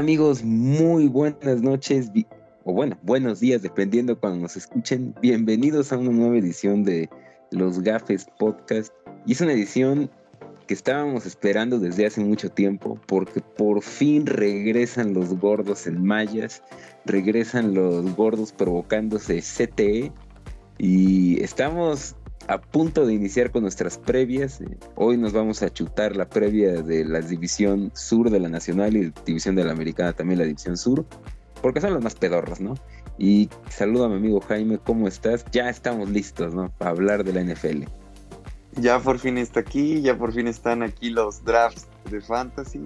amigos? Muy buenas noches, o bueno, buenos días, dependiendo cuando nos escuchen. Bienvenidos a una nueva edición de Los Gafes Podcast. Y es una edición que estábamos esperando desde hace mucho tiempo, porque por fin regresan los gordos en mayas, regresan los gordos provocándose CTE. Y estamos a punto de iniciar con nuestras previas. Hoy nos vamos a chutar la previa de la división sur de la Nacional y división de la Americana también la división sur, porque son las más pedorras, ¿no? Y saludo a mi amigo Jaime, ¿cómo estás? Ya estamos listos, ¿no? Para hablar de la NFL. Ya por fin está aquí, ya por fin están aquí los drafts de fantasy,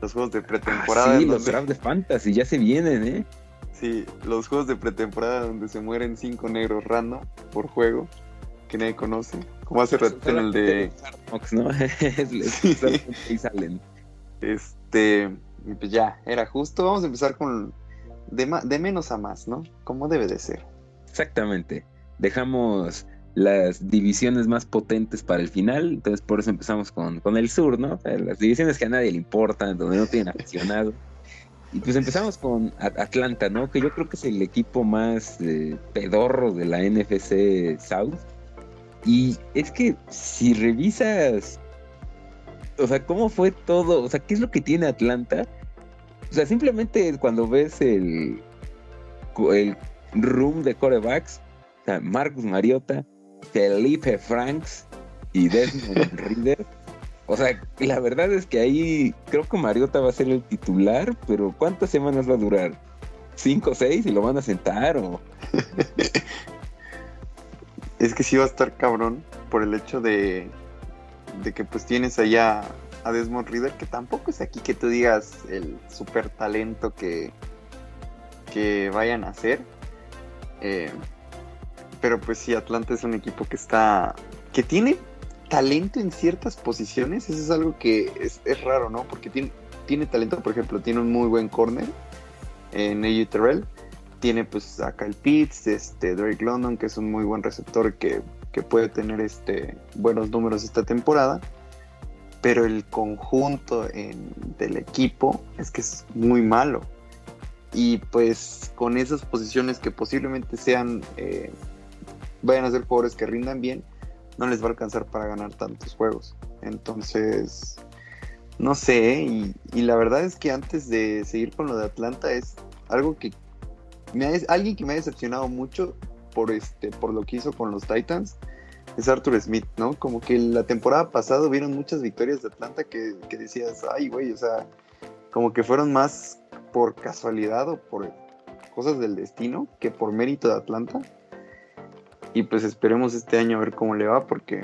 los juegos de pretemporada. Ah, sí, los drafts de fantasy, ya se vienen, ¿eh? Sí, los juegos de pretemporada donde se mueren cinco negros random por juego que nadie conoce. Como hace rato en el de. ¿no? salen. Este. Pues ya, era justo. Vamos a empezar con. De, de menos a más, ¿no? Como debe de ser. Exactamente. Dejamos las divisiones más potentes para el final, entonces por eso empezamos con, con el sur, ¿no? las divisiones que a nadie le importan, donde no tienen aficionado. Y pues empezamos con Atlanta, ¿no? Que yo creo que es el equipo más eh, pedorro de la NFC South. Y es que si revisas, o sea, cómo fue todo, o sea, qué es lo que tiene Atlanta, o sea, simplemente cuando ves el, el room de corebacks, o sea, Marcus Mariota, Felipe Franks y Desmond Reader. O sea, la verdad es que ahí creo que Mariota va a ser el titular, pero ¿cuántas semanas va a durar? ¿Cinco o seis? ¿Y lo van a sentar o...? Es que sí va a estar cabrón por el hecho de, de que pues tienes allá a Desmond Reader, que tampoco es aquí que tú digas el super talento que, que vayan a hacer. Eh, pero pues sí, Atlanta es un equipo que está. que tiene talento en ciertas posiciones. Eso es algo que es, raro, ¿no? Porque tiene, tiene talento, por ejemplo, tiene un muy buen corner en AU Terrell tiene pues a Kyle Pitts, este, Drake London, que es un muy buen receptor que, puede tener este, buenos números esta temporada. Pero el conjunto del equipo es que es muy malo. Y pues con esas posiciones que posiblemente sean, eh, vayan a ser jugadores que rindan bien, no les va a alcanzar para ganar tantos juegos. Entonces, no sé, y, y, la verdad es que antes de seguir con lo de Atlanta es algo que alguien que me ha decepcionado mucho por este por lo que hizo con los Titans es Arthur Smith, ¿no? Como que la temporada pasada vieron muchas victorias de Atlanta que, decías, ay, güey, o sea, como que fueron más por casualidad o por cosas del destino que por mérito de Atlanta. Y pues esperemos este año a ver cómo le va, porque.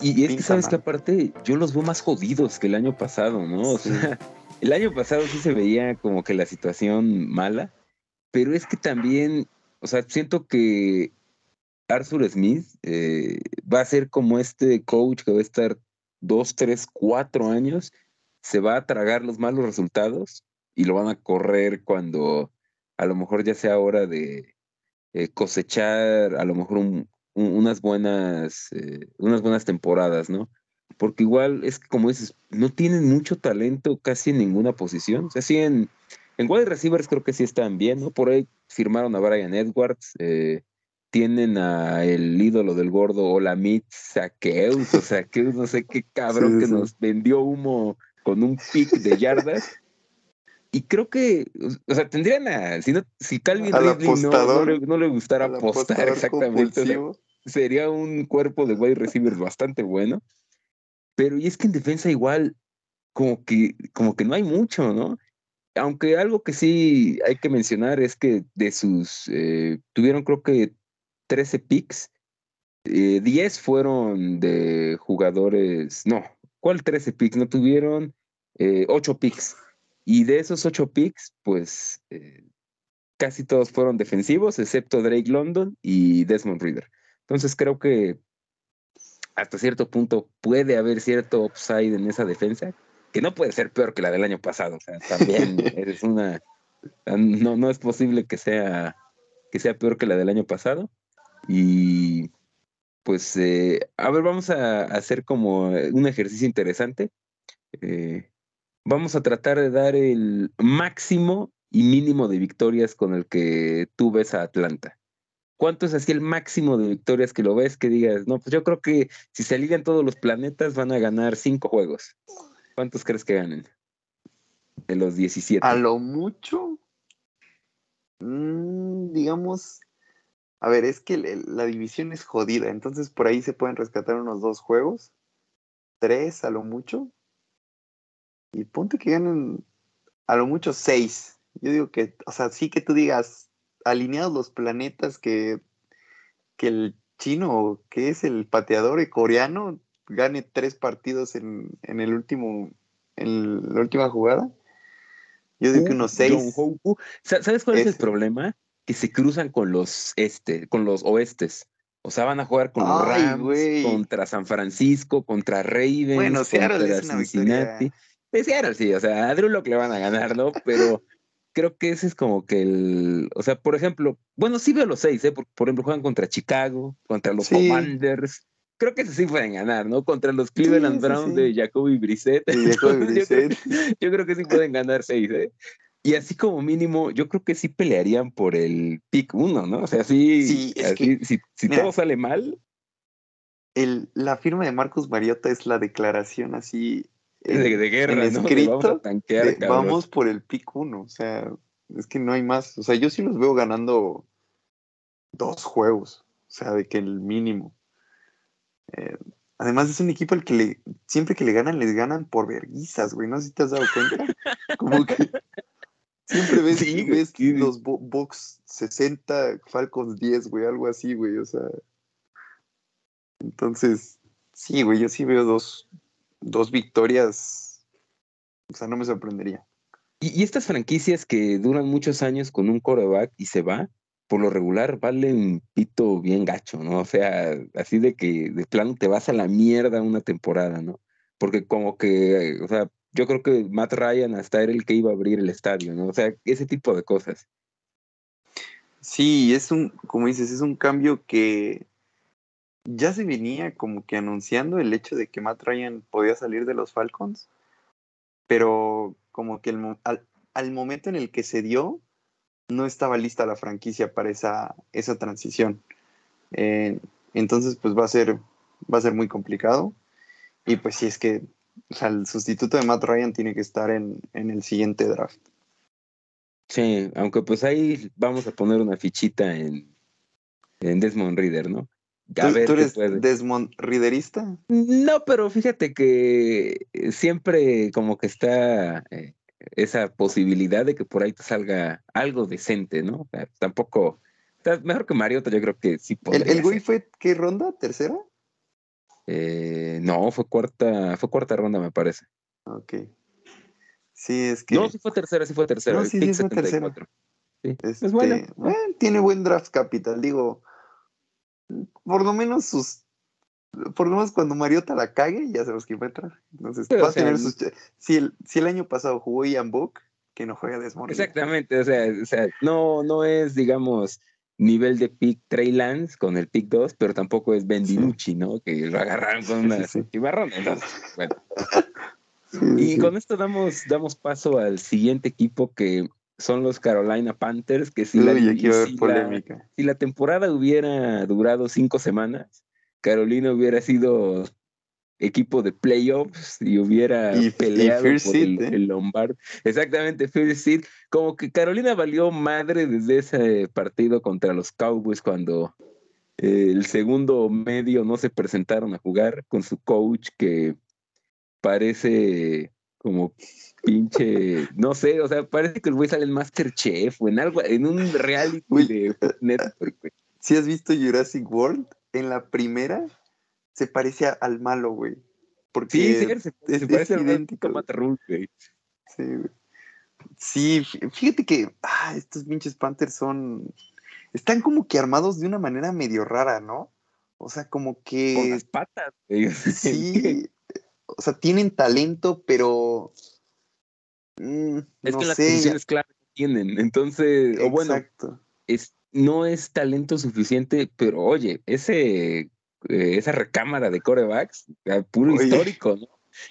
Y, es que sabes que aparte yo los veo más jodidos que el año pasado, ¿no? O sea, el año pasado sí se veía como que la situación mala pero es que también, o sea, siento que Arthur Smith eh, va a ser como este coach que va a estar dos, tres, cuatro años, se va a tragar los malos resultados y lo van a correr cuando a lo mejor ya sea hora de eh, cosechar a lo mejor unas buenas eh, unas buenas temporadas, ¿no? Porque igual es como dices, no tienen mucho talento casi en ninguna posición. O sea, sí en, en wide receivers creo que sí están bien, ¿no? Por ahí firmaron a Brian Edwards, eh, tienen a el ídolo del gordo Olamit Saqueus, o Saqueus, no sé qué cabrón que nos vendió humo con un pick de yardas. Y creo que, o sea, tendrían a, si, no, si Calvin Ridley no, le, gustara apostar exactamente, sería un cuerpo de wide receivers bastante bueno. Pero y es que en defensa igual, como que, como que no hay mucho, ¿no? Aunque algo que sí hay que mencionar es que de sus, eh, tuvieron creo que 13 picks, 10 eh, fueron de jugadores, no, ¿cuál 13 picks? No tuvieron 8 eh, picks. Y de esos 8 picks, pues casi todos fueron defensivos, excepto Drake London y Desmond Reader. Entonces creo que hasta cierto punto puede haber cierto upside en esa defensa, que no puede ser peor que la del año pasado. O sea, también eres una. No, no es posible que sea, que sea peor que la del año pasado. Y pues, eh, a ver, vamos a hacer como un ejercicio interesante. Eh, vamos a tratar de dar el máximo y mínimo de victorias con el que tú ves a Atlanta. ¿Cuánto es así el máximo de victorias que lo ves que digas, no, pues yo creo que si se alinean todos los planetas van a ganar cinco juegos? ¿Cuántos crees que ganen? De los 17. A lo mucho, mm, digamos, a ver, es que la división es jodida, entonces por ahí se pueden rescatar unos dos juegos, tres a lo mucho, y ponte que ganen a lo mucho seis. Yo digo que, o sea, sí que tú digas, alineados los planetas, que, que el chino, que es el pateador coreano, gane tres partidos en, en el último, en la última jugada. Yo digo que unos seis. ¿Sabes cuál es el problema? Que se cruzan con los este, con los oestes. O sea, van a jugar con los Rams, contra San Francisco, contra Ravens, bueno, contra Cincinnati. Pues Seattle sí, o sea, a Drew Locke le van a ganar, ¿no? Pero creo que ese es como que el, o sea, por ejemplo, bueno, sí veo los seis, ¿eh? Por, ejemplo, juegan contra Chicago, contra los Commanders, creo que ese sí pueden ganar, ¿no? Contra los Cleveland Browns de Jacoby Brissett. yo, creo, que sí pueden ganar seis, ¿eh? Y así como mínimo, yo creo que sí pelearían por el pick uno, ¿no? O sea, sí, si, todo sale mal. El, la firma de Marcus Mariota es la declaración así de, guerra, ¿no? vamos, vamos por el pick uno, o sea, es que no hay más. O sea, yo sí los veo ganando dos juegos, o sea, de que el mínimo. Eh, además es un equipo al que le, siempre que le ganan, les ganan por verguizas, güey. No sé si te has dado cuenta. Como que siempre ves, ves los box 60, Falcons 10, güey, algo así, güey. O sea. Entonces, sí, güey, yo sí veo dos, dos victorias, o sea, no me sorprendería. Y, estas franquicias que duran muchos años con un coreback y se va, por lo regular vale un pito bien gacho, ¿no? O sea, así de que de plano te vas a la mierda una temporada, ¿no? Porque como que, o sea, yo creo que Matt Ryan hasta era el que iba a abrir el estadio, ¿no? O sea, ese tipo de cosas. Sí, es un, como dices, es un cambio que ya se venía como que anunciando el hecho de que Matt Ryan podía salir de los Falcons, pero como que al, momento en el que se dio, no estaba lista la franquicia para esa, esa transición. Eh, entonces, pues va a ser, va a ser muy complicado. Y pues si es que el sustituto de Matt Ryan tiene que estar en, en el siguiente draft. Sí, aunque pues ahí vamos a poner una fichita en, en Desmond Reader, ¿no? ¿Tú, eres Desmond Riderista? No, pero fíjate que siempre como que está eh, esa posibilidad de que por ahí te salga algo decente, ¿no? tampoco, mejor que Mariota, yo creo que sí podría ¿El, el güey fue qué ronda? ¿Tercera? Eh, no, fue cuarta, fue cuarta ronda, me parece. Ok. Sí, es que. No, sí fue tercera, sí fue tercera. No, sí, sí fue tercera. Sí. Este, bueno. tiene buen draft capital, digo por lo menos sus. Por lo menos cuando Mariota la cague, ya sabemos que va a entrar. Entonces, va a tener sus. Si el, si el año pasado jugó Ian Book, que no juega Desmond. Exactamente, o sea, o sea, no, no es, digamos, nivel de pick Trey Lance con el pick 2, pero tampoco es Ben ¿no? Que lo agarraron con una sí, Entonces, bueno. y con esto damos, damos paso al siguiente equipo que son los Carolina Panthers, que si, la, si, la, temporada hubiera durado cinco semanas, Carolina hubiera sido equipo de playoffs y hubiera peleado por el, ¿eh? el, Lombard. Exactamente, First Seed. Como que Carolina valió madre desde ese partido contra los Cowboys cuando eh, el segundo medio no se presentaron a jugar con su coach que parece como pinche, no sé, o sea, parece que el güey sale en Masterchef o en algo, en un reality de Netflix. Si has visto Jurassic World, en la primera se parece al malo, güey. Porque sí, sí, se, se parece idéntico. güey. Sí, güey. Sí, fíjate que ah, estos pinches Panthers son. Están como que armados de una manera medio rara, ¿no? O sea, como que. Con las patas, güey. Sí. o sea, tienen talento, pero Mm, es que las posiciones clave tienen. Entonces, o bueno, es, no es talento suficiente, pero oye, ese, eh, esa recámara de corebacks, puro histórico, ¿no?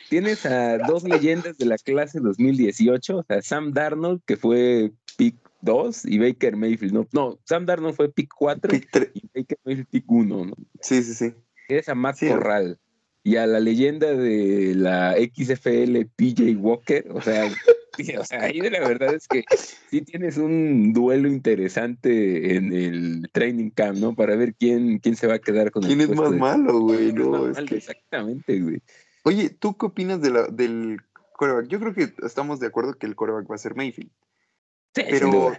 tienes a dos leyendas de la clase 2018, o sea, Sam Darnold, que fue pick 2, y Baker Mayfield. No, no Sam Darnold fue pick 4 y Baker Mayfield pick 1, ¿no? Sí, sí, sí. Tienes a Matt Corral y a la leyenda de la XFL PJ Walker, o sea, o sea, ahí la verdad es que sí tienes un duelo interesante en el training camp, ¿no? Para ver quién, quién se va a quedar con ¿Quién es más malo, güey? No, es que... Exactamente, güey. Oye, ¿tú qué opinas de la, del coreback? Yo creo que estamos de acuerdo que el coreback va a ser Mayfield. Sí, pero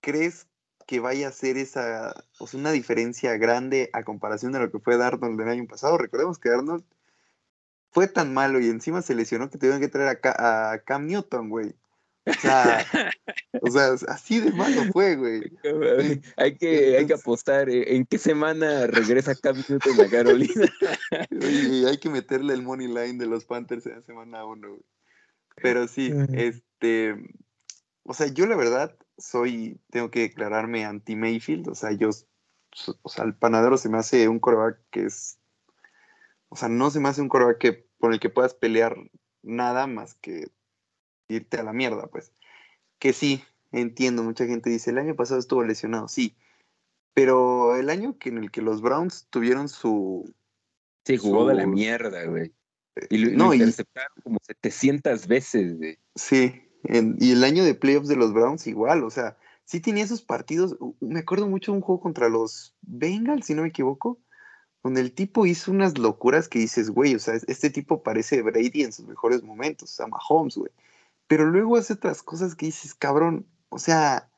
¿crees que vaya a ser esa, o sea, una diferencia grande a comparación de lo que fue Darnold el año pasado? Recordemos que Arnold fue tan malo y encima se lesionó que tuvieron que traer a, Cam Newton, güey. O sea, o sea, así de malo fue, güey. Hay que, hay que apostar eh, en qué semana regresa Cam Newton a Carolina. Y hay que meterle el money line de los Panthers en la semana uno, güey. Pero sí, este, o sea, yo la verdad soy, tengo que declararme anti Mayfield, o sea, yo, o sea, el panadero se me hace un coreback que es, o sea, no se me hace un coreback que, con el que puedas pelear nada más que irte a la mierda, pues. Que sí, entiendo, mucha gente dice, el año pasado estuvo lesionado, sí, pero el año que en el que los Browns tuvieron su... Sí, jugó de la mierda, güey. Y lo, no, interceptaron como 700 veces, güey. Sí, y el año de playoffs de los Browns igual, o sea, sí tenía esos partidos. Me acuerdo mucho de un juego contra los Bengals, si no me equivoco, donde el tipo hizo unas locuras que dices, güey, o sea, este tipo parece Brady en sus mejores momentos, o sea, Mahomes, güey. Pero luego hace otras cosas que dices, cabrón, o sea,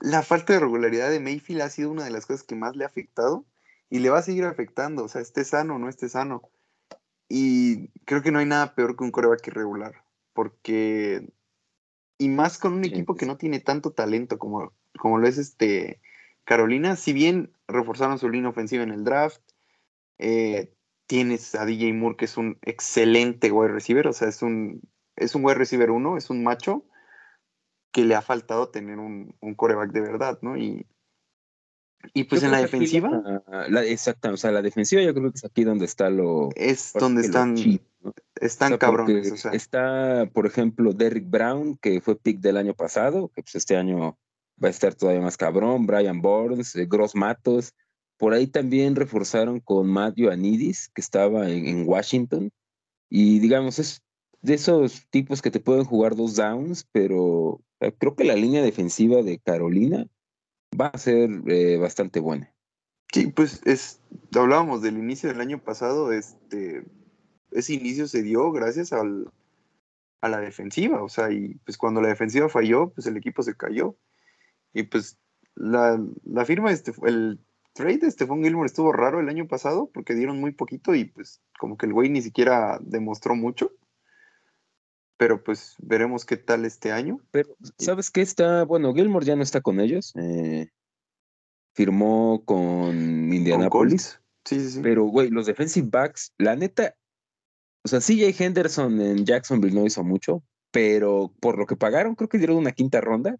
la falta de regularidad de Mayfield ha sido una de las cosas que más le ha afectado y le va a seguir afectando, o sea, esté sano o no esté sano. Y creo que no hay nada peor que un coreback irregular porque y más con un equipo que no tiene tanto talento como, como lo es este Carolina, si bien reforzaron su línea ofensiva en el draft, eh, tienes a DJ Moore que es un excelente wide receiver, o sea, es un, es un wide receiver uno, es un macho que le ha faltado tener un, un coreback de verdad, ¿no? Y, y pues en la defensiva. La, exacta, o sea, la defensiva yo creo que es aquí donde está lo. Es donde están. Están cabrones. Está, por ejemplo, Derrick Brown, que fue pick del año pasado, que pues este año va a estar todavía más cabrón. Brian Burns, eh, Gross Matos. Por ahí también reforzaron con Matthew Anidis, que estaba en, Washington. Y digamos, es de esos tipos que te pueden jugar dos downs, pero creo que la línea defensiva de Carolina va a ser eh, bastante buena. Sí, pues es, hablábamos del inicio del año pasado, este, ese inicio se dio gracias al, a la defensiva, o sea, y pues cuando la defensiva falló, pues el equipo se cayó. Y pues la, firma, este, el trade de Stephon Gilmore estuvo raro el año pasado porque dieron muy poquito y pues como que el güey ni siquiera demostró mucho. Pero pues veremos qué tal este año. Pero, ¿sabes qué está? Bueno, Gilmore ya no está con ellos. Eh, firmó con Indianapolis. sí, sí, sí. Pero, güey, los defensive backs, la neta, o sea, CJ Henderson en Jacksonville no hizo mucho, pero por lo que pagaron, creo que dieron una quinta ronda.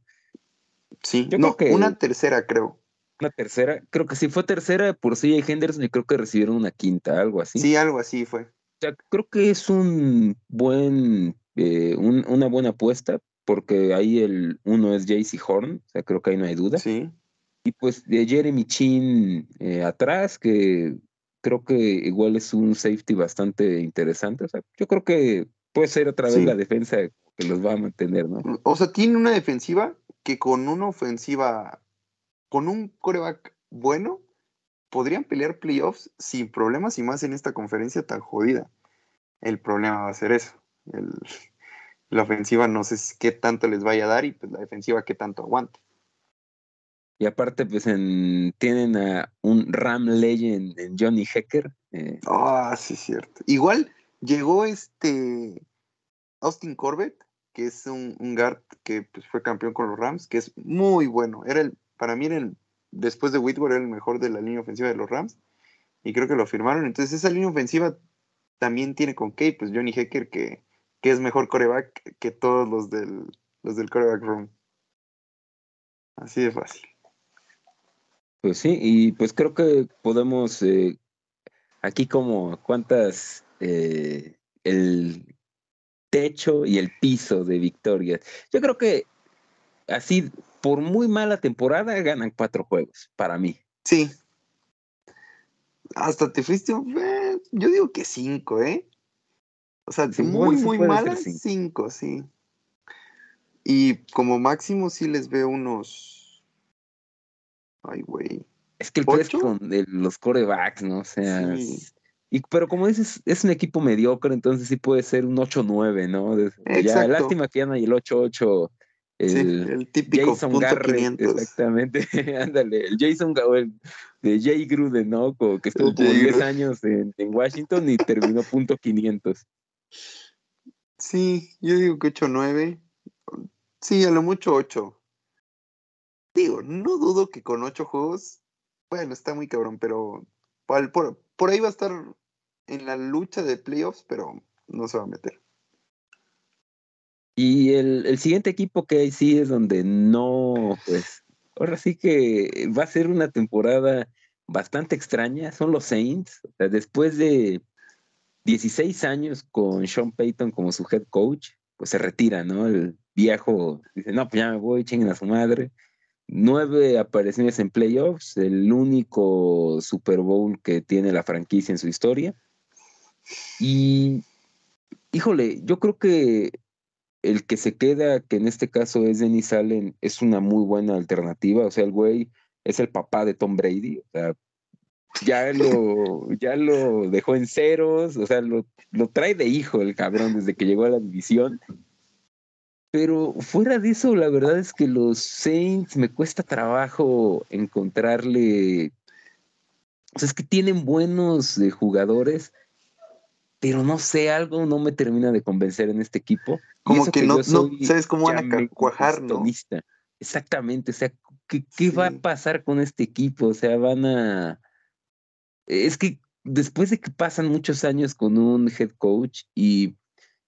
Sí, yo no, creo que una tercera, creo. Una tercera, creo que sí fue tercera por CJ Henderson y creo que recibieron una quinta, algo así. Sí, algo así fue. O sea, creo que es un buen, eh, una buena apuesta, porque ahí el uno es JC Horn, o sea, creo que ahí no hay duda. Sí. Y pues de Jeremy Chin eh, atrás, que creo que igual es un safety bastante interesante. O sea, yo creo que puede ser otra vez la defensa que los va a mantener, ¿no? O sea, tiene una defensiva que con una ofensiva, con un coreback bueno, podrían pelear playoffs sin problemas y más en esta conferencia tan jodida. El problema va a ser eso. la ofensiva no sé qué tanto les vaya a dar y pues la defensiva qué tanto aguante. Y aparte, pues en, tienen a un Ram Legend en Johnny Hecker. Eh. Ah, sí, cierto. Igual llegó este Austin Corbett, que es un, un guard que pues, fue campeón con los Rams, que es muy bueno. Era el, para mí era el, después de Whitworth, era el mejor de la línea ofensiva de los Rams. Y creo que lo firmaron. Entonces esa línea ofensiva también tiene con Kate, pues Johnny Hecker, que, que es mejor coreback que todos los del, los del coreback room. Así de fácil. Pues sí, y pues creo que podemos, eh, aquí como cuántas eh, el techo y el piso de victorias. Yo creo que así, por muy mala temporada, ganan cuatro juegos, para mí. Sí. Hasta te fuiste, eh, yo digo que cinco, ¿eh? O sea, muy, muy malas, cinco. sí. Y como máximo sí les veo unos. Ay, güey. Es que el es con los corebacks, ¿no? O sea. Y, pero como dices, es un equipo mediocre, entonces sí puede ser un 8-9, ¿no? Ya, lástima que ya no hay el 8-8. El, el, típico Jason punto Exactamente, ándale, el Jason el de Jay Gruden, ¿no? Que estuvo como 10 años en, en, Washington y terminó punto 500. Sí, yo digo que 8-9. Sí, a lo mucho 8. Digo, no dudo que con 8 juegos, bueno, está muy cabrón, pero por, por ahí va a estar en la lucha de playoffs, pero no se va a meter. Y el, siguiente equipo que hay sí es donde no, pues, ahora sí que va a ser una temporada bastante extraña, son los Saints. O sea, después de 16 años con Sean Payton como su head coach, pues se retira, ¿no? El viejo dice, no, pues ya me voy, chinguen a su madre. Nueve apariciones en playoffs, el único Super Bowl que tiene la franquicia en su historia. Y, híjole, yo creo que el que se queda, que en este caso es Denis Allen, es una muy buena alternativa. O sea, el güey es el papá de Tom Brady. O sea, ya lo, ya lo dejó en ceros. O sea, lo, lo trae de hijo el cabrón desde que llegó a la división. Pero fuera de eso, la verdad es que los Saints me cuesta trabajo encontrarle. O sea, es que tienen buenos eh, jugadores, pero no sé, algo no me termina de convencer en este equipo. Como que, no, no, sabes cómo van a cuajar, ¿no? Exactamente, o sea, ¿qué, qué va a pasar con este equipo? O sea, van a... Es que después de que pasan muchos años con un head coach y,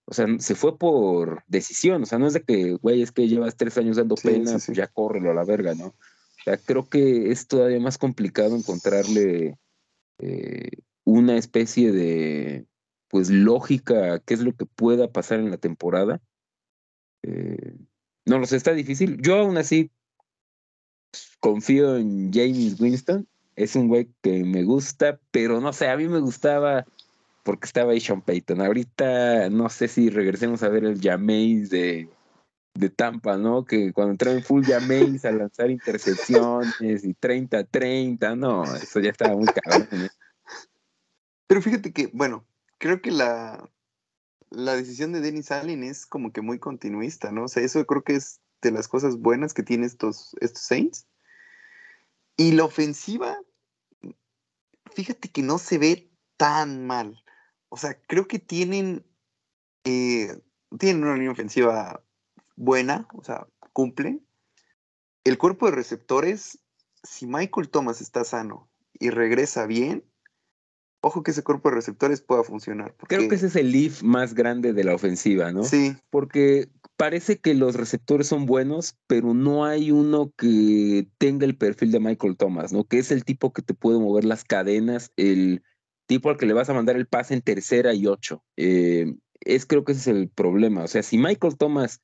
o sea, se fue por decisión, o sea, no es de que, güey, es que llevas tres años dando pena, pues ya córrelo a la verga, ¿no? O sea, creo que es todavía más complicado encontrarle eh, una especie de pues lógica qué es lo que pueda pasar en la temporada. Eh, no lo sé, está difícil. Yo aún así confío en James Winston. Es un güey que me gusta, pero no sé, a mí me gustaba porque estaba ahí Sean Payton. Ahorita no sé si regresemos a ver el Jameis de, de Tampa, ¿no? Que cuando entró en full Jameis a lanzar intercepciones y 30-30, no, eso ya estaba muy cabrón. ¿eh? Pero fíjate que, bueno, creo que la, la decisión de Dennis Allen es como que muy continuista, ¿no? O sea, eso creo que es de las cosas buenas que tienen estos, estos Saints. Y la ofensiva, fíjate que no se ve tan mal. O sea, creo que tienen, eh, tienen una línea ofensiva buena, o sea, cumplen. El cuerpo de receptores, si Michael Thomas está sano y regresa bien, ojo que ese cuerpo de receptores pueda funcionar. Creo que ese es el leaf más grande de la ofensiva, ¿no? Sí. Porque parece que los receptores son buenos, pero no hay uno que tenga el perfil de Michael Thomas, ¿no? Que es el tipo que te puede mover las cadenas, el tipo al que le vas a mandar el pase en tercera y ocho. Eh, es creo que ese es el problema. O sea, si Michael Thomas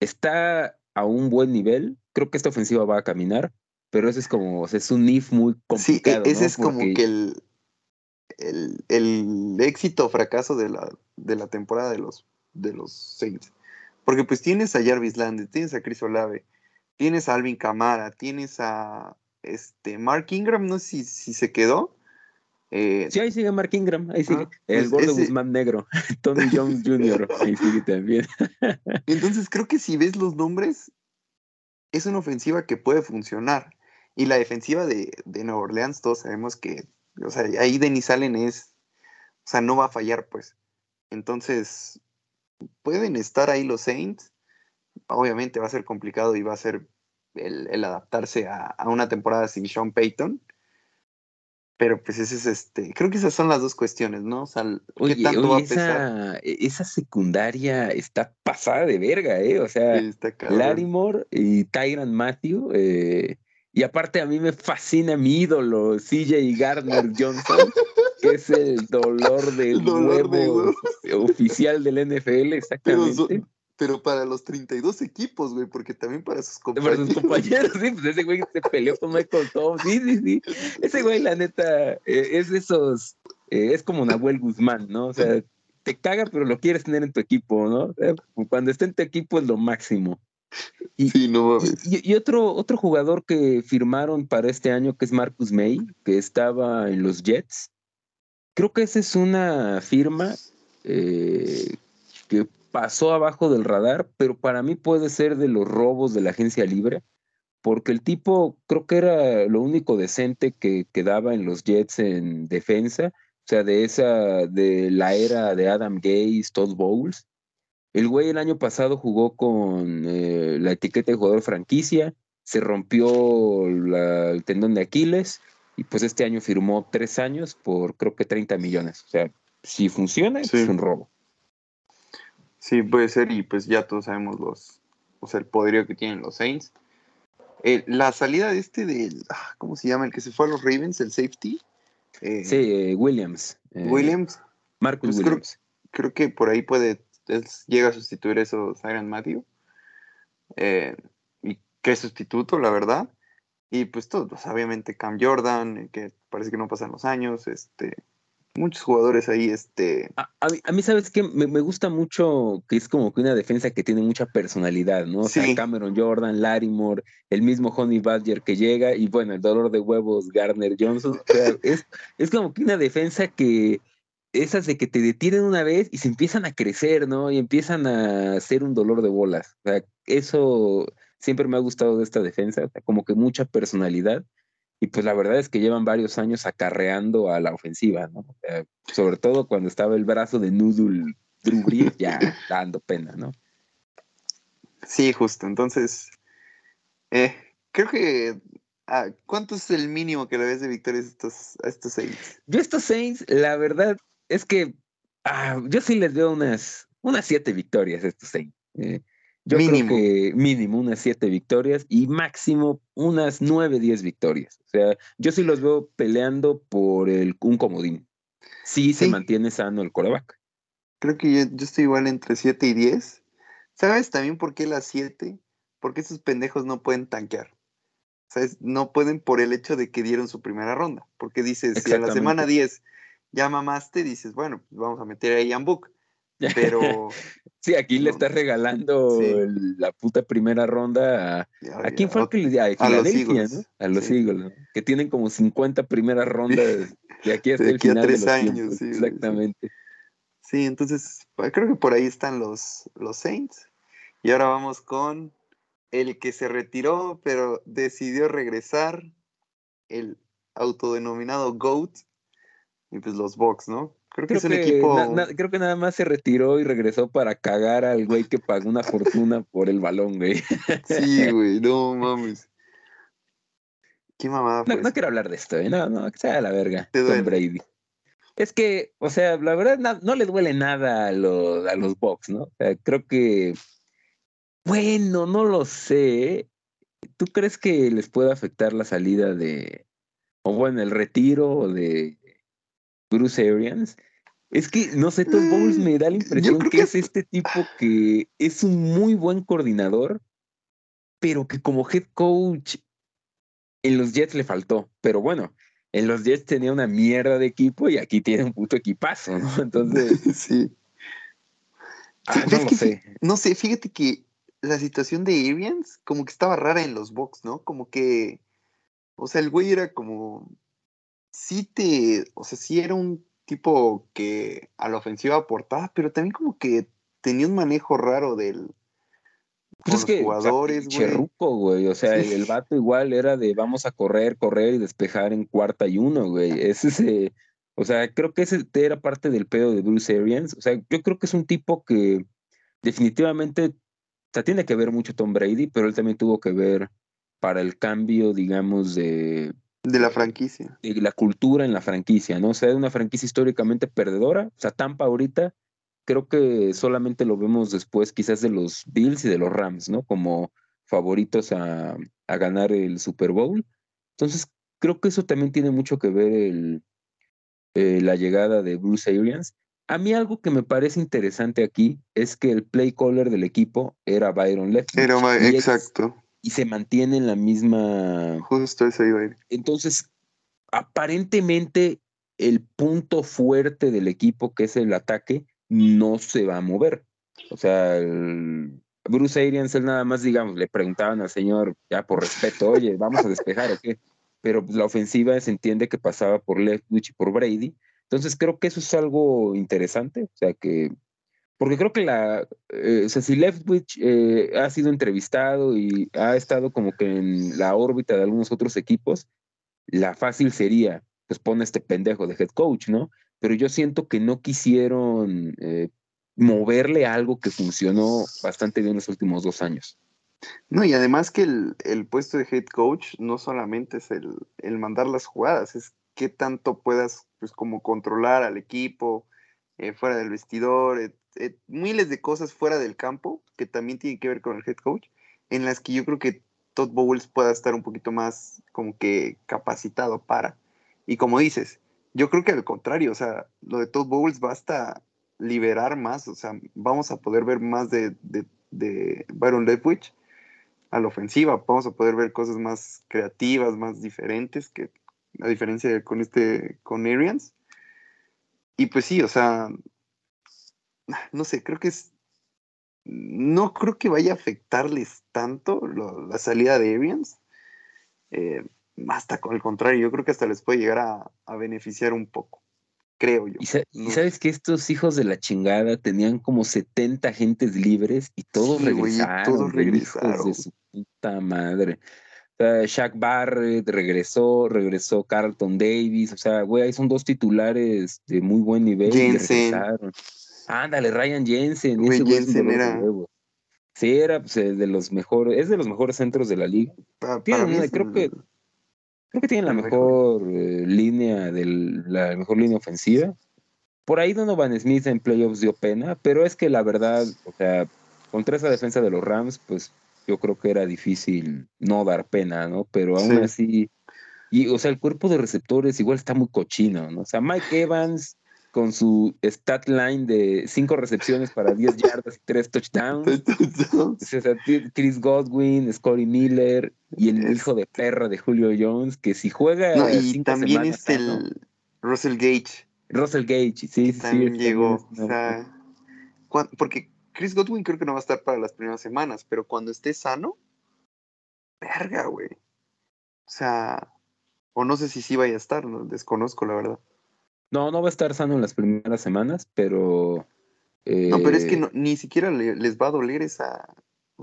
está a un buen nivel, creo que esta ofensiva va a caminar, pero ese es como, o sea, es un if muy complicado. Sí, ese es como que el, el, éxito o fracaso de la, de la temporada de los, de los Saints. Porque pues tienes a Jarvis Landry, tienes a Chris Olave, tienes a Alvin Camara, tienes a este Mark Ingram, no sé si, se quedó. Eh, sí, ahí sigue Mark Ingram, ahí sigue. Ah, el pues, gordo Guzmán negro, Tony Jones Jr., ahí sigue también. Entonces creo que si ves los nombres, es una ofensiva que puede funcionar. Y la defensiva de, de Nueva Orleans, todos sabemos que o sea, ahí Denis Allen es, o sea, no va a fallar, pues. Entonces, pueden estar ahí los Saints. Obviamente va a ser complicado y va a ser el, adaptarse a, una temporada sin Sean Payton. Pero pues ese es este, creo que esas son las dos cuestiones, ¿no? O sea, ¿qué tanto va a pesar? Esa, esa, secundaria está pasada de verga, ¿eh? O sea, Larimore y Tyron Matthew, eh, y aparte a mí me fascina mi ídolo, CJ Gardner Johnson. que es el dolor de huevo oficial del NFL, exactamente. Pero, para los 32 equipos, güey, porque también para sus compañeros. Para sus compañeros, sí, pues ese güey se peleó con Michael Tom, sí, sí, sí. Ese güey, la neta, eh, es de esos, eh, es como Nahuel Guzmán, ¿no? O sea, te caga, pero lo quieres tener en tu equipo, ¿no? cuando esté en tu equipo es lo máximo. Y, sí, no y, otro, otro jugador que firmaron para este año, que es Marcus May, que estaba en los Jets. Creo que esa es una firma eh, que pasó abajo del radar, pero para mí puede ser de los robos de la agencia libre, porque el tipo creo que era lo único decente que quedaba en los Jets en defensa, o sea, de esa, de la era de Adam Gaze, Todd Bowles. El güey el año pasado jugó con eh, la etiqueta de jugador franquicia, se rompió el tendón de Aquiles y pues este año firmó tres años por creo que 30 millones. O sea, si funciona, es un robo. Sí, puede ser y pues ya todos sabemos los, o sea, el poderío que tienen los Saints. Eh, la salida de este del, ah, ¿cómo se llama? El que se fue a los Ravens, el safety. Eh, sí, Williams. Williams. Marcus pues Williams. Creo, que por ahí puede llega a sustituir eso Siren Matthew. Eh, y qué sustituto, la verdad. Y pues todos, pues, obviamente Cam Jordan, eh, que parece que no pasan los años, este, muchos jugadores ahí, este... A, mí, ¿sabes que me, gusta mucho que es como que una defensa que tiene mucha personalidad, ¿no? O sea, Cameron Jordan, Moore, el mismo Honey Badger que llega, y bueno, el dolor de huevos, Garner Johnson. es, es como que una defensa que esas de que te detienen una vez y se empiezan a crecer, ¿no? Y empiezan a hacer un dolor de bolas. O sea, eso siempre me ha gustado de esta defensa, como que mucha personalidad. Y pues la verdad es que llevan varios años acarreando a la ofensiva, ¿no? sobre todo cuando estaba el brazo de Noodle Drew ya dando pena, ¿no? Sí, justo. Entonces, eh, creo que ah, ¿Cuánto es el mínimo que le ves de victorias a estos, a estos Saints? Yo estos Saints, la verdad, es que ah, yo sí les veo unas, unas siete victorias estos seis. Eh, yo mínimo. creo que mínimo unas siete victorias y máximo unas nueve, diez victorias. O sea, yo sí los veo peleando por el, un comodín. Sí, se mantiene sano el coreback. Creo que yo, estoy igual entre siete y diez. ¿Sabes también por qué las siete? Porque esos pendejos no pueden tanquear. ¿Sabes? No pueden por el hecho de que dieron su primera ronda. Porque dices, si a la semana 10 ya mamaste, dices, bueno, pues vamos a meter a Ian Book. Pero. sí, aquí le estás regalando la puta primera ronda a. ¿A quién fue el que le dio? A, los Eagles, ¿no? A los Eagles, Que tienen como 50 primeras rondas de aquí hasta el final. A tres años, sí. Exactamente. Sí, entonces pues, creo que por ahí están los, los Saints. Y ahora vamos con el que se retiró, pero decidió regresar, el autodenominado GOAT, y pues los Bucks, ¿no? Creo que es un equipo. creo que nada más se retiró y regresó para cagar al güey que pagó una fortuna por el balón, güey. Sí, güey, no mames. Qué mamada. No, no, quiero hablar de esto, ¿eh? No, no, que sea la verga. Tom Brady. Es que, o sea, la verdad no, le duele nada a los, a los Bucks, ¿no? O sea, creo que. Bueno, no lo sé. ¿Tú crees que les puede afectar la salida de. o bueno, el retiro de Bruce Arians. Es que, no sé, Todd Bowles me da la mm, impresión que, es este tipo que es un muy buen coordinador, pero que como head coach en los Jets le faltó. Pero bueno, en los Jets tenía una mierda de equipo y aquí tiene un puto equipazo, ¿no? Entonces. sí. Ah, no sé. No sé, fíjate que la situación de Arians como que estaba rara en los box, ¿no? Como que. O sea, el güey era como sí te, o sea, sí era un tipo que a la ofensiva aportaba, pero también como que tenía un manejo raro del pues los jugadores, güey. güey. O sea, el, vato igual era de vamos a correr, correr y despejar en cuarta y uno, güey. Ese ese, o sea, creo que ese era parte del pedo de Bruce Arians. O sea, yo creo que es un tipo que definitivamente, o sea, tiene que ver mucho Tom Brady, pero él también tuvo que ver para el cambio, digamos, de de la franquicia. De la cultura en la franquicia, ¿no? O sea, es una franquicia históricamente perdedora. O sea, Tampa ahorita creo que solamente lo vemos después quizás de los Bills y de los Rams, ¿no? Como favoritos a, ganar el Super Bowl. Entonces, creo que eso también tiene mucho que ver el, eh, la llegada de Bruce Arians. A mí algo que me parece interesante aquí es que el play caller del equipo era Byron Leftwich. Era, exacto. Y se mantiene en la misma... Justo ese iba a ir. Entonces, aparentemente el punto fuerte del equipo, que es el ataque, no se va a mover. O sea, Bruce Arians, él nada más, digamos, le preguntaban al señor, ya por respeto, oye, vamos a despejar o qué. Pero la ofensiva se entiende que pasaba por Leftwich y por Brady. Entonces creo que eso es algo interesante. O sea, que porque creo que la, eh, Leftwich eh, ha sido entrevistado y ha estado como que en la órbita de algunos otros equipos, la fácil sería, pues pone este pendejo de head coach, ¿no? Pero yo siento que no quisieron eh, moverle algo que funcionó bastante bien los últimos dos años. No, y además que el, puesto de head coach no solamente es el, el, mandar las jugadas, es qué tanto puedas, pues, como controlar al equipo, eh, fuera del vestidor, eh, miles de cosas fuera del campo que también tienen que ver con el head coach, en las que yo creo que Todd Bowles pueda estar un poquito más como que capacitado para. Y como dices, yo creo que al contrario, o sea, lo de Todd Bowles basta liberar más, o sea, vamos a poder ver más de, de, Byron Leftwich a la ofensiva, vamos a poder ver cosas más creativas, más diferentes, que a diferencia de con este, con Arians. Y pues sí, o sea, no sé, creo que es, no creo que vaya a afectarles tanto la salida de Arians. Eh, hasta con el contrario, yo creo que hasta les puede llegar a, a beneficiar un poco creo yo. Y, sabes que estos hijos de la chingada tenían como 70 agentes libres y todos regresaron. todos regresaron. de su puta madre. O sea, Shaq Barrett regresó, regresó Carlton Davis, o sea, güey, ahí son dos titulares de muy buen nivel. Jensen. Ándale, Ryan Jensen. Güey, Jensen era. Sí, era pues, de los mejores, es de los mejores centros de la liga. creo que Creo que tienen la mejor eh, línea del, la mejor línea ofensiva. Por ahí Donovan Smith en playoffs dio pena, pero es que la verdad, o sea, contra esa defensa de los Rams, pues yo creo que era difícil no dar pena, ¿no? Pero aún así, y o sea, el cuerpo de receptores igual está muy cochino, ¿no? O sea, Mike Evans con su stat line de cinco recepciones para 10 yardas y tres touchdowns. Chris Godwin, Scotty Miller y el hijo de perra de Julio Jones, que si juega. No, y también es el Russell Gage. Russell Gage, sí, sí. También llegó. o sea, porque Chris Godwin creo que no va a estar para las primeras semanas, pero cuando esté sano, verga, güey. O sea, o no sé si sí vaya a estar, no, desconozco la verdad. No, no va a estar sano en las primeras semanas, pero. no, pero es que eh, ni siquiera les va a doler esa.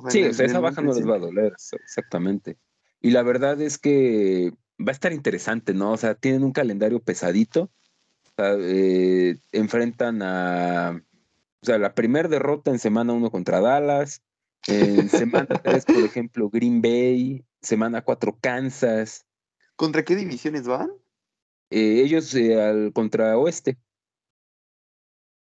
sí, o sea, esa baja no les va a doler, exactamente. Y la verdad es que va a estar interesante, ¿no? O sea, tienen un calendario pesadito. O sea, eh, enfrentan a. O sea, la primera derrota en semana 1 contra Dallas. En semana 3, por ejemplo, Green Bay. Semana 4, Kansas. ¿Contra qué divisiones van? Eh, ellos eh, al contra Oeste.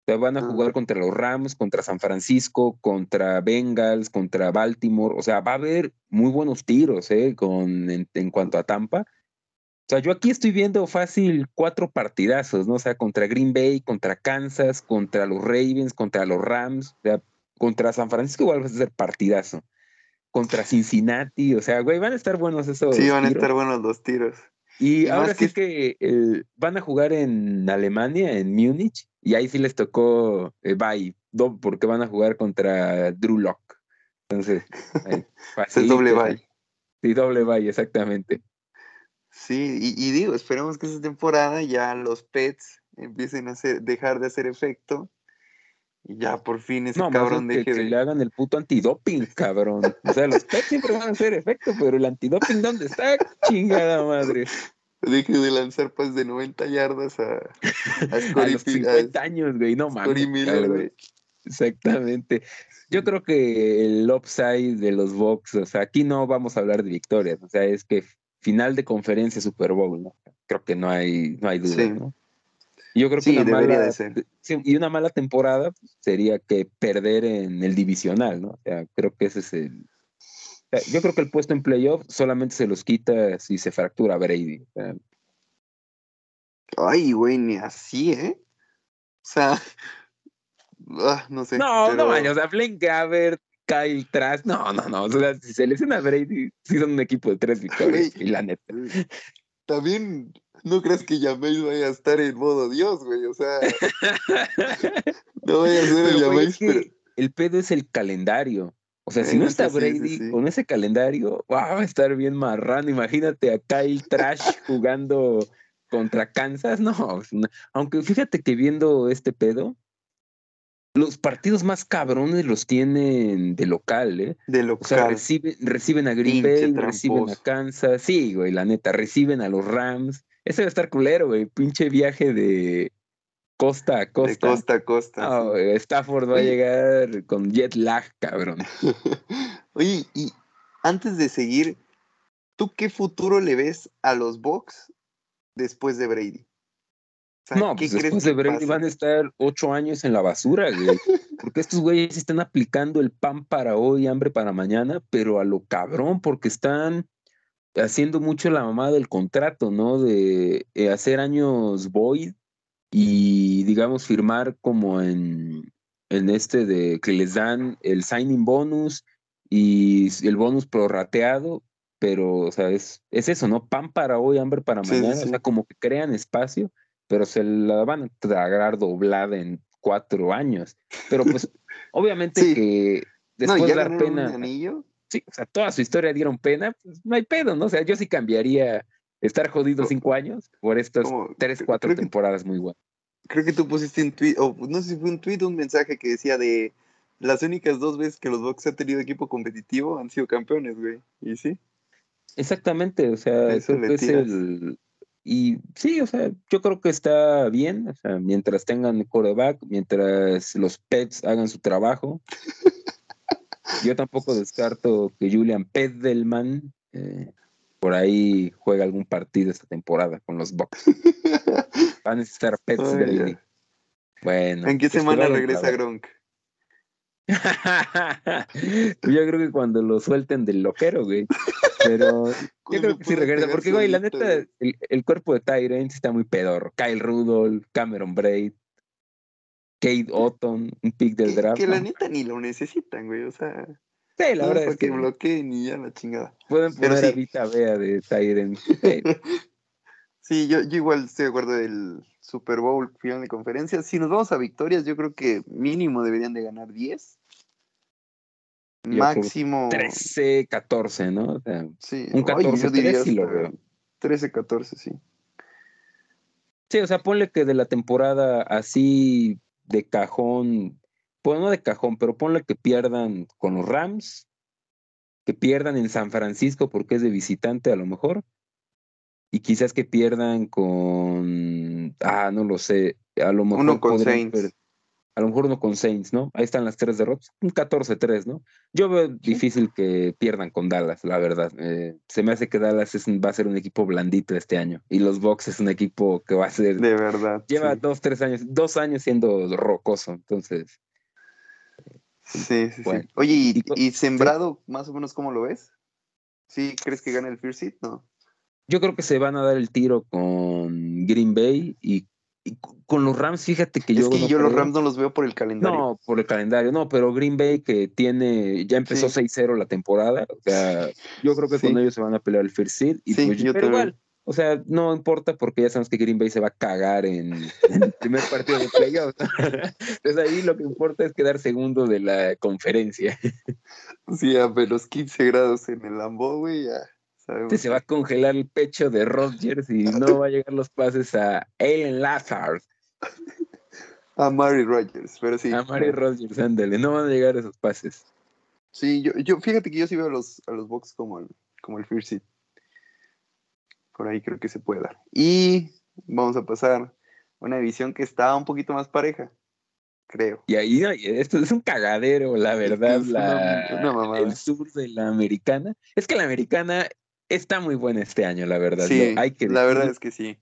van a ah. jugar contra los Rams, contra San Francisco, contra Bengals, contra Baltimore. O sea, va a haber muy buenos tiros eh, con, en, cuanto a Tampa. O sea, yo aquí estoy viendo fácil cuatro partidazos, ¿no? O sea, contra Green Bay, contra Kansas, contra los Ravens, contra los Rams, o sea, contra San Francisco igual va a ser partidazo. Contra Cincinnati, o sea, güey, van a estar buenos esos. Sí, van a estar buenos los tiros. Y, ahora sí que eh, van a jugar en Alemania, en Múnich, y ahí sí les tocó eh, bye, porque van a jugar contra Drew Lock. Entonces, es doble bye. Sí, doble bye, exactamente. Sí, y, digo, esperemos que esta temporada ya los pets empiecen a hacer, dejar de hacer efecto y ya por fin ese cabrón deje que, de... le hagan el puto antidoping, cabrón. O sea, los pets siempre van a hacer efecto, pero el antidoping, ¿dónde está? Chingada madre. Deje de lanzar pues de 90 yardas a, a, a los 50 años, güey, no mames. güey. Exactamente. Yo creo que el upside de los Bucks, o sea, aquí no vamos a hablar de victorias, o sea, es que final de conferencia Super Bowl, ¿no? Creo que no hay, no hay duda, ¿no? Yo creo que una mala, y una mala temporada sería que perder en el divisional, ¿no? O sea, creo que ese es el. yo creo que el puesto en playoff solamente se los quita si se fractura Brady. Ay, güey, ni así, ¿eh? O sea, ah, no sé. No, no, o sea, Blaine Gabbert, Kyle Trash, no, no, no. O sea, si se lesiona a Brady, sí son un equipo de tres victorias, y la neta. También no crees que Jameis vaya a estar en modo Dios, güey. O sea, no vaya a ser el Jameis, pero. El pedo es el calendario. O sea, si no está Brady con ese calendario, va a estar bien marrano. Imagínate a Kyle Trash jugando contra Kansas. No, aunque fíjate que viendo este pedo, los partidos más cabrones los tienen de local, ¿eh? De local. O sea, reciben, a Green Bay, reciben a Kansas. Sí, güey, la neta, reciben a los Rams. Ese va a estar culero, güey. Pinche viaje de costa a costa. De costa a costa. Stafford va a llegar con jet lag, cabrón. Oye, y antes de seguir, ¿tú qué futuro le ves a los Bucks después de Brady? no, pues después de Brady van a estar ocho años en la basura, güey. Porque estos güeyes están aplicando el pan para hoy, hambre para mañana, pero a lo cabrón, porque están haciendo mucho la mamá del contrato, ¿no? De eh, hacer años void y, digamos, firmar como en, en este de que les dan el signing bonus y el bonus prorrateado, pero, o sea, es, es eso, ¿no? Pan para hoy, hambre para mañana, o sea, como que crean espacio pero se la van a tragar doblada en cuatro años. Pero pues, obviamente que después de dar pena. anillo? Sí, o sea, toda su historia dieron pena, pues no hay pedo, ¿no? O sea, yo sí cambiaría estar jodido cinco años por estas tres, cuatro temporadas muy buenas. Creo que tú pusiste un tweet, o no sé si fue un tweet o un mensaje que decía de las únicas dos veces que los Bucks han tenido equipo competitivo han sido campeones, güey. ¿Y sí? Exactamente, o sea, eso es el, y sí, o sea, yo creo que está bien, o sea, mientras tengan coreback, mientras los pets hagan su trabajo. yo tampoco descarto que Julian Pedelman eh, por ahí juegue algún partido esta temporada con los Bucks. Van a necesitar pets de Bueno. ¿En qué semana regresa Gronk? yo creo que cuando lo suelten del loquero, güey. Pero yo creo que sí regresa, porque, güey, la neta, el, cuerpo de Tyrant está muy pedorro. Kyle Rudolph, Cameron Braid, Kate Otton, un pick del draft. Que la neta ni lo necesitan, güey, o sea. Sí, la verdad es que. bloqueen y ya la chingada. Pueden poner a Vita Bea de Tyrant. sí, yo, yo igual estoy de acuerdo del Super Bowl final de conferencia. Si nos vamos a victorias, yo creo que mínimo deberían de ganar 10 máximo 13, 14, ¿no? sí, un 14, 13 lo veo. 13, 14, sí. Sí, o sea, ponle que de la temporada así de cajón, pues no de cajón, pero ponle que pierdan con los Rams, que pierdan en San Francisco porque es de visitante a lo mejor, y quizás que pierdan con, ah, no lo sé, a lo mejor. Uno con Saints a lo mejor uno con Saints, ¿no? Ahí están las tres derrotas, un 14-3, ¿no? Yo veo difícil que pierdan con Dallas, la verdad. Eh, se me hace que Dallas va a ser un equipo blandito este año y los Bucks es un equipo que va a ser... De verdad. Lleva dos, tres años, dos años siendo rocoso, entonces... Sí, sí, sí. Oye, ¿y, sembrado más o menos cómo lo ves? ¿Sí crees que gane el First Seed? No. Yo creo que se van a dar el tiro con Green Bay y con los Rams, fíjate que yo. Es que yo los Rams no los veo por el calendario. No, por el calendario, no, pero Green Bay que tiene, ya empezó 6-0 la temporada, o sea, yo creo que con ellos se van a pelear el first seed. Y pues, pero igual, o sea, no importa porque ya sabemos que Green Bay se va a cagar en, el primer partido de playoffs. Entonces ahí lo que importa es quedar segundo de la conferencia. Sí, a menos 15 grados en el Lambo, güey, ya se va a congelar el pecho de Rodgers y no va a llegar los pases a Allen Lazard. A Mary Rodgers, pero sí. A Mary Rodgers, ándale, no van a llegar esos pases. Sí, yo, yo fíjate que yo sí veo a los, a los Bucks como el, como el First Seed. Por ahí creo que se puede dar. Y vamos a pasar una división que está un poquito más pareja, creo. Y ahí esto es un cagadero, la verdad, la, el sur de la americana. Es que la americana está muy buena este año, la verdad. Sí, hay que la verdad es que sí.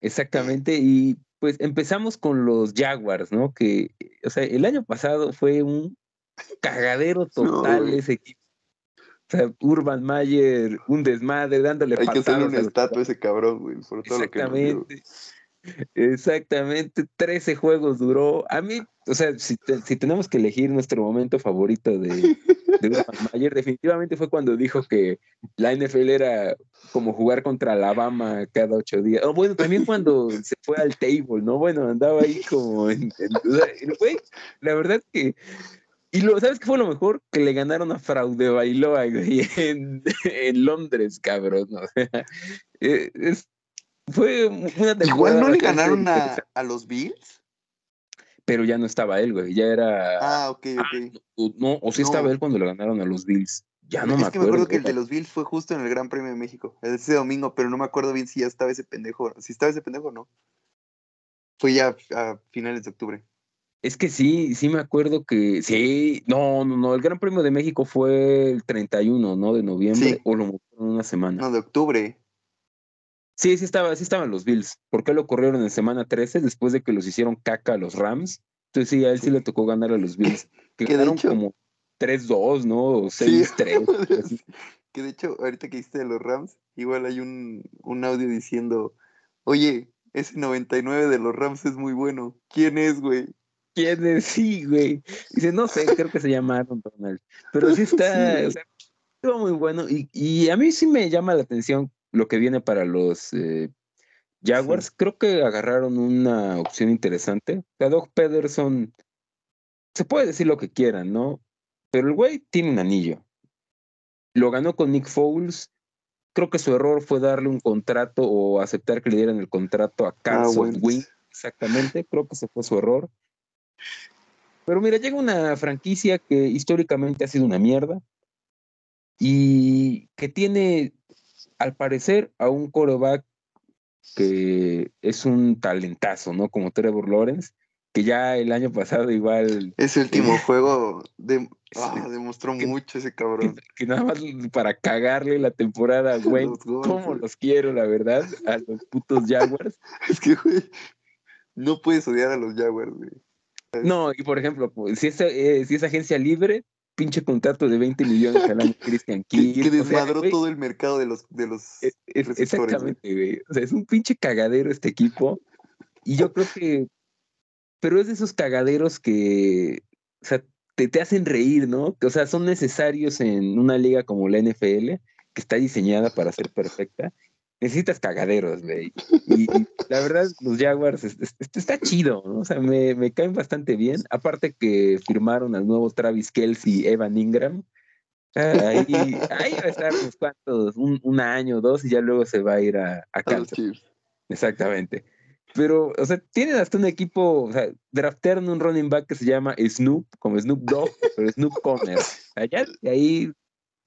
Exactamente, y pues empezamos con los Jaguars, ¿no? Que, o sea, el año pasado fue un cagadero total ese equipo. O sea, Urban Mayer, un desmadre, dándole Hay que hacerle una estatua a ese cabrón, güey, por todo lo que Exactamente. Exactamente, 13 juegos duró. A mí, o sea, si, tenemos que elegir nuestro momento favorito de, de Mayer, definitivamente fue cuando dijo que la NFL era como jugar contra Alabama cada ocho días. O bueno, también cuando se fue al table, ¿no? Bueno, andaba ahí como en. la verdad que. Y lo, ¿sabes qué fue lo mejor? Que le ganaron a Fraude Bailoa, en, en Londres, cabrón. O sea, eh, es, fue una Igual no le ganaron a, los Bills. Pero ya no estaba él, güey. Ya era. Ah, ok, ok. Ah, no, o sí estaba él cuando le ganaron a los Bills. Ya no me acuerdo. Es que me acuerdo que el de los Bills fue justo en el Gran Premio de México, ese domingo, pero no me acuerdo bien si ya estaba ese pendejo. Si estaba ese pendejo o no. Fue ya a finales de octubre. Es que sí, sí me acuerdo que. Sí, no, no, no. El Gran Premio de México fue el 31, ¿no? De noviembre. O lo en una semana. No, de octubre. Sí, sí estaba, sí estaban los Bills. ¿Por qué lo corrieron en semana 13 después de que los hicieron caca a los Rams? Entonces sí, a él sí le tocó ganar a los Bills. Que ganaron como 3-2, ¿no? O 6-3. que de hecho, ahorita que hiciste de los Rams, igual hay un, audio diciendo, oye, ese 99 de los Rams es muy bueno. ¿Quién es, güey? ¿Quién es? Sí, güey. Dice, no sé, creo que se llama Aaron Donald. Pero sí está, o sea, muy bueno. Y, y a mí sí me llama la atención lo que viene para los eh, Jaguars. Creo que agarraron una opción interesante. A Doug Pederson, se puede decir lo que quieran, ¿no? Pero el güey tiene un anillo. Lo ganó con Nick Foles. Creo que su error fue darle un contrato o aceptar que le dieran el contrato a ah, Carson Wing. Exactamente, creo que ese fue su error. Pero mira, llega una franquicia que históricamente ha sido una mierda y que tiene al parecer a un coreback que es un talentazo, ¿no? Como Trevor Lawrence, que ya el año pasado igual... Ese último juego de, ah, demostró mucho ese cabrón. Que, nada más para cagarle la temporada, güey, cómo los quiero, la verdad, a los putos Jaguars. es que, güey, no puedes odiar a los Jaguars, güey. No, y por ejemplo, pues, si, eh, si es agencia libre, pinche contrato de 20 millones al año Christian King. Que, desmadró todo el mercado de los, de los e, Exactamente, güey. O sea, es un pinche cagadero este equipo. Y yo creo que. Pero es de esos cagaderos que. O sea, te, te hacen reír, ¿no? O sea, son necesarios en una liga como la NFL, que está diseñada para ser perfecta necesitas cagaderos, güey. Y, la verdad, los Jaguars está chido, ¿no? O sea, me, me, caen bastante bien. Aparte que firmaron al nuevo Travis Kelsey y Evan Ingram. ahí, ahí, va a estar unos cuantos, un, un, año, dos, y ya luego se va a ir a, a Exactamente. Pero, o sea, tienen hasta un equipo, o sea, draftearon un running back que se llama Snoop, como Snoop Dogg, pero Snoop Conner. Allá, y ahí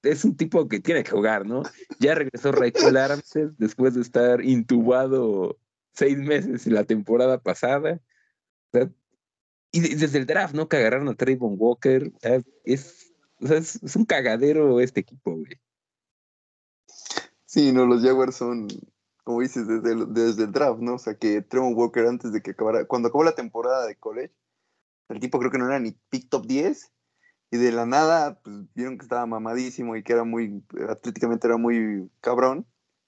es un tipo que tiene que jugar, ¿no? Ya regresó Rachel Armstead después de estar intubado seis meses la temporada pasada. y desde el draft, ¿no? Que agarraron a Trayvon Walker. Es, es, un cagadero este equipo, güey. Sí, no, los Jaguars son, como dices, desde el, desde el draft, ¿no? O sea, que Trayvon Walker antes de que acabara, cuando acabó la temporada de college, el tipo creo que no era ni pick top 10 y de la nada, pues vieron que estaba mamadísimo y que era muy, atléticamente era muy cabrón.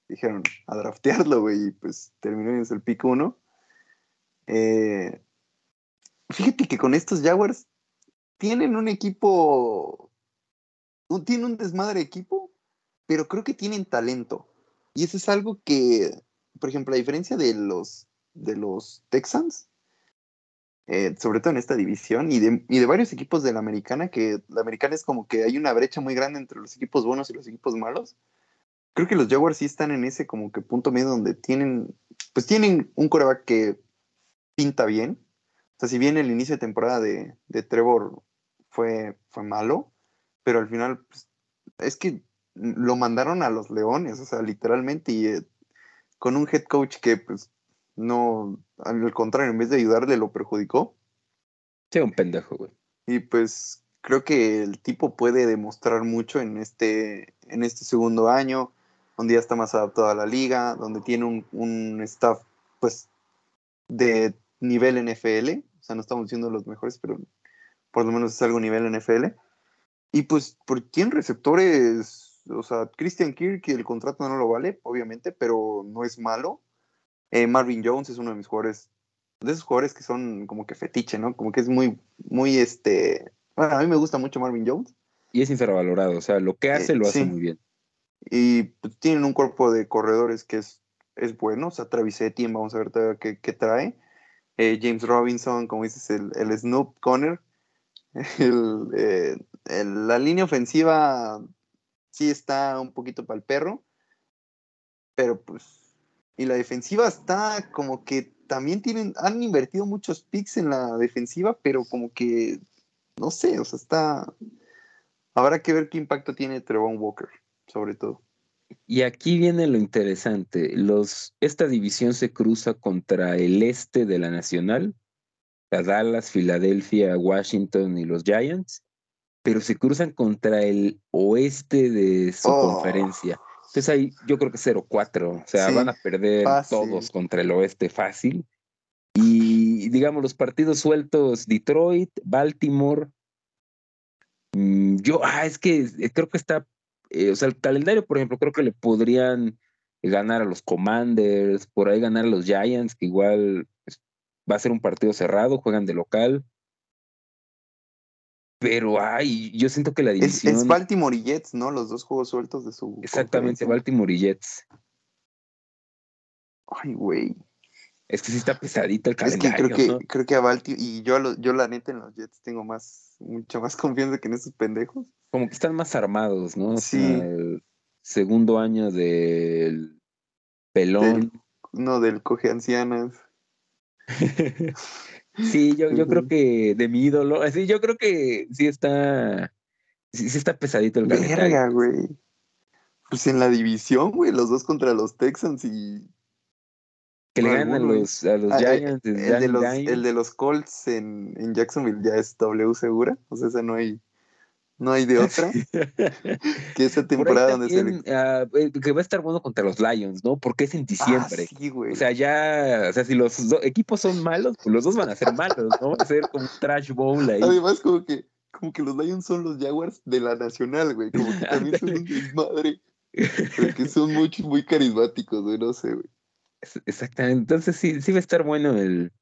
Dijeron, a draftearlo, güey, y pues terminó en el pick 1. Eh, fíjate que con estos Jaguars tienen un equipo, tienen un desmadre equipo, pero creo que tienen talento. Y eso es algo que, por ejemplo, a diferencia de los, de los Texans, eh, sobre todo en esta división, y de, varios equipos de la americana, que la americana es como que hay una brecha muy grande entre los equipos buenos y los equipos malos. Creo que los Jaguars sí están en ese como que punto medio donde tienen, pues tienen un coreback que pinta bien. O sea, si bien el inicio de temporada de, de Trevor fue, fue malo, pero al final pues, es que lo mandaron a los Leones, o sea, literalmente, y eh, con un head coach que pues no, al contrario, en vez de ayudarle lo perjudicó. Sí, un pendejo, güey. Y pues creo que el tipo puede demostrar mucho en este, en este segundo año, donde ya está más adaptado a la liga, donde tiene un, un staff, pues, de nivel NFL. O sea, no estamos diciendo los mejores, pero por lo menos es algo nivel NFL. Y pues, por tienen receptores, o sea, Christian Kirk, el contrato no lo vale, obviamente, pero no es malo. Eh, Marvin Jones es uno de mis jugadores, de esos jugadores que son como que fetiche, ¿no? Como que es muy, muy, este, bueno, a mí me gusta mucho Marvin Jones. Y es infravalorado, o sea, lo que hace, lo hace muy bien. Y pues, tienen un cuerpo de corredores que es, es bueno, o sea, Travis Etienne, vamos a ver qué, qué trae. Eh, James Robinson, como dices, el, el Snoop Conner. Eh, el, la línea ofensiva sí está un poquito para el perro, pero pues, y la defensiva está como que también tienen, han invertido muchos picks en la defensiva, pero como que, no sé, o sea, está, habrá que ver qué impacto tiene Trevon Walker, sobre todo. Y aquí viene lo interesante. Los, esta división se cruza contra el este de la Nacional, Dallas, Filadelfia, Washington y los Giants, pero se cruzan contra el oeste de su oh. conferencia. Entonces ahí yo creo que 0-4, o sea, van a perder todos contra el oeste fácil. Y digamos, los partidos sueltos, Detroit, Baltimore. Mm, yo, ah, es que creo que está eh, o sea, el calendario, por ejemplo, creo que le podrían ganar a los Commanders, por ahí ganar a los Giants, que igual pues, va a ser un partido cerrado, juegan de local. Pero ay, yo siento que la división. Es, Baltimore y Jets, ¿no? Los dos juegos sueltos de su. Exactamente, Baltimore y Jets. Ay, güey. Es que sí está pesadito el calendario. Es que creo que, creo que a Baltimore, y yo, yo la neta en los Jets tengo más, mucha más confianza que en esos pendejos. Como que están más armados, ¿no? Sí. el segundo año del pelón. no, del coge ancianas. sí, yo, yo creo que de mi ídolo, así yo creo que sí está, sí, está pesadito el calendario. Verga, güey. Pues en la división, güey, los dos contra los Texans y que le ganan los, a los ah, eh, Giants. El, de los, el, de los, Colts en, en, Jacksonville ya es W segura. O sea, esa no hay, no hay de otra. que esa temporada donde se eh, que va a estar bueno contra los Lions, ¿no? Porque es en diciembre. Ah, sí, güey. O sea, ya, o sea, si los equipos son malos, pues los dos van a ser malos, ¿no? Va a ser como un trash bowl ahí. Además, como que, como que los Lions son los Jaguars de la nacional, güey. Como que también son un desmadre. Porque son muy, muy carismáticos, güey, no sé, güey. Exactamente. Entonces sí, sí va a estar bueno el.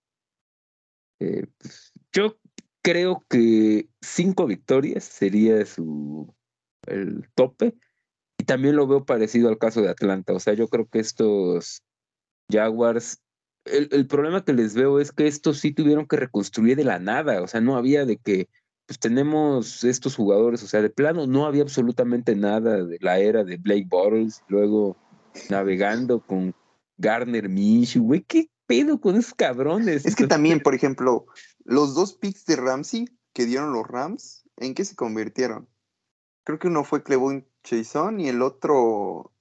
Eh, pues, yo creo que cinco victorias sería su el tope. Y también lo veo parecido al caso de Atlanta. O sea, yo creo que estos Jaguars. El, el problema que les veo es que estos sí tuvieron que reconstruir de la nada. O sea, no había de que pues tenemos estos jugadores, o sea, de plano no había absolutamente nada de la era de Blake Bottles, luego navegando con Garner Minshew, güey, qué pedo con esos cabrones. Es que también, por ejemplo, los dos picks de Ramsey que dieron los Rams, ¿en qué se convirtieron? Creo que uno fue Clevon Chason y el otro,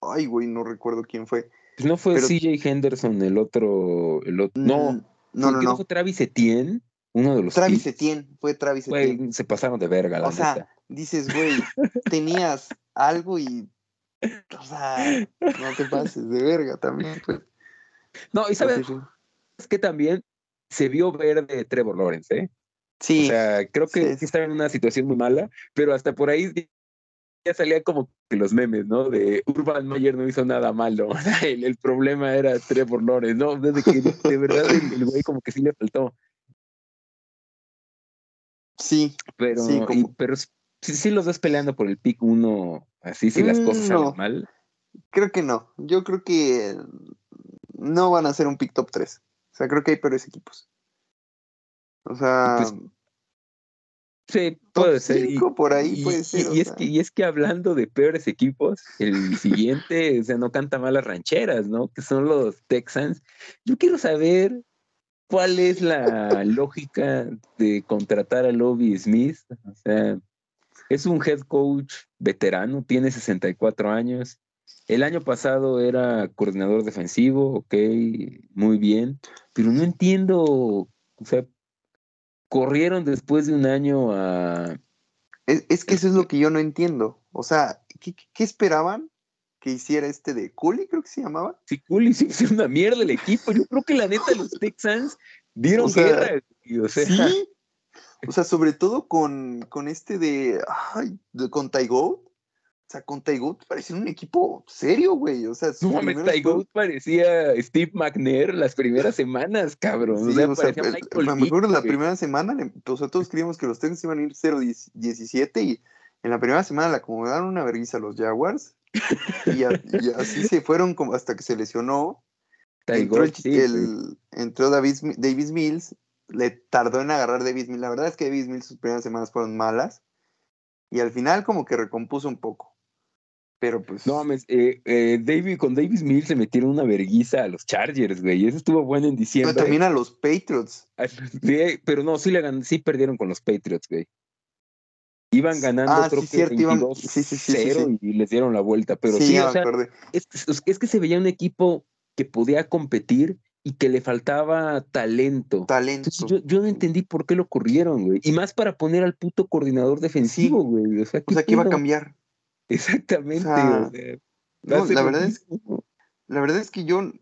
ay, güey, no recuerdo quién fue. Pues no fue CJ Henderson, el otro, el otro, no, mm, no, no, no. fue Travis Etienne, uno de los Travis Etienne, fue Travis Etienne. Se pasaron de verga, la O sea, dices, güey, tenías algo y o sea, no te pases de verga también, pues. No, y sabes, es que también se vio verde Trevor Lawrence, ¿eh? Sí. O sea, creo que sí, estaba en una situación muy mala, pero hasta por ahí ya salían como que los memes, ¿no? De Urban Meyer no hizo nada malo. el, el, problema era Trevor Lawrence, ¿no? Desde que de verdad el, güey como que sí le faltó. Sí. Pero, sí, pero sí, los ves peleando por el pick uno Así si las cosas salen mal. Creo que no. Yo creo que no van a ser un pick top 3. O sea, creo que hay peores equipos. O sea. Pues, sí, puede ser. por ahí puede ser. Y, es que, y es que hablando de peores equipos, el siguiente, o sea, no canta mal las rancheras, ¿no? Que son los Texans. Yo quiero saber cuál es la lógica de contratar a Lobby Smith. O sea, es un head coach veterano, tiene 64 años. El año pasado era coordinador defensivo, ok, muy bien, pero no entiendo, o sea, corrieron después de un año a... Es, que eso es lo que yo no entiendo. O sea, ¿qué, esperaban que hiciera este de Cooley, creo que se llamaba? Sí, Cooley sí hizo una mierda el equipo. Yo creo que la neta los Texans dieron guerra. O sea, sí, O sea, sobre todo con, con este de, ay, de, con Taigo. O sea, con Taigo parecía un equipo serio, güey. O sea, no mames, Taigo parecía Steve McNair las primeras semanas, cabrón. o sea, parecía Michael Me acuerdo la primera semana, o sea, todos creíamos que los Texans iban a ir 0-17 y en la primera semana le acomodaron una vergüenza a los Jaguars. y, así se fueron como hasta que se lesionó. Entró, el, entró Davis, Davis Mills, le tardó en agarrar Davis Mills. La verdad es que Davis Mills sus primeras semanas fueron malas. Y al final como que recompuso un poco. Pero pues. No mames, eh, eh, David, con Davis Mills se metieron una verguiza a los Chargers, güey. Eso estuvo bueno en diciembre. Pero también a los Patriots. pero no, sí, le sí perdieron con los Patriots, güey. Iban ganando, ah, creo que 22 0 y les dieron la vuelta. Pero sí, o sea, es, es, que se veía un equipo que podía competir y que le faltaba talento. Talento. yo, yo, no entendí por qué lo corrieron, güey. Y más para poner al puto coordinador defensivo, güey. O sea, que iba a cambiar. Exactamente. no, la verdad es, la verdad es que yo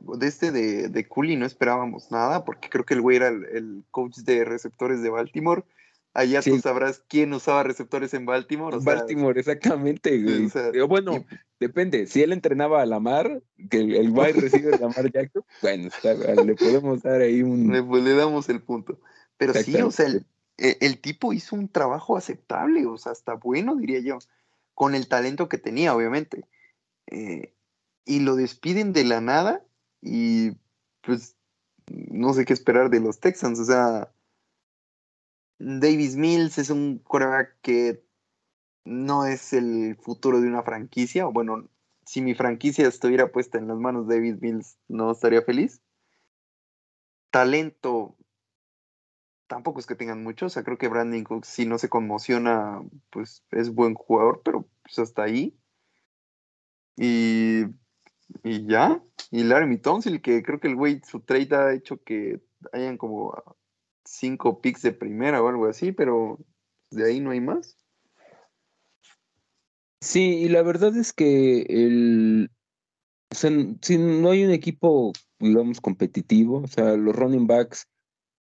de este de, de Cooley no esperábamos nada, porque creo que el güey era el, coach de receptores de Baltimore. Allá tú sabrás quién usaba receptores en Baltimore. Baltimore, exactamente, güey. bueno, depende. Si él entrenaba a Lamar, que el, el wide receiver Lamar Jackson, bueno, le podemos dar ahí un. Le, damos el punto. Pero sí, o sea, el, el, tipo hizo un trabajo aceptable, o sea, hasta bueno, diría yo con el talento que tenía, obviamente. Eh, y lo despiden de la nada y pues no sé qué esperar de los Texans. O sea, Davis Mills es un quarterback que no es el futuro de una franquicia. Bueno, si mi franquicia estuviera puesta en las manos de Davis Mills, no estaría feliz. Talento, tampoco es que tengan mucho. O sea, creo que Brandon Cooks, si no se conmociona, pues es buen jugador, pero pues hasta ahí. Y, y ya. Y Larry Tonsil, que creo que el güey, su trade ha hecho que hayan como cinco picks de primera o algo así, pero de ahí no hay más. Sí, y la verdad es que el. O sea, si no hay un equipo, digamos, competitivo, o sea, los running backs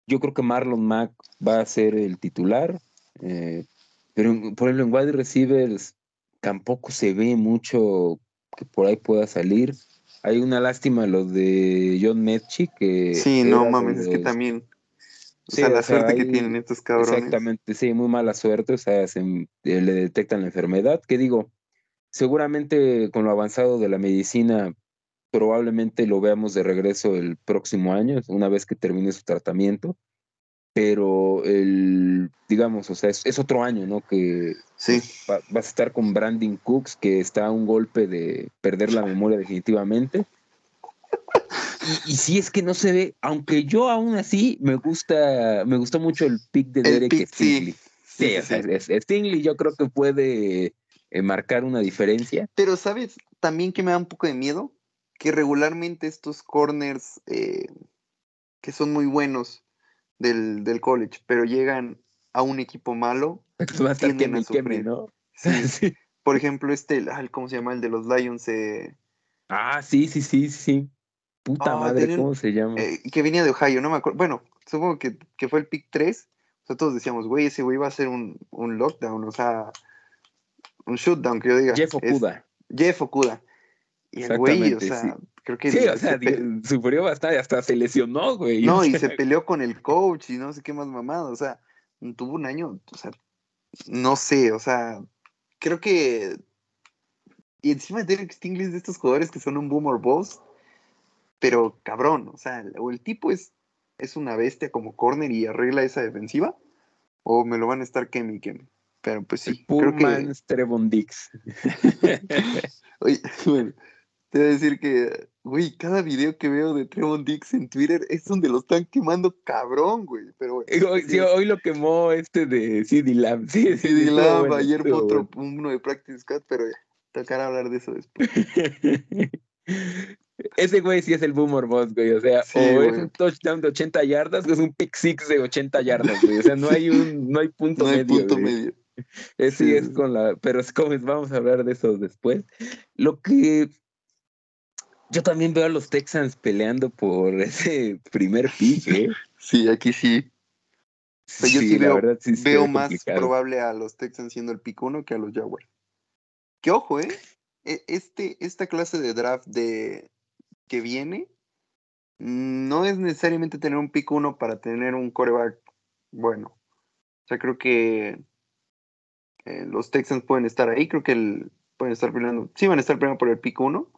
yo creo que Marlon Mack va a ser el titular, eh, pero por ejemplo en wide receivers tampoco se ve mucho que por ahí pueda salir. Hay una lástima lo de John Metchi que... Sí, no mames, es que también... O sea, la suerte que tienen estos cabrones. Exactamente, sí, muy mala suerte, o sea, se, le detectan la enfermedad, que digo, seguramente con lo avanzado de la medicina probablemente lo veamos de regreso el próximo año, una vez que termine su tratamiento. Pero el, digamos, o sea, es, otro año, ¿no? Que sí. vas a estar con Brandon Cooks, que está a un golpe de perder la memoria definitivamente. Y, si es que no se ve, aunque yo aún así me gusta, me gustó mucho el pick de Derek Stingley. Sí, sí, Stingley yo creo que puede eh, marcar una diferencia. Pero, ¿sabes? También que me da un poco de miedo que regularmente estos corners eh, que son muy buenos del, college, pero llegan a un equipo malo, tienden a sufrir. ¿no? Sí. Por ejemplo, este, ¿cómo se llama? El de los Lions. Eh... Ah, sí, sí, sí, sí. Puta ah, madre, ¿cómo se llama? Eh, que venía de Ohio, no me acuerdo. Bueno, supongo que, que fue el pick 3. O sea, todos decíamos, güey, ese güey va a ser un, un lockdown, o sea, un shutdown, que yo diga. Jeff Okuda. Jeff Okuda. Y el güey, o sea, creo que. Sí, o sea, sufrió bastante, hasta se lesionó, güey. No, y se peleó con el coach y no sé qué más mamado. O sea, tuvo un año, o sea, no sé, o sea, creo que. Y encima de Derek Stingley de estos jugadores que son un boomer boss, pero cabrón, o sea, o el tipo es, es una bestia como corner y arregla esa defensiva, o me lo van a estar Kemi Kemi. Pero pues sí. creo que... Trevon Dix. Oye, bueno, te voy a decir que, güey, cada video que veo de Trevon Dix en Twitter es donde lo están quemando cabrón, güey. Pero hoy, sí, hoy lo quemó este de CD Lamb. Sí, CD Lamb, ayer fue otro uno de Practice Cut, pero ya, tocará hablar de eso después. Ese güey sí es el boomer boss, güey. O sea, o es un touchdown de 80 yardas o es un pick six de 80 yardas, güey. O sea, no hay un, no hay punto no hay punto medio. sí, es con la, pero es como vamos a hablar de eso después. Lo que yo también veo a los Texans peleando por ese primer pick, ¿eh? Sí, aquí sí. yo sí, veo, veo más probable a los Texans siendo el pick 1 que a los Jaguars. Que ojo, ¿eh? E, este, esta clase de draft de, que viene no es necesariamente tener un pick 1 para tener un coreback bueno. O sea, creo que eh, los Texans pueden estar ahí. Creo que pueden estar peleando. Sí, van a estar peleando por el pick 1,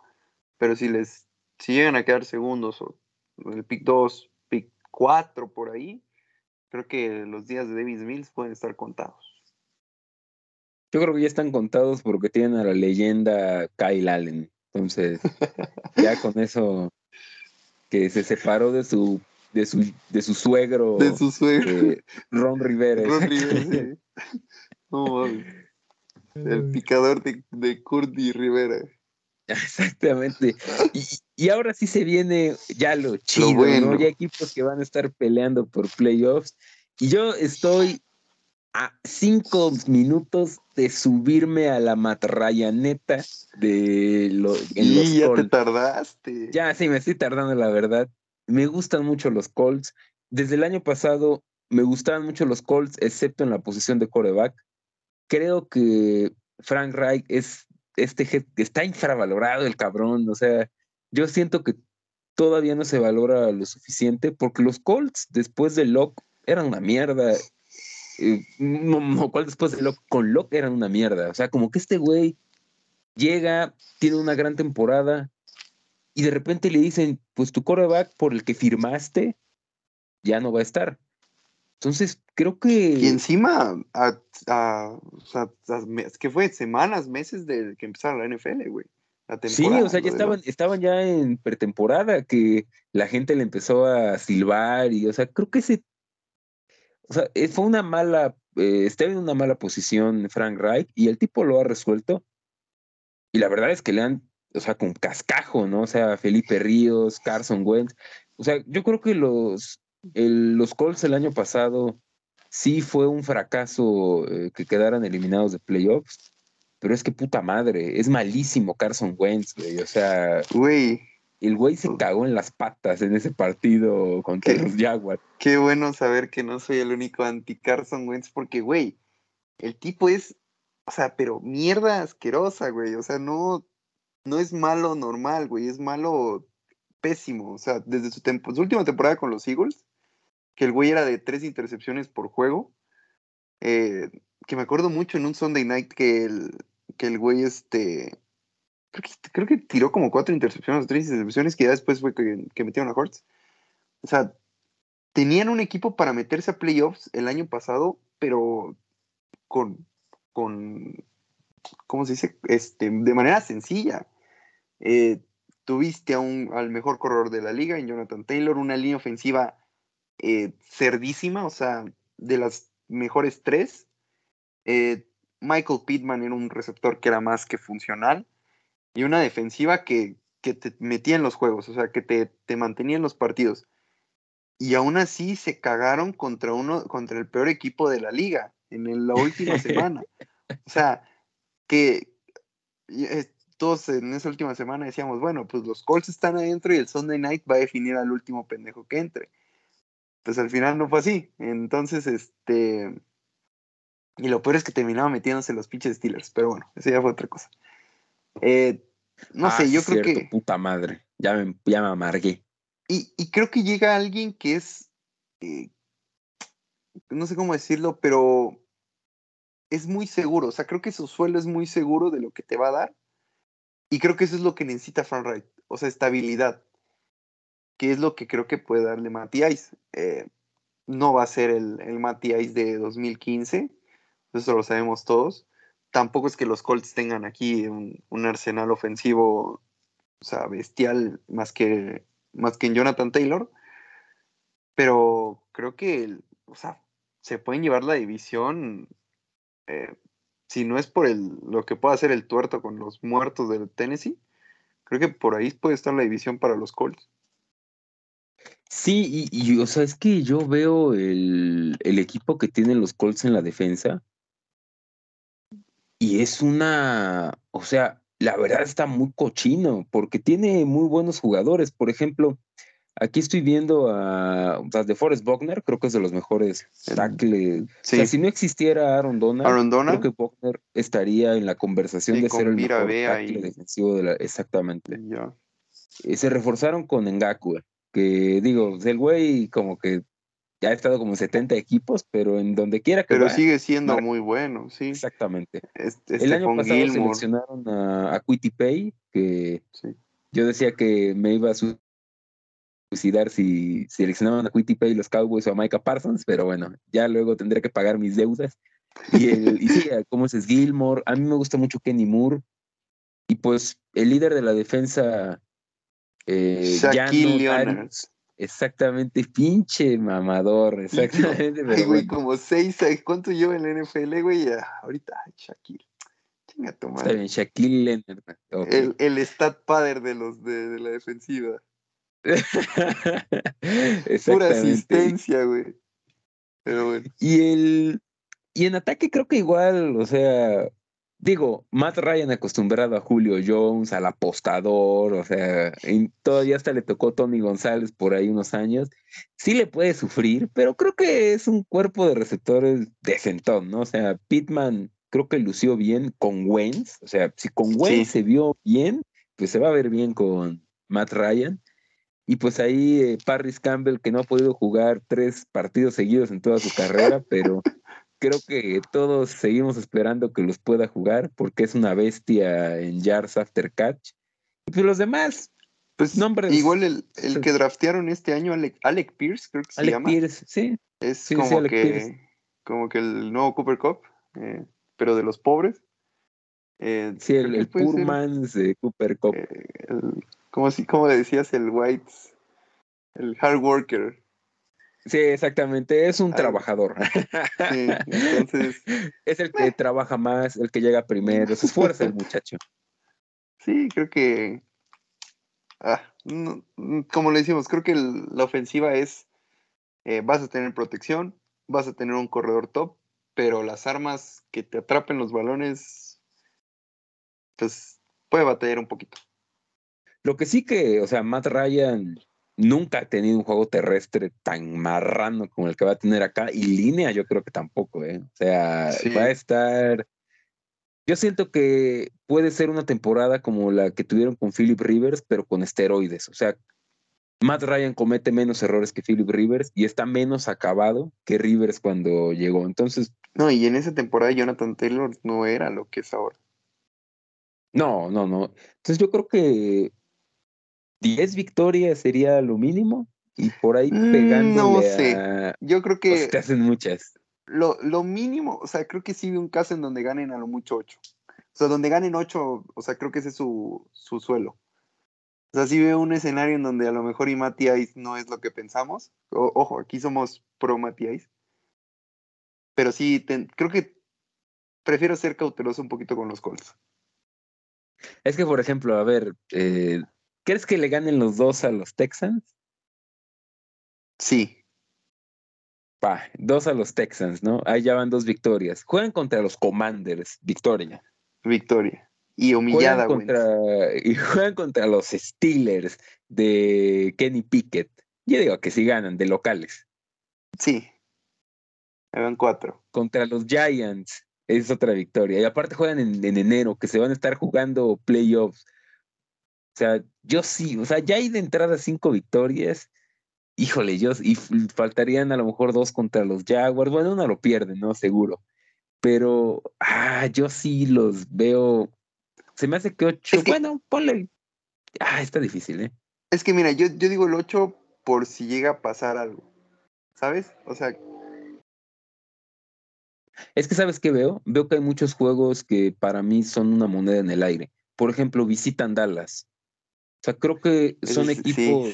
pero si les si llegan a quedar segundos o el pick 2, pick 4 por ahí, creo que los días de Davis Mills pueden estar contados. Yo creo que ya están contados porque tienen a la leyenda Kyle Allen. Entonces, ya con eso que se separó de su de su, de su suegro. De su suegro. Eh, Ron Rivera. Ron Rivera, El picador de, de Curdy Rivera. Exactamente. Y, ahora sí se viene ya lo chido, ¿no? Ya equipos que van a estar peleando por playoffs. Y yo estoy a cinco minutos de subirme a la matrayaneta de lo, y ya te tardaste. Ya, sí, me estoy tardando, la verdad. Me gustan mucho los Colts. Desde el año pasado me gustaban mucho los Colts, excepto en la posición de coreback. Creo que Frank Reich es este está infravalorado el cabrón, o sea, yo siento que todavía no se valora lo suficiente porque los Colts después de Locke eran una mierda. Eh, no, no, ¿cuál después de Locke? Con Locke eran una mierda. O sea, como que este güey llega, tiene una gran temporada y de repente le dicen, pues tu coreback por el que firmaste ya no va a estar. Entonces, creo que. Y encima, a, o sea, que fue semanas, meses de que empezara la NFL, güey. Sí, o sea, ya estaban, estaban ya en pretemporada, que la gente le empezó a silbar y, o sea, creo que ese. O sea, eh, fue una mala. Eh, estaba en una mala posición Frank Reich y el tipo lo ha resuelto. Y la verdad es que le han, o sea, con cascajo, ¿no? O sea, Felipe Ríos, Carson Wentz. O sea, yo creo que los, los Colts el año pasado sí fue un fracaso eh, que quedaran eliminados de playoffs, pero es que puta madre, es malísimo Carson Wentz, güey. O sea, güey. El güey se cagó en las patas en ese partido contra los Jaguars. Qué bueno saber que no soy el único anti Carson Wentz, porque, güey, el tipo es, o sea, pero mierda asquerosa, güey. O sea, no, no es malo normal, güey, es malo pésimo. O sea, desde su, su última temporada con los Eagles, que el güey era de tres intercepciones por juego. Eh, que me acuerdo mucho en un Sunday night que el, que el güey, este, creo que, tiró como cuatro intercepciones, tres intercepciones, que ya después fue que, metieron a Hortz. O sea, tenían un equipo para meterse a playoffs el año pasado, pero con, con ¿cómo se dice? Este, de manera sencilla. Eh, tuviste a un, al mejor corredor de la liga, en Jonathan Taylor, una línea ofensiva eh, cerdísima, o sea, de las mejores tres. Eh, Michael Pittman era un receptor que era más que funcional y una defensiva que, te metía en los juegos, o sea, que te, te, mantenía en los partidos. Y aún así se cagaron contra uno, contra el peor equipo de la liga en la última semana. O sea, que eh, todos en esa última semana decíamos, bueno, pues los Colts están adentro y el Sunday night va a definir al último pendejo que entre pues al final no fue así. Entonces, este. Y lo peor es que terminaba metiéndose los pinches Steelers, pero bueno, eso ya fue otra cosa. Eh, no sé, ah, yo creo que. Puta madre, ya me, ya me amargué. Y, y, creo que llega alguien que es. Eh, no sé cómo decirlo, pero es muy seguro. O sea, creo que su suelo es muy seguro de lo que te va a dar. Y creo que eso es lo que necesita Frank Wright. O sea, estabilidad que es lo que creo que puede darle Matías. Eh, no va a ser el, el Matías de 2015, eso lo sabemos todos. Tampoco es que los Colts tengan aquí un, arsenal ofensivo, o sea, bestial, más que, más que en Jonathan Taylor. Pero creo que, o sea, se pueden llevar la división, eh, si no es por el, lo que pueda hacer el tuerto con los muertos del Tennessee, creo que por ahí puede estar la división para los Colts. Sí, y, o sea, es que yo veo el, el equipo que tienen los Colts en la defensa y es una, o sea, la verdad está muy cochino porque tiene muy buenos jugadores. Por ejemplo, Aquí estoy viendo a, o sea, de Forrest Buckner, creo que es de los mejores tackles. O sea, si no existiera Aaron Donald, creo que Buckner estaría en la conversación de ser el mejor tackle defensivo de la. Exactamente. Eh, se reforzaron con Ngaku, que digo, el güey como que ya ha estado como 70 equipos, pero en donde quiera que Pero sigue siendo muy bueno, sí. Exactamente. el año pasado seleccionaron a, a Quitty Pay, que yo decía que me iba a suicidar si seleccionaban a Quitty Pay los Cowboys o a Micah Parsons, pero bueno, ya luego tendré que pagar mis deudas. Y, el, y sí, ¿cómo es Gilmore? A mí me gusta mucho Kenny Moore. Y pues el líder de la defensa, eh, Shaquille Leonard. Exactamente, pinche mamador, exactamente. Ay, güey, como seis, ¿cuánto lleva en la NFL, güey? Ahorita, Shaquille. Chinga tu madre. Está bien, Shaquille Leonard. El, el stat padre de los de, la defensiva. Pura asistencia, güey. Pero bueno. Y el. Y en ataque creo que igual, o sea, digo, Matt Ryan acostumbrado a Julio Jones, al apostador, o sea, todavía hasta le tocó Tony González por ahí unos años. Sí le puede sufrir, pero creo que es un cuerpo de receptores decentón, ¿no? O sea, Pittman creo que lució bien con Wentz, o sea, si con Wentz se vio bien, pues se va a ver bien con Matt Ryan. Y pues ahí eh, Parris Campbell, que no ha podido jugar tres partidos seguidos en toda su carrera, pero creo que todos seguimos esperando que los pueda jugar porque es una bestia en yards after catch. Y pues los demás, pues nombres. Igual el, el que draftearon este año, Alec, Alec Pierce, creo que se llama. Pierce, sí. Es como, que, como que el nuevo Cooper Cup, eh, pero de los pobres. Eh, sí, el, el de Cooper Cup. Eh, como, si, como le decías, el White, el hard worker. Sí, exactamente, es un trabajador. Sí, entonces. es el que trabaja más, el que llega primero, se esfuerza el muchacho. Sí, creo que. Ah, como le decimos, creo que la ofensiva es. Eh, vas a tener protección, vas a tener un corredor top, pero las armas que te atrapen los balones, pues puede batallar un poquito. Lo que sí que, o sea, Matt Ryan nunca ha tenido un juego terrestre tan marrano como el que va a tener acá. Y línea, yo creo que tampoco, ¿eh? O sea, va a estar. Yo siento que puede ser una temporada como la que tuvieron con Philip Rivers, pero con esteroides. O sea, Matt Ryan comete menos errores que Philip Rivers y está menos acabado que Rivers cuando llegó. Entonces. No, y en esa temporada Jonathan Taylor no era lo que es ahora. No, no, no. Entonces yo creo que 10 victorias sería lo mínimo y por ahí mm, pegando. No sé. Yo creo que. te hacen muchas. Lo, lo, mínimo, o sea, creo que sí vi un caso en donde ganen a lo mucho 8. O sea, donde ganen 8, o sea, creo que ese es su, su suelo. O sea, sí veo un escenario en donde a lo mejor y Matías no es lo que pensamos. ojo, aquí somos pro Matías. Pero sí, creo que prefiero ser cauteloso un poquito con los Colts. Es que, por ejemplo, a ver, eh, ¿Crees que le ganen los dos a los Texans? Sí. Pa, dos a los Texans, ¿no? Ahí ya van dos victorias. Juegan contra los Commanders, victoria. Victoria. Y humillada, güey. Y juegan contra los Steelers de Kenny Pickett. Yo digo que sí ganan, de locales. Sí. Ahí van cuatro. Contra los Giants, es otra victoria. Y aparte juegan en enero, que se van a estar jugando playoffs. O sea, yo sí, o sea, ya hay de entrada cinco victorias. Híjole, yo, y faltarían a lo mejor dos contra los Jaguars. Bueno, uno lo pierde, ¿no? Seguro. Pero, ah, yo sí los veo. Se me hace que ocho. bueno, ponle. Ah, está difícil, ¿eh? Es que mira, yo, yo digo el ocho por si llega a pasar algo. ¿Sabes? O sea. Es que, ¿sabes qué veo? Veo que hay muchos juegos que para mí son una moneda en el aire. Por ejemplo, visitan Dallas. O sea, creo que son equipos,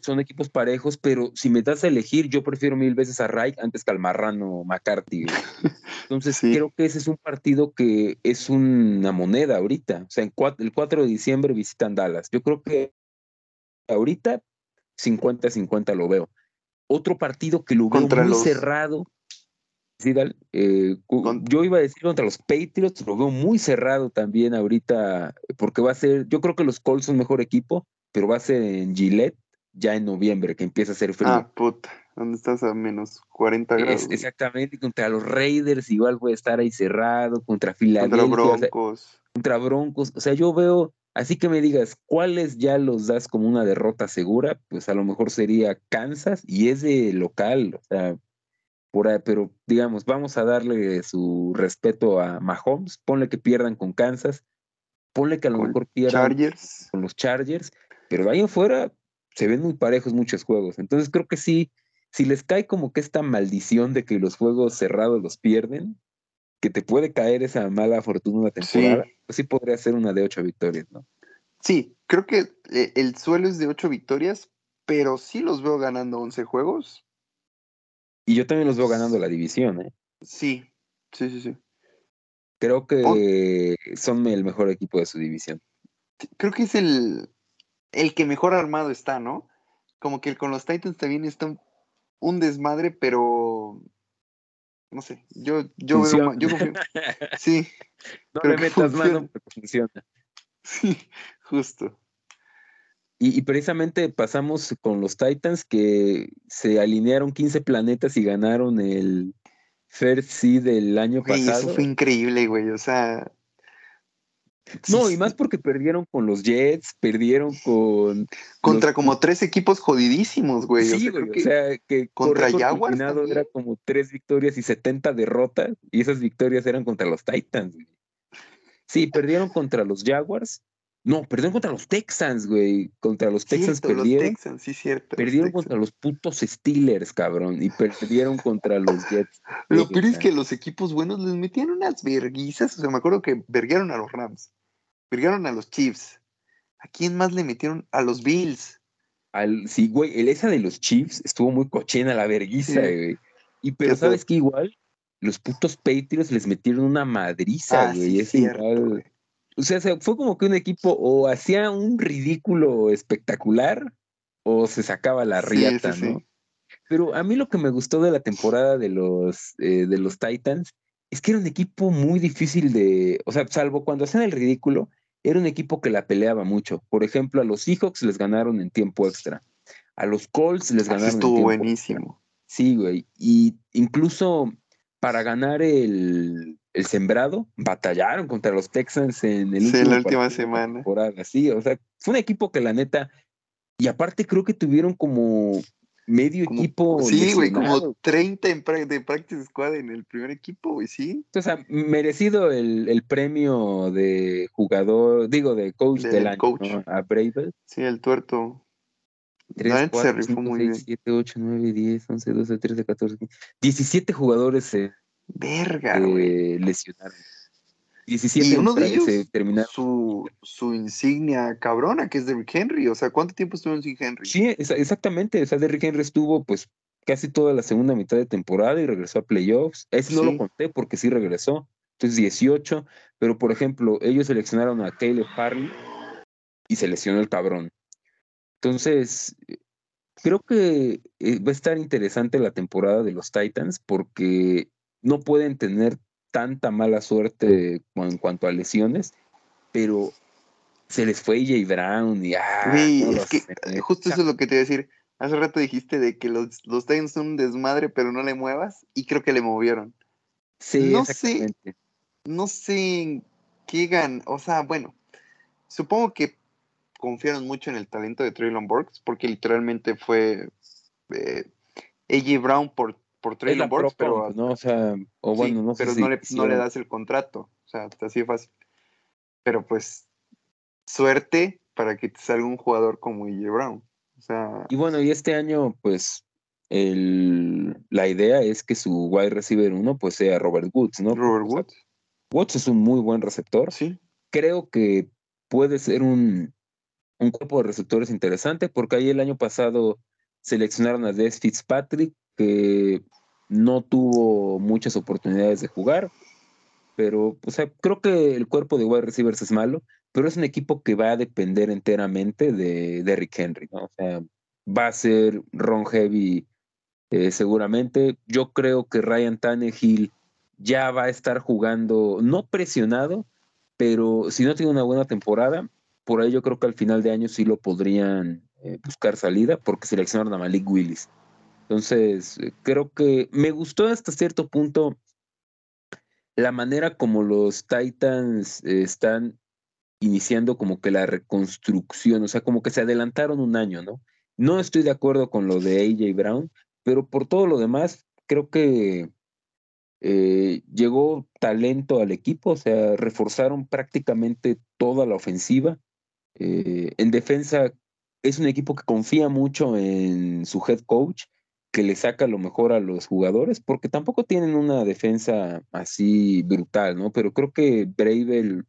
son equipos parejos, pero si me das a elegir, yo prefiero mil veces a Reich antes que al marrano McCarthy. Entonces, creo que ese es un partido que es una moneda ahorita. O sea, el 4 de diciembre visitan Dallas. Yo creo que ahorita 50-50 lo veo. Otro partido que lo veo muy cerrado. Sí, eh, yo iba a decir contra los Patriots, lo veo muy cerrado también ahorita, porque va a ser, yo creo que los Colts son mejor equipo, pero va a ser en Gillette, ya en noviembre, que empieza a hacer frío. Ah, puta, ¿dónde estás a menos 40 grados? exactamente, contra los Raiders igual voy a estar ahí cerrado, contra Filadelfia. Contra Broncos. contra Broncos, o sea, yo veo, así que me digas, ¿cuáles ya los das como una derrota segura? Pues a lo mejor sería Kansas y es de local, o sea, por ahí, pero digamos, vamos a darle su respeto a Mahomes, ponle que pierdan con Kansas, ponle que a lo mejor pierdan con los Chargers, pero de ahí afuera se ven muy parejos muchos juegos. Entonces creo que sí, si les cae como que esta maldición de que los juegos cerrados los pierden, que te puede caer esa mala fortuna una temporada, pues sí podría ser una de ocho victorias, ¿no? Sí, creo que eh, el suelo es de ocho victorias, pero sí los veo ganando once juegos. Y yo también los veo ganando la división, ¿eh? Sí, sí, sí, sí. Creo que son el mejor equipo de su división. Creo que es el, el que mejor armado está, ¿no? Como que con los Titans también está un, desmadre, pero no sé, yo, yo veo, yo confío. Sí. No le metas mano, pero funciona. Sí, justo. Y, precisamente pasamos con los Titans que se alinearon 15 planetas y ganaron el First Seed del año pasado. Eso fue increíble, güey. O sea, no, y más porque perdieron con los Jets, perdieron con. Contra como tres equipos jodidísimos, güey. Sí, güey. O sea, que contra Jaguars. Era como tres victorias y 70 derrotas, y esas victorias eran contra los Titans, güey. Sí, perdieron contra los Jaguars. No, perdieron contra los Texans, güey. Contra los Texans perdieron. Los Texans, sí, cierto. Perdieron contra los putos Steelers, cabrón. Y perdieron contra los Jets. Lo peor es que los equipos buenos les metían unas verguizas. O sea, me acuerdo que verguearon a los Rams. Vergaron a los Chiefs. ¿A quién más le metieron? A los Bills. Al, sí, güey, el esa de los Chiefs estuvo muy cochena, la verguiza, güey. Y pero sabes que igual los putos Patriots les metieron una madriza, ah, güey. es igual. O sea, fue como que un equipo o hacía un ridículo espectacular o se sacaba la riata, ¿no? Pero a mí lo que me gustó de la temporada de los, eh, de los Titans es que era un equipo muy difícil de, o sea, salvo cuando hacían el ridículo, era un equipo que la peleaba mucho. Por ejemplo, a los Seahawks les ganaron en tiempo extra. A los Colts les ganaron. estuvo en tiempo buenísimo. Sí, güey. Y incluso para ganar el, sembrado, batallaron contra los Texans en el sí, la última semana. Sí, o sea, fue un equipo que la neta. Y aparte creo que tuvieron como medio equipo. Sí, güey, como 30 de practice squad en el primer equipo, güey, sí. O sea, merecido el, premio de jugador, digo, de coach del, año, coach. A Bravel. Sí, el tuerto. 3, 4, se rifó 5, muy 6, bien. 7, 8, 9, 10, 11, 12, 13, 14, 15. 17 jugadores se Verga, eh, lesionaron. 17 y uno de ellos, su, su, insignia cabrona, que es Derrick Henry. O sea, ¿cuánto tiempo estuvo sin Henry? Sí, exactamente. O sea, Derrick Henry estuvo pues casi toda la segunda mitad de temporada y regresó a playoffs. Ese no lo conté porque sí regresó. Entonces 18. Pero, por ejemplo, ellos seleccionaron a Caleb Farley y se lesionó el cabrón. Entonces, creo que eh, va a estar interesante la temporada de los Titans porque no pueden tener tanta mala suerte en cuanto a lesiones, pero se les fue Jay Brown y ah, es que eh, justo eso es lo que te iba a decir. Hace rato dijiste de que los, los Titans son un desmadre, pero no le muevas, y creo que le movieron. Sí, no sé, no sé qué gan, o sea, bueno, supongo que confiaron mucho en el talento de Traylon Burks, porque literalmente fue eh, AJ Brown por por Traylon Burks, pero. ¿no? O sea, o bueno, no sé Pero no, le, no le das el contrato. O sea, así de fácil. Pero pues, suerte para que te salga un jugador como E.J. Brown. O sea. Y bueno, y este año, pues, el, la idea es que su wide receiver uno, pues, sea Robert Woods, ¿no? Robert Woods. Woods es un muy buen receptor. Sí. Creo que puede ser un, un cuerpo de receptores interesante, porque ahí el año pasado seleccionaron a Des Fitzpatrick, que no tuvo muchas oportunidades de jugar, pero o sea, creo que el cuerpo de wide receivers es malo, pero es un equipo que va a depender enteramente de, de Rick Henry, ¿no? O sea, va a ser Ron Heavy eh, seguramente. Yo creo que Ryan Tannehill ya va a estar jugando, no presionado, pero si no tiene una buena temporada, por ahí yo creo que al final de año sí lo podrían eh, buscar salida porque seleccionaron a Malik Willis. Entonces, creo que me gustó hasta cierto punto la manera como los Titans están iniciando como que la reconstrucción, o sea, como que se adelantaron un año, ¿no? No estoy de acuerdo con lo de AJ Brown, pero por todo lo demás, creo que eh, llegó talento al equipo, o sea, reforzaron prácticamente toda la ofensiva. Eh, en defensa es un equipo que confía mucho en su head coach, que le saca lo mejor a los jugadores, porque tampoco tienen una defensa así brutal, ¿no? Pero creo que Bravel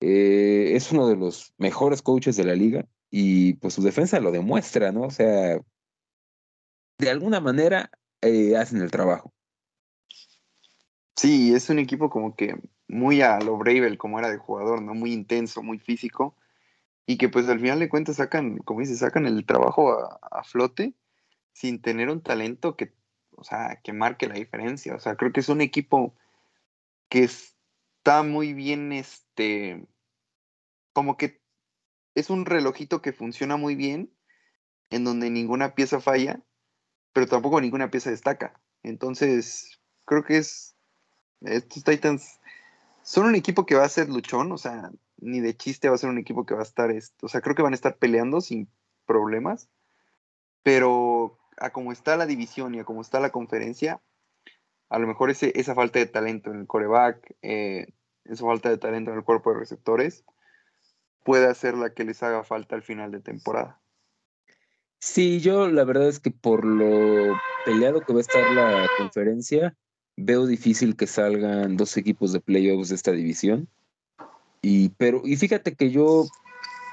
eh, es uno de los mejores coaches de la liga y pues su defensa lo demuestra, ¿no? O sea, de alguna manera hacen el trabajo. Sí, es un equipo como que muy a lo Bravel como era de jugador, ¿no? Muy intenso, muy físico. Y que pues al final de cuentas sacan, como dices, sacan el trabajo a, flote sin tener un talento que, o sea, que marque la diferencia. O sea, creo que es un equipo que está muy bien, este, como que es un relojito que funciona muy bien, en donde ninguna pieza falla, pero tampoco ninguna pieza destaca. Entonces, creo que es estos Titans son un equipo que va a ser luchón, o sea, ni de chiste va a ser un equipo que va a estar, o sea, creo que van a estar peleando sin problemas, pero a como está la división y a como está la conferencia, a lo mejor ese, esa falta de talento en el coreback, eh, esa falta de talento en el cuerpo de receptores, puede hacer la que les haga falta al final de temporada. Sí, yo la verdad es que por lo peleado que va a estar la conferencia, veo difícil que salgan dos equipos de playoffs de esta división. Y, pero, y fíjate que yo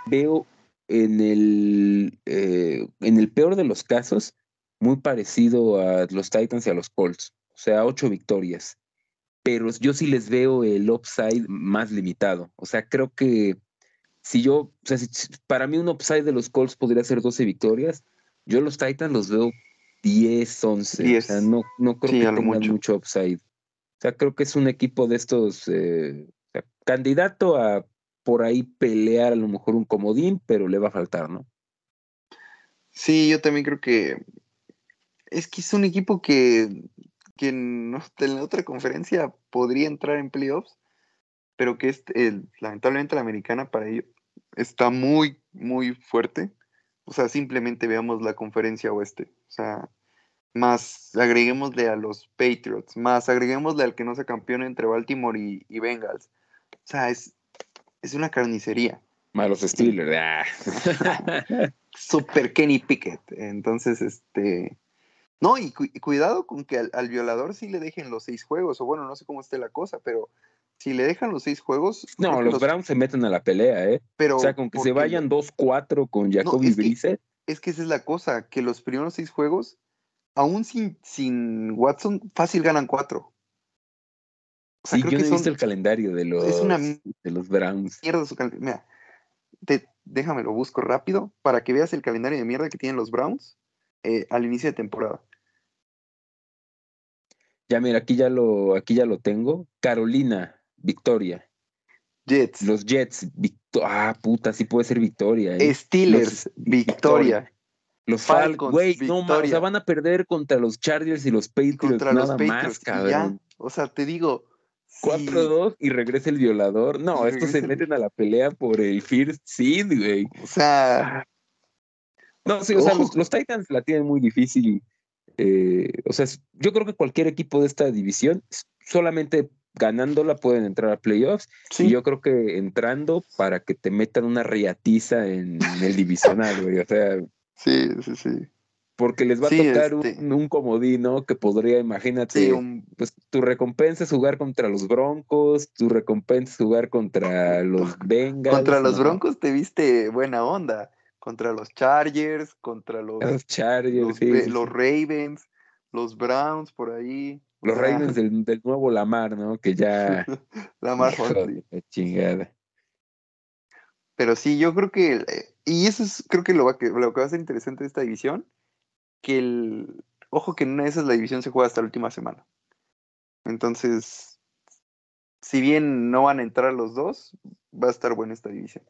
veo en el, eh, en el peor de los casos muy parecido a los Titans y a los Colts. O sea, ocho victorias. Pero yo sí les veo el upside más limitado. O sea, creo que si yo, o sea, para mí un upside de los Colts podría ser 12 victorias. Yo los Titans los veo 10, 11. O sea, no, no creo que tengan mucho. upside. O sea, creo que es un equipo de estos eh, candidato a por ahí pelear a lo mejor un comodín, pero le va a faltar, ¿no? Sí, yo también creo que es que es un equipo que, que en la otra conferencia podría entrar en playoffs, pero que es, lamentablemente la americana para ello está muy, muy fuerte. O sea, simplemente veamos la conferencia oeste. O sea, más agreguémosle a los Patriots, más agreguémosle al que no se campeón entre Baltimore y, Bengals. O sea, es, es una carnicería. Malos Steelers. Ah. Super Kenny Pickett. Entonces, este. No, y, cuidado con que al, violador sí le dejen los seis juegos, o bueno, no sé cómo esté la cosa, pero si le dejan los seis juegos. No, los, Browns se meten a la pelea, ¿eh? Pero, o sea, con que se vayan 2-4 con Jacoby Brissett. Es que esa es la cosa, que los primeros seis juegos, aún sin, sin Watson, fácil ganan cuatro. Sí, yo no he visto el calendario de los, de los Browns. Mierda su calendario. Mira, déjame lo busco rápido para que veas el calendario de mierda que tienen los Browns eh, al inicio de temporada. Ya mira, aquí ya lo, aquí ya lo tengo. Carolina, Victoria. Jets. Los Jets, ah, puta, sí puede ser Victoria. ¿eh? Steelers, Victoria. Los Falcons, güey, no más, o sea, van a perder contra los Chargers y los Patriots contra nada los Patriots, más, cabrón. o sea, te digo, 4-2 y regresa el violador. No, estos se meten a la pelea por el First Seed, güey. O sea. No, sí, o sea, los, Titans la tienen muy difícil. Eh, o sea, yo creo que cualquier equipo de esta división, solamente ganándola pueden entrar a playoffs. Y yo creo que entrando para que te metan una riatiza en el divisional, güey. O sea. Sí, sí, sí. Porque les va a tocar este un, comodino que podría, imagínate, pues tu recompensa es jugar contra los Broncos, tu recompensa es jugar contra los Bengals. Contra los Broncos te viste buena onda. Contra los Chargers, contra los, los Chargers, los Ravens, los Browns por ahí. Los Ravens del, del, nuevo Lamar, ¿no? Que ya. Lamar chingada. Pero sí, yo creo que. Eh, y eso es, creo que lo, va, que lo que va a ser interesante de esta división. Que el. Ojo que en una de esas la división se juega hasta la última semana. Entonces. Si bien no van a entrar los dos, va a estar buena esta división.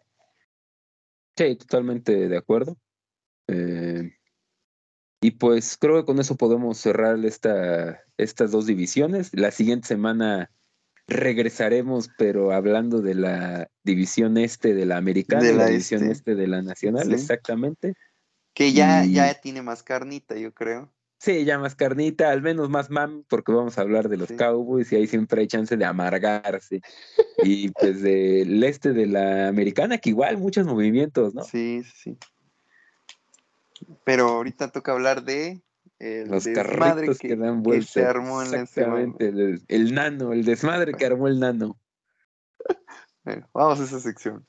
Sí, totalmente de acuerdo. Eh, y pues creo que con eso podemos cerrar esta, estas dos divisiones. La siguiente semana regresaremos, pero hablando de la división este de la americana, de la, división este. este. de la nacional, exactamente. Que ya, ya tiene más carnita, yo creo. Sí, ya más carnita, al menos más mam, porque vamos a hablar de los Cowboys y ahí siempre hay chance de amargarse. y pues del este de la americana, que igual muchos movimientos, ¿no? Sí, sí. Pero ahorita toca hablar de el los carritos que, dan vuelta. se armó en Exactamente, el, el, nano, el desmadre que armó el nano. Bueno, vamos a esa sección.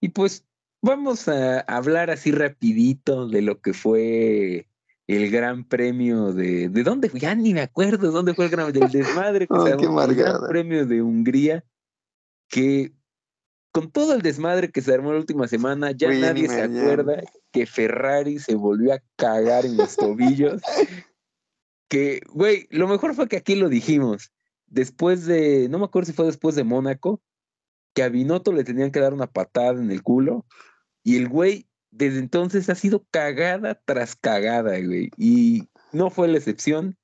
Y pues vamos a hablar así rapidito de lo que fue el gran premio de... ¿De dónde fue? Ya ni me acuerdo dónde fue el gran del desmadre que se armó, el gran premio de Hungría, que con todo el desmadre que se armó la última semana, ya nadie se acuerda que Ferrari se volvió a cagar en los tobillos. que, güey, lo mejor fue que aquí lo dijimos. Después de, no me acuerdo si fue después de Mónaco, que a Binotto le tenían que dar una patada en el culo y el güey desde entonces ha sido cagada tras cagada, güey. Y no fue la excepción,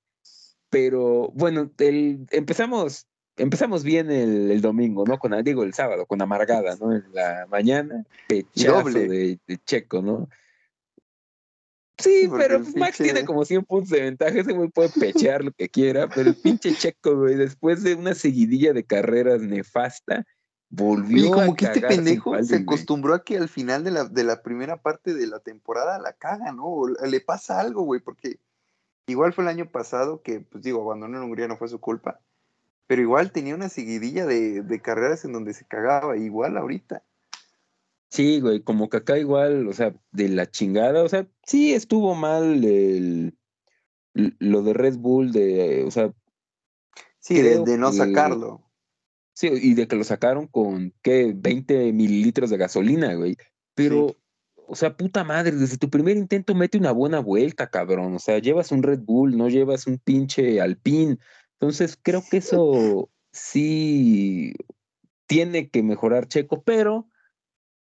pero bueno, el, empezamos, empezamos bien el, domingo, ¿no? Con, digo, el sábado, con amargada, ¿no? En la mañana, pechazo de, de, Checo, ¿no? Sí, pero Max tiene como 100 puntos de ventaja. Ese güey puede pechear lo que quiera, pero el pinche Checo, güey, después de una seguidilla de carreras nefasta, Volvió. Y como que este pendejo se acostumbró a que al final de la, de la primera parte de la temporada la caga, ¿no? le pasa algo, güey, porque igual fue el año pasado que, pues digo, abandonó en Hungría, no fue su culpa. Pero igual tenía una seguidilla de, de carreras en donde se cagaba, igual ahorita. Sí, güey, como que acá igual, o sea, de la chingada, o sea, sí estuvo mal el, lo de Red Bull, de, o sea. Sí, de, no sacarlo. Sí, y de que lo sacaron con, ¿qué? 20 mililitros de gasolina, güey. Pero, o sea, puta madre, desde tu primer intento mete una buena vuelta, cabrón. O sea, llevas un Red Bull, no llevas un pinche Alpine. Entonces, creo que eso sí tiene que mejorar Checo, pero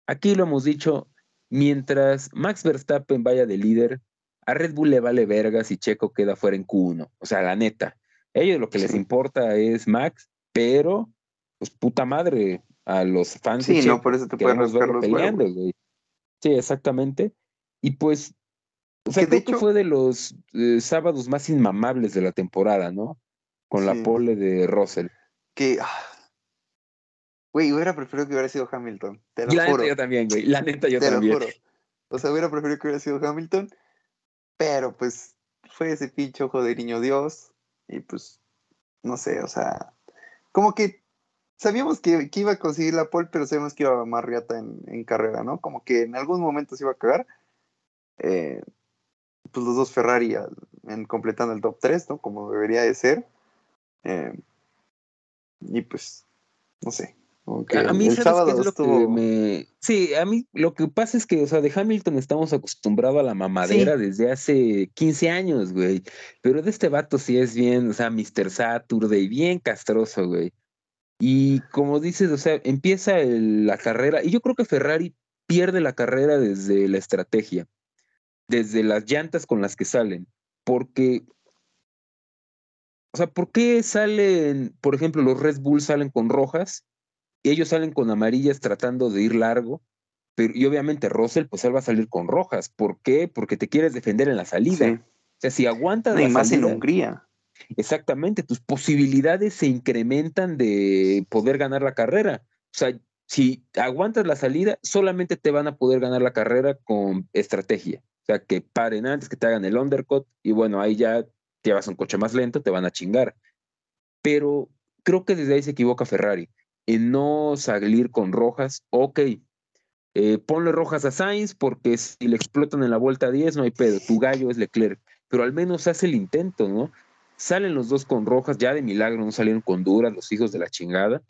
aquí lo hemos dicho, mientras Max Verstappen vaya de líder, a Red Bull le vale verga si Checo queda fuera en Q1. O sea, la neta. A ellos lo que les importa es Max, pero pues puta madre a los fans. Sí, no, por eso te pueden rascar los peleando, güey. Sí, exactamente. Y pues, o sea, creo que fue de los eh, sábados más inmamables de la temporada, ¿no? Con la pole de Russell. Que, ah, güey, hubiera preferido que hubiera sido Hamilton. Te lo la neta yo también, güey. La neta yo también. Lo juro. O sea, hubiera preferido que hubiera sido Hamilton, pero pues fue ese pinche ojo de niño Dios y pues, no sé, o sea, como que sabíamos que, iba a conseguir la pole, pero sabíamos que iba más riata en, carrera, ¿no? Como que en algún momento se iba a cagar. Eh, pues los dos Ferrari en, completando el top 3, ¿no? Como debería de ser. Eh, y pues, no sé. a mí, ¿sabes qué es lo que me... Sí, a mí lo que pasa es que, o sea, de Hamilton estamos acostumbrados a la mamadera desde hace 15 años, güey. Pero de este vato sí es bien, o sea, Mr. Saturday, bien castroso, güey. Y como dices, o sea, empieza la carrera, y yo creo que Ferrari pierde la carrera desde la estrategia, desde las llantas con las que salen, porque, o sea, ¿por qué salen, por ejemplo, los Red Bull salen con rojas y ellos salen con amarillas tratando de ir largo? Pero, y obviamente Russell, pues él va a salir con rojas. ¿Por qué? Porque te quieres defender en la salida. O sea, si aguanta de más en Hungría. Exactamente, tus posibilidades se incrementan de poder ganar la carrera. O sea, si aguantas la salida, solamente te van a poder ganar la carrera con estrategia. O sea, que paren antes, que te hagan el undercut y bueno, ahí ya llevas un coche más lento, te van a chingar. Pero creo que desde ahí se equivoca Ferrari en no salir con rojas. Ok, eh, ponle rojas a Sainz porque si le explotan en la vuelta 10 no hay pedo, tu gallo es Leclerc, pero al menos hace el intento, ¿no? Salen los dos con rojas, ya de milagro no salieron con duras los hijos de la chingada.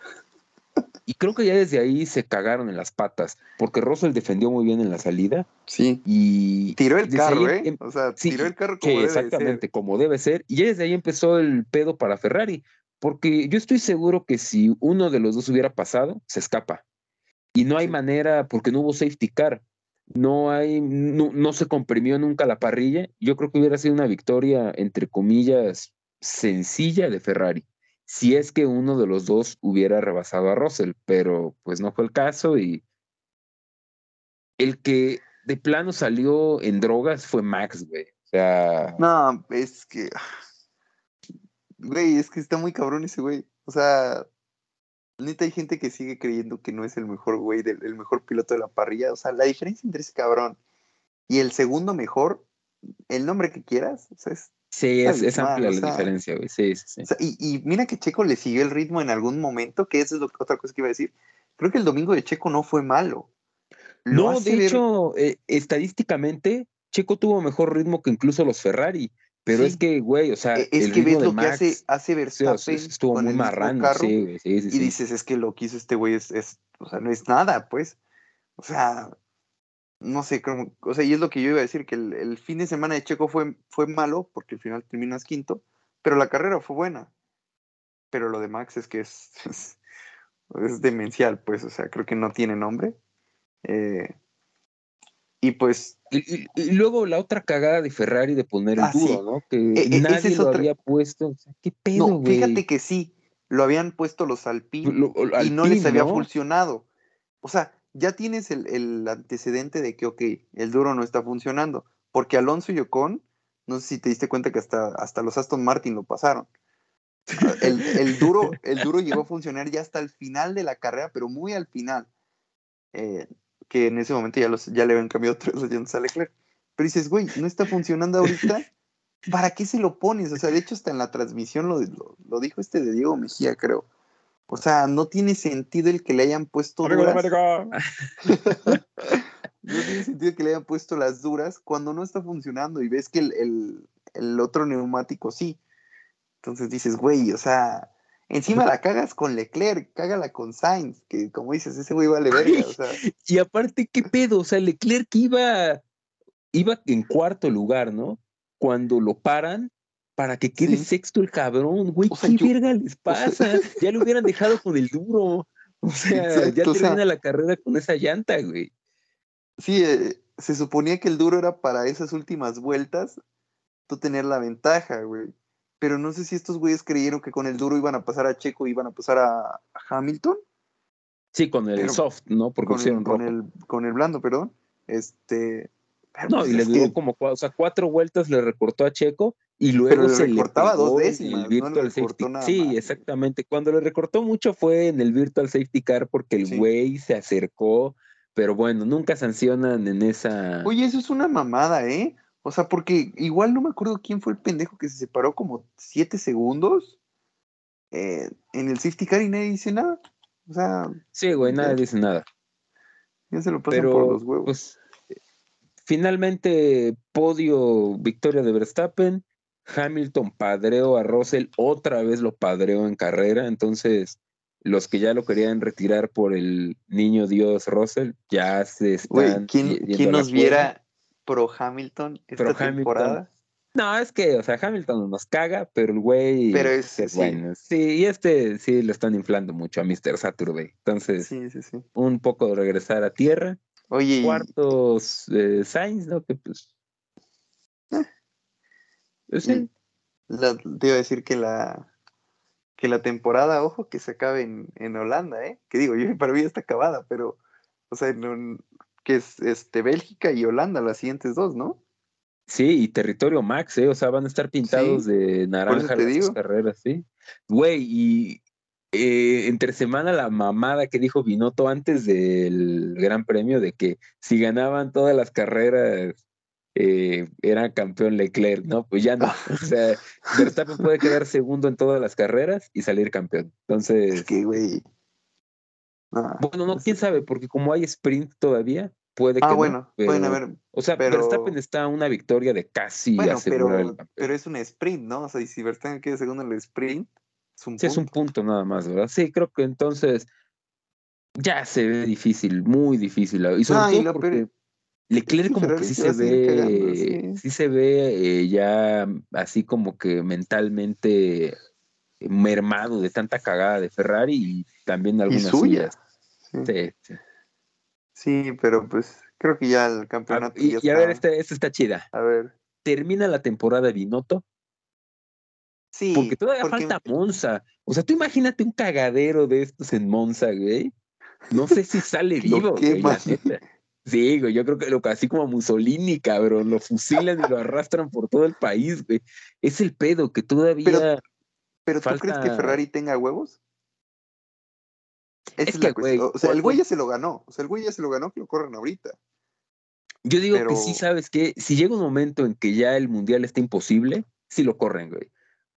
Y creo que ya desde ahí se cagaron en las patas, porque Russell defendió muy bien en la salida. Sí. Y tiró el carro, ¿eh? Em, o sea, tiró el carro como debe exactamente, como debe ser. Y ya desde ahí empezó el pedo para Ferrari, porque yo estoy seguro que si uno de los dos hubiera pasado, se escapa. Y no hay manera, porque no hubo safety car no hay, no, se comprimió nunca la parrilla. Yo creo que hubiera sido una victoria, entre comillas, sencilla de Ferrari, si es que uno de los dos hubiera rebasado a Russell, pero pues no fue el caso y el que de plano salió en drogas fue Max, güey. O sea. No, es que. Güey, es que está muy cabrón ese güey. O sea, neta hay gente que sigue creyendo que no es el mejor güey, el mejor piloto de la parrilla. O sea, la diferencia entre ese cabrón y el segundo mejor, el nombre que quieras, o sea, es. Sí, es, amplia la diferencia, güey. Sí, sí, sí. y, mira que Checo le siguió el ritmo en algún momento, que eso es lo, otra cosa que iba a decir. Creo que el domingo de Checo no fue malo. no, de hecho, eh, estadísticamente, Checo tuvo mejor ritmo que incluso los Ferrari. Pero es que, güey, o sea, e, es que ves lo que hace, hace Verstappen estuvo muy marrano, sí, sí, y dices, es que lo que hizo este güey es, es, o sea, no es nada, pues. O sea, no sé, cómo, o sea, y es lo que yo iba a decir, que el, fin de semana de Checo fue, fue malo, porque al final terminas quinto, pero la carrera fue buena. Pero lo de Max es que es, es, es demencial, pues, o sea, creo que no tiene nombre. Eh, y pues. Y, luego la otra cagada de Ferrari de poner el ah, duro, ¿no? Que e, e, nadie lo había puesto. ¿Qué pedo, no, fíjate que sí, lo habían puesto los Alpine y no les había funcionado. O sea, ya tienes el, antecedente de que, ok, el duro no está funcionando. Porque Alonso y Ocon, no sé si te diste cuenta que hasta, hasta los Aston Martin lo pasaron. El, duro, el duro llegó a funcionar ya hasta el final de la carrera, pero muy al final. Eh, que en ese momento ya, los, ya le habían cambiado tres llantas a Leclerc. Pero dices, güey, no está funcionando ahorita, ¿para qué se lo pones? O sea, de hecho, hasta en la transmisión lo, lo, dijo este de Diego Mejía, creo. O sea, no tiene sentido el que le hayan puesto duras. no tiene sentido que le hayan puesto las duras cuando no está funcionando y ves que el, el, el otro neumático sí. Entonces dices, güey, o sea, Encima la cagas con Leclerc, cágala con Sainz, que como dices, ese güey vale verga. O sea. Y aparte, ¿qué pedo? O sea, Leclerc iba, iba en cuarto lugar, ¿no? Cuando lo paran para que quede sexto el cabrón, güey, ¿qué verga les pasa? ya lo hubieran dejado con el duro. O sea, ya termina la carrera con esa llanta, güey. Sí, eh, se suponía que el duro era para esas últimas vueltas, tú tener la ventaja, güey pero no sé si estos güeyes creyeron que con el duro iban a pasar a Checo iban a pasar a, Hamilton. Sí, con el soft, ¿no? Porque con, el, con, el, con el blando, perdón. Este. No, pues y le duró como o sea, cuatro vueltas le recortó a Checo y luego se le recortaba dos décimas. El virtual safety. sí, exactamente. Cuando le recortó mucho fue en el Virtual Safety Car porque el güey se acercó, pero bueno, nunca sancionan en esa. Oye, eso es una mamada, ¿eh? O sea, porque igual no me acuerdo quién fue el pendejo que se separó como siete segundos eh, en el safety car y nadie dice nada. O sea. Sí, güey, nadie dice nada. Ya se lo pasan por los huevos. Pues, finalmente, podio, victoria de Verstappen. Hamilton padreó a Russell, otra vez lo padreó en carrera. Entonces, los que ya lo querían retirar por el niño Dios Russell, ya se están. ¿quién, ¿quién nos viera? pro Hamilton esta temporada. No, es que, o sea, Hamilton nos caga, pero el güey. Pero es, bueno. Sí, y este sí lo están inflando mucho a Mr. Saturday. Entonces, sí, sí, sí. un poco de regresar a tierra. Oye. Cuartos eh, Sainz, ¿no? Que pues. Sí. te iba a decir que la que la temporada, ojo, que se acabe en, en Holanda, ¿eh? Que digo, yo para mí está acabada, pero, o sea, no, que es este, Bélgica y Holanda, las siguientes dos, ¿no? Sí, y territorio Max, ¿eh? O sea, van a estar pintados de naranja las carreras, ¿sí? Güey, y eh, entre semana la mamada que dijo Binotto antes del Gran Premio de que si ganaban todas las carreras eh, era campeón Leclerc, ¿no? Pues ya no. O sea, Verstappen puede quedar segundo en todas las carreras y salir campeón. Entonces. Es que, güey. bueno, no, quién sabe, porque como hay sprint todavía, puede ah, que. Ah, bueno, pueden haber. O sea, pero, Verstappen está a una victoria de casi bueno, pero, pero es un sprint, ¿no? O sea, y si Verstappen queda segundo en el sprint, es un sí, es un punto nada más, ¿verdad? Sí, creo que entonces ya se ve difícil, muy difícil. Y sobre todo porque Leclerc como que sí se, ve, sí. se ve ya así como que mentalmente mermado de tanta cagada de Ferrari y también algunas suyas. Sí. Sí, pero pues creo que ya el campeonato. y, a ver, esta, esta está chida. A ver. Termina la temporada de Binotto. Sí. Porque todavía falta Monza. O sea, tú imagínate un cagadero de estos en Monza, güey. No sé si sale vivo, güey, la Sí, güey, yo creo que lo, así como Mussolini, cabrón, lo fusilan y lo arrastran por todo el país, güey. Es el pedo que todavía. Pero, ¿tú crees que Ferrari tenga huevos? es, la cuestión. o sea, el güey ya se lo ganó. O sea, el güey ya se lo ganó que lo corran ahorita. Yo digo que sí, sabes que si llega un momento en que ya el mundial está imposible, sí lo corren, güey.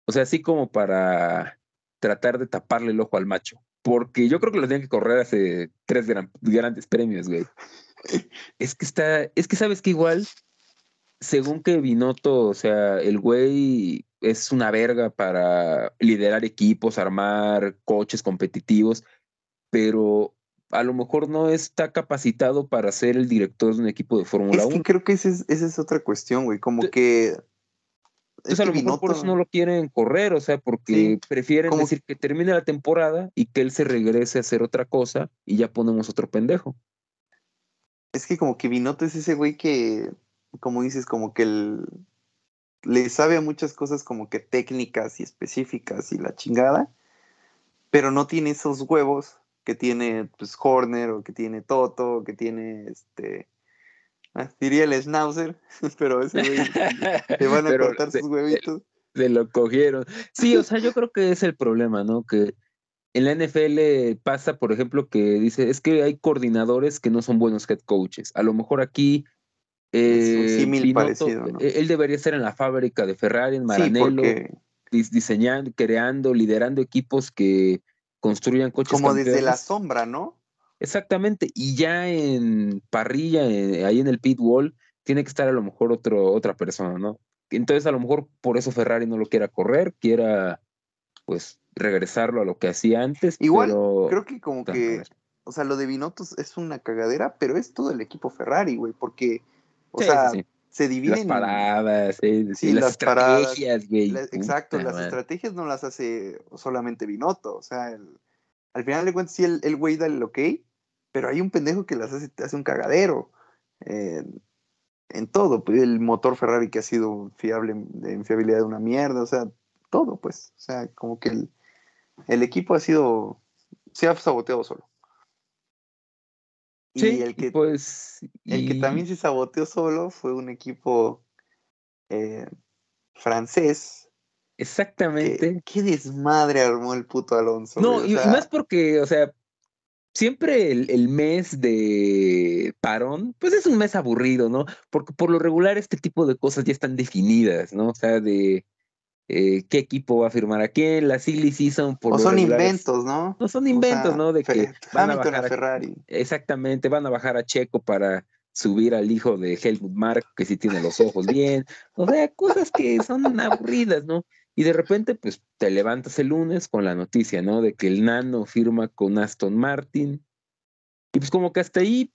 O sea, así como para tratar de taparle el ojo al macho. Porque yo creo que lo tienen que correr hace tres grandes premios, güey. Es que está, es que sabes que igual, según que Binotto, o sea, el güey es una verga para liderar equipos, armar coches competitivos, pero a lo mejor no está capacitado para ser el director de un equipo de Fórmula 1. Es que creo que esa es, otra cuestión, güey, como que... Entonces, a lo mejor por eso no lo quieren correr, o sea, porque prefieren decir que termine la temporada y que él se regrese a hacer otra cosa y ya ponemos otro pendejo. Es que como que Binotto es ese güey que, como dices, como que el, le sabe a muchas cosas como que técnicas y específicas y la chingada, pero no tiene esos huevos que tiene pues Horner o que tiene Toto o que tiene este ah, diría el Schnauzer, pero ese güey te van a cortar sus huevitos. Se lo cogieron. Sí, o sea, yo creo que es el problema, ¿no? Que en la NFL pasa, por ejemplo, que dice, es que hay coordinadores que no son buenos head coaches. A lo mejor aquí eh, parecido, ¿no? E-, él debería estar en la fábrica de Ferrari, en Maranello, diseñando, creando, liderando equipos que construyan coches. Como desde la sombra, ¿no? Exactamente. Y ya en parrilla, ahí en el pit wall, tiene que estar a lo mejor otro, otra persona, ¿no? Entonces, a lo mejor por eso Ferrari no lo quiera correr, quiera, pues, regresarlo a lo que hacía antes. Igual, creo que como que, o sea, lo de Binotto es una cagadera, pero es todo el equipo Ferrari, güey, porque, o sea, se dividen. Las paradas, sí, las, estrategias, güey. exacto, las estrategias no las hace solamente Binotto, o sea, al final de cuentas sí el, güey da el ok, pero hay un pendejo que las hace, hace un cagadero. en todo, pues, el motor Ferrari que ha sido fiable, de fiabilidad de una mierda, o sea, todo, pues, o sea, como que el, el equipo ha sido, se ha saboteado solo. Y el que, pues, el que también se saboteó solo fue un equipo eh, francés. Exactamente. ¿Qué, desmadre armó el puto Alonso. No, y no es porque, o sea, siempre el, el, mes de parón, pues es un mes aburrido, ¿no? Porque por lo regular este tipo de cosas ya están definidas, ¿no? O sea, de eh, qué equipo va a firmar a quién, la silly season por o son inventos, ¿no? No son inventos, ¿no? De que van a bajar a Ferrari. exactamente, van a bajar a Checo para subir al hijo de Helmut Mark, que sí tiene los ojos bien. O sea, cosas que son aburridas, ¿no? Y de repente, pues te levantas el lunes con la noticia, ¿no? De que el nano firma con Aston Martin. Y pues como que hasta ahí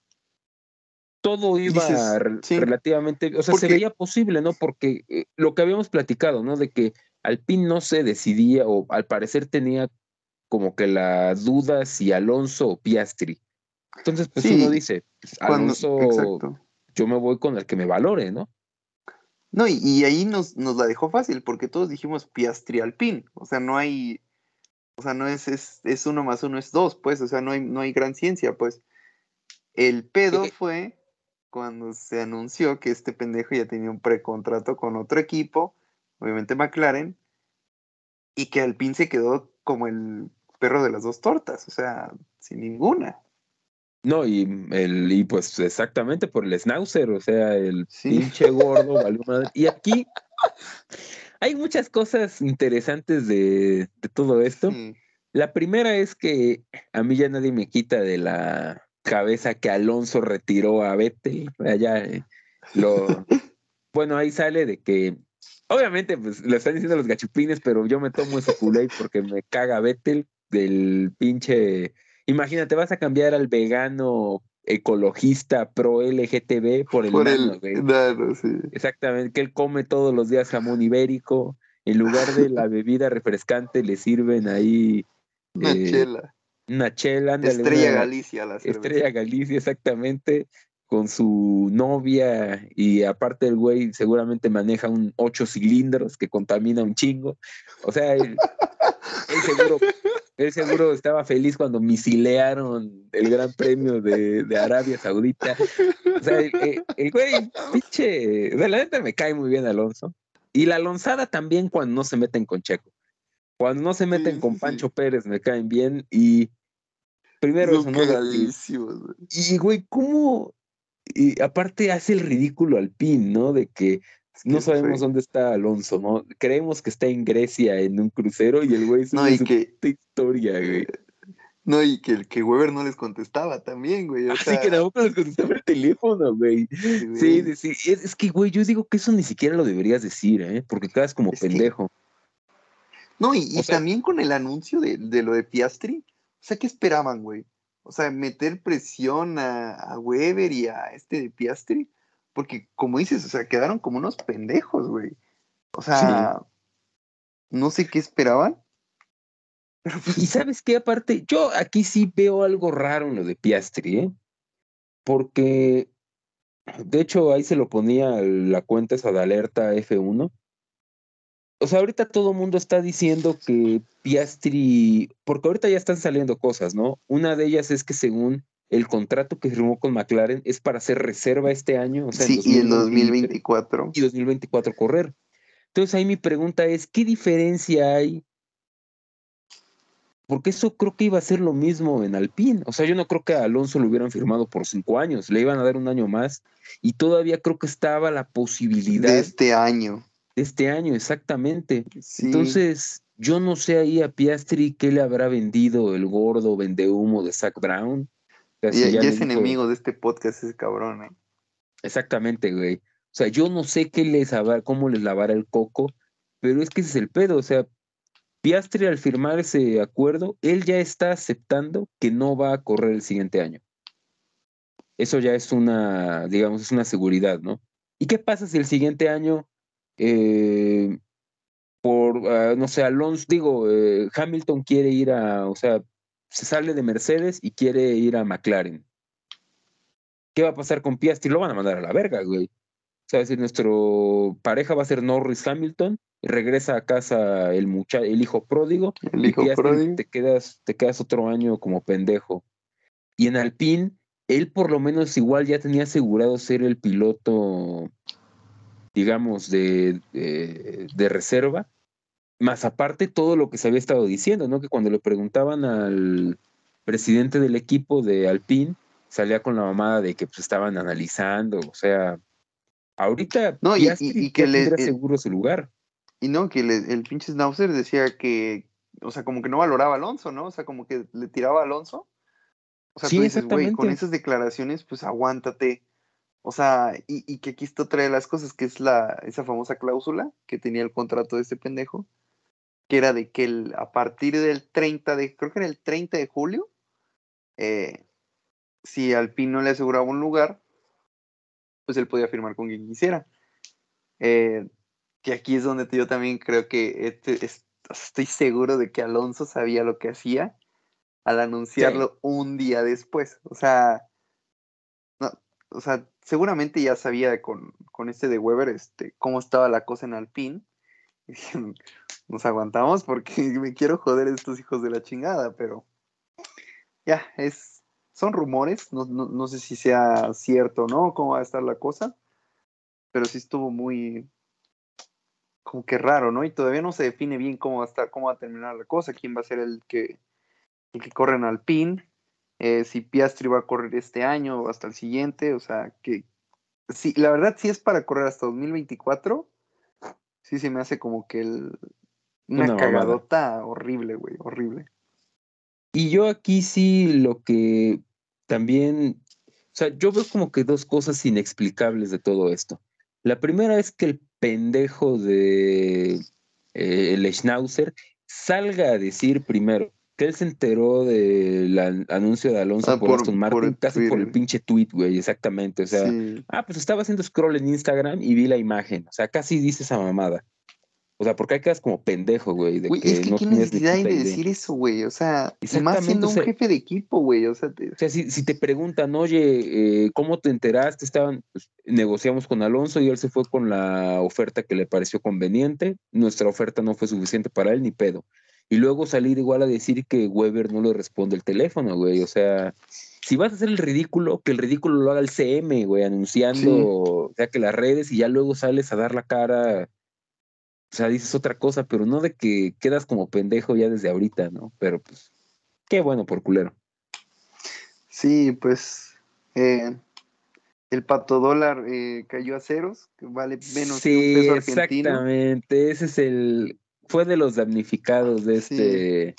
todo iba relativamente, o sea, se veía posible, ¿no? Porque eh, lo que habíamos platicado, ¿no? De que Alpine no se decidía, o al parecer tenía como que la duda si Alonso o Piastri. Entonces, pues uno dice, pues, Alonso, yo me voy con el que me valore, ¿no? No, y, ahí nos, nos, la dejó fácil, porque todos dijimos Piastri Alpine, o sea, no hay, o sea, no es, es, es uno más uno es dos, pues, o sea, no hay, no hay gran ciencia, pues. El pedo fue cuando se anunció que este pendejo ya tenía un precontrato con otro equipo, obviamente McLaren, y que Alpine se quedó como el perro de las dos tortas, o sea, sin ninguna. No, y el, y pues exactamente por el Schnauzer, o sea, el pinche gordo, Y aquí hay muchas cosas interesantes de, todo esto. La primera es que a mí ya nadie me quita de la cabeza que Alonso retiró a Vettel allá lo, bueno, ahí sale de que, obviamente, pues lo están diciendo los gachupines, pero yo me tomo ese culé porque me caga Vettel del pinche, imagínate, vas a cambiar al vegano ecologista pro LGTB por el, por sí. Exactamente, que él come todos los días jamón ibérico. En lugar de la bebida refrescante le sirven ahí una eh, chela. Una chela, Estrella Galicia, la Estrella Galicia, exactamente, con su novia y aparte el güey seguramente maneja un ocho cilindros que contamina un chingo. O sea, él, seguro, él seguro estaba feliz cuando misilearon el Gran Premio de, Arabia Saudita. O sea, el, güey, pinche, de la neta me cae muy bien Alonso. Y la Alonzada también cuando no se meten con Checo. Cuando no se meten con Pancho Pérez me caen bien y primero eso no y güey, ¿cómo? Y aparte hace el ridículo al pin, ¿no? De que no sabemos dónde está Alonso, ¿no? Creemos que está en Grecia en un crucero y el güey no, y que, historia, güey. No, y que, que Weber no les contestaba también, güey. Así ah, que tampoco les contestaba el teléfono, güey. Sí, sí, Es, que, güey, yo digo que eso ni siquiera lo deberías decir, ¿eh? Porque quedas como pendejo. No, y, también con el anuncio de, lo de Piastri, o sea, ¿qué esperaban, güey? O sea, meter presión a, Weber y a este de Piastri, porque como dices, o sea, quedaron como unos pendejos, güey. O sea, no sé qué esperaban. Pues y sabes qué, aparte, yo aquí sí veo algo raro en lo de Piastri, ¿eh? Porque, de hecho, ahí se lo ponía la cuenta esa de alerta F1 o sea, ahorita todo el mundo está diciendo que Piastri, porque ahorita ya están saliendo cosas, ¿no? Una de ellas es que según el contrato que firmó con McLaren es para hacer reserva este año. O sea, sí, y en 2024. Y 2024 correr. Entonces ahí mi pregunta es, ¿qué diferencia hay? Porque eso creo que iba a ser lo mismo en Alpine. O sea, yo no creo que a Alonso lo hubieran firmado por cinco años, le iban a dar un año más y todavía creo que estaba la posibilidad. De este año este año, exactamente. Entonces, yo no sé ahí a Piastri qué le habrá vendido el gordo vendehumo de Zach Brown. Y, ya, es enemigo de este podcast ese cabrón, ¿eh? Exactamente, güey. O sea, yo no sé qué les cómo les lavará el coco, pero es que ese es el pedo. O sea, Piastri al firmar ese acuerdo, él ya está aceptando que no va a correr el siguiente año. Eso ya es una, digamos, es una seguridad, ¿no? ¿Y qué pasa si el siguiente año eh, por, ah, no sé, Alonso, digo, eh, Hamilton quiere ir a, o sea, se sale de Mercedes y quiere ir a McLaren. ¿Qué va a pasar con Piastri? Lo van a mandar a la verga, güey. O sea, si nuestro pareja va a ser Norris Hamilton, y regresa a casa el muchacho, el hijo pródigo, el hijo pródigo. Te quedas, te quedas otro año como pendejo. Y en Alpine, él por lo menos igual ya tenía asegurado ser el piloto digamos, de, de, reserva, más aparte todo lo que se había estado diciendo, ¿no? Que cuando le preguntaban al presidente del equipo de Alpine, salía con la mamada de que pues estaban analizando, o sea, ahorita no, y, que le eh, seguro su lugar. Y no, que el pinche Schnauzer decía que, o sea, como que no valoraba a Alonso, ¿no? O sea, como que le tiraba a Alonso. O sea, tú dices, güey, con esas declaraciones, pues aguántate. O sea, y, que aquí está otra de las cosas, que es la, esa famosa cláusula que tenía el contrato de este pendejo, que era de que el, a partir del 30 de, creo que era el 30 de julio, eh, si Alpino le aseguraba un lugar, pues él podía firmar con quien quisiera. Eh, que aquí es donde yo también creo que este, estoy seguro de que Alonso sabía lo que hacía al anunciarlo un día después. O sea, no, o sea, seguramente ya sabía con, con este de Weber este, cómo estaba la cosa en Alpine. Nos aguantamos porque me quiero joder estos hijos de la chingada, pero ya, es, son rumores, no, no, sé si sea cierto o no, cómo va a estar la cosa, pero sí estuvo muy, como que raro, ¿no? Y todavía no se define bien cómo va a estar, cómo va a terminar la cosa, quién va a ser el que, el que corre en Alpine. Eh, si Piastri va a correr este año o hasta el siguiente, o sea, que sí, la verdad sí es para correr hasta 2024, sí se me hace como que el, una, cagadota horrible, güey, horrible. Y yo aquí sí lo que también, O sea, yo veo como que dos cosas inexplicables de todo esto. La primera es que el pendejo de eh, el Schnauzer salga a decir primero que él se enteró del anuncio de Alonso Ah, por, por- Aston Martin casi por el pinche tweet, güey, exactamente. O sea, Sí. ah, pues estaba haciendo scroll en Instagram y vi la imagen. O sea, casi dice esa mamada. O sea, porque ahí quedas como pendejo, güey, de Güey, que es que no qué necesidad hay de idea. decir eso, güey. O sea, más siendo o un sea- jefe de equipo, güey. O sea, te- O sea, si, si te preguntan, oye, eh, ¿cómo te enteraste? Estaban, pues, negociamos con Alonso y él se fue con la oferta que le pareció conveniente. Nuestra oferta no fue suficiente para él, ni pedo. Y luego salir igual a decir que Weber no le responde el teléfono, güey. O sea, si vas a hacer el ridículo, que el ridículo lo haga el CM, güey, anunciando, Sí. o sea, que las redes y ya luego sales a dar la cara. O sea, dices otra cosa, pero no de que quedas como pendejo ya desde ahorita, ¿no? Pero pues, qué bueno por culero. sí, pues eh, el pato dólar eh, cayó a ceros, que vale menos que un Sí, peso argentino. exactamente. Ese es el. Fue de los damnificados de Sí. este.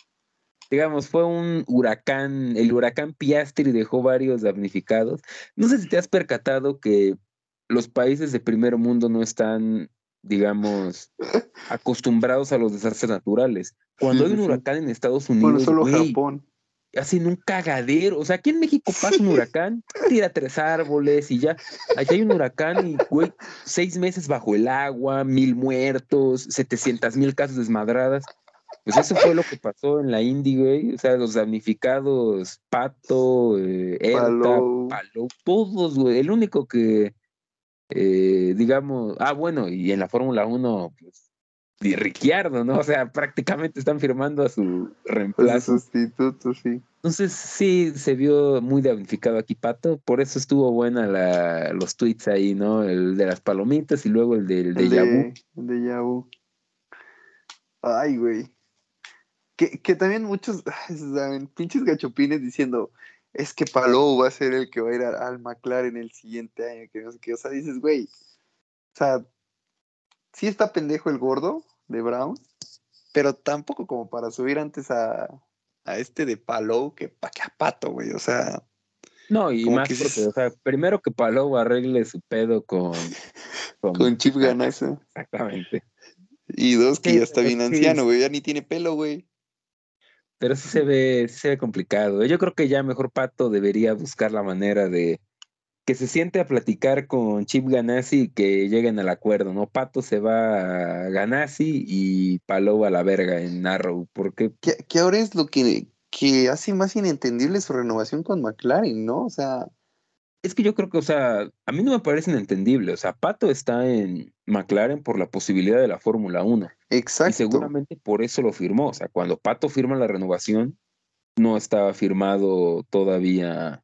Digamos, fue un huracán. El huracán Piastri dejó varios damnificados. No sé si te has percatado que los países de primer mundo no están, digamos, acostumbrados a los desastres naturales. Cuando Sí, hay un sí. huracán en Estados Bueno, Unidos, solo güey, Japón. Hacen un cagadero. O sea, aquí en México pasa un huracán, tira tres árboles y ya. Allá hay un huracán y, güey, seis meses bajo el agua, mil muertos, setecientas mil casas desmadradas. Pues eso fue lo que pasó en la Indy, güey. O sea, los damnificados, Pato, eh, Erta, todos, güey. El único que, eh, digamos, ah, bueno, y en la Fórmula 1, pues, y Ricciardo, ¿no? O sea, prácticamente están firmando a su Pues de reemplazo. sustituto, sí. Entonces sí se vio muy damnificado aquí Pato, por eso estuvo buena la, los tweets ahí, ¿no? El de las palomitas y luego el del de El Yabu. de, el de Yahoo. Ay, güey. Que, que también muchos, saben, pinches gachopines diciendo, es que Palou va a ser el que va a ir al, al McLaren el siguiente año, que no sé qué. O sea, dices, güey, o sea, sí está pendejo el gordo de Brown, pero tampoco como para subir antes a, a este de Palou que pa' que a Pato, güey. O sea, No, y más que porque, o sea, primero que Palou arregle su pedo con... con- con Chip Ganassi. Exactamente. Y dos, que Sí, ya está bien sí. anciano, güey, ya ni tiene pelo, güey. Pero sí se ve, sí se ve complicado. Yo creo que ya mejor Pato debería buscar la manera de que se siente a platicar con Chip Ganassi y que lleguen al acuerdo, ¿no? Pato se va a Ganassi y Palou a la verga en Arrow, porque que, que ahora es lo que, que hace más inentendible su renovación con McLaren, ¿no? O sea, Es que yo creo que, o sea, a mí no me parece inentendible. O sea, Pato está en McLaren por la posibilidad de la Fórmula 1. exacto. Y seguramente por eso lo firmó. O sea, cuando Pato firma la renovación, no estaba firmado todavía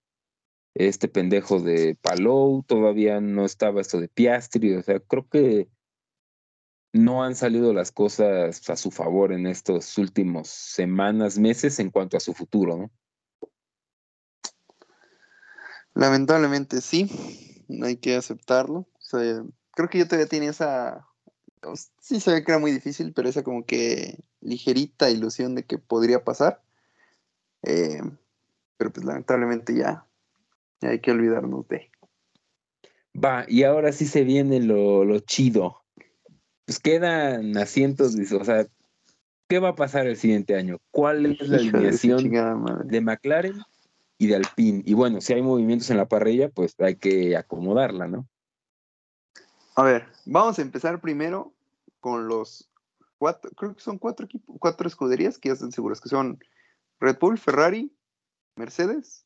este pendejo de Palou, todavía no estaba esto de Piastri. O sea, creo que no han salido las cosas a su favor en estos últimos semanas, meses en cuanto a su futuro, ¿no? Lamentablemente sí, hay que aceptarlo. O sea, creo que yo todavía tenía esa. Sí, sabía que era muy difícil, pero esa como que ligerita ilusión de que podría pasar. Eh, pero pues lamentablemente ya hay que olvidarnos de. Va, y ahora sí se viene lo, lo chido. Pues quedan asientos, o sea, ¿qué va a pasar el siguiente año? ¿Cuál es la su alineación de McLaren y de Alpine? Y bueno, si hay movimientos en la parrilla, pues hay que acomodarla, ¿no? A ver, vamos a empezar primero con los cuatro, creo que son cuatro equipos, cuatro escuderías que ya están seguras, que son Red Bull, Ferrari, Mercedes,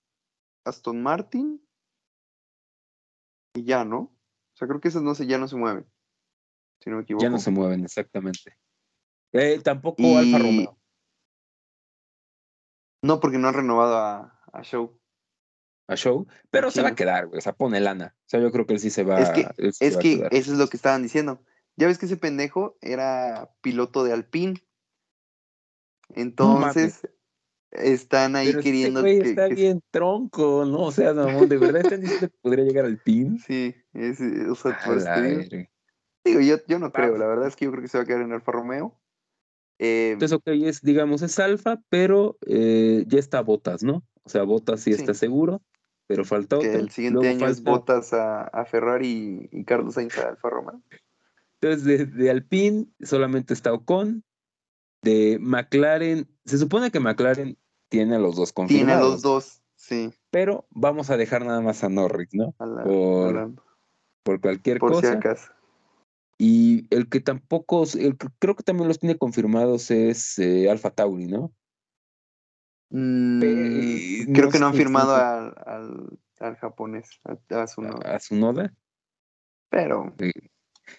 Aston Martin y ya, ¿no? O sea, creo que esas no se, ya no se mueven, si no me equivoco. Ya no se mueven, exactamente. Eh, tampoco Y- Alfa Romeo. No, porque no han renovado a, a Show. A show, pero se va a quedar, güey. O sea, pone lana. O sea, yo creo que él sí se va, Es que- sí Es va que eso es lo que estaban diciendo. Ya ves que ese pendejo era piloto de Alpine. Entonces, están ahí Pero queriendo güey que, está que- bien tronco, ¿no? O sea, no, de verdad están diciendo que podría llegar al pin. Sí, es, o sea, por eso la te digo. yo, yo no creo, la verdad es que yo creo que se va a quedar en Alfa Romeo. Eh, Entonces, ok, es, digamos, es alfa, pero eh, ya está Botas, ¿no? O sea, Botas sí, Sí. está seguro, pero falta otro. el siguiente Luego año es botas a, a Ferrari y, y Carlos Sainz a Alfa Romeo. Entonces, de, de Alpine solamente está Ocon. De McLaren, se supone que McLaren tiene a los dos confirmados. Tiene a los dos, sí, Pero vamos a dejar nada más a Norris, ¿no? a la- Por- a la- Por cualquier por si cosa. acaso. Y el que tampoco, el que creo que también los tiene confirmados es eh, Alfa Tauri, ¿no? Mm, Pe- creo no que no han firmado al, al, al japonés, a, a su no. A, a su noda. Pero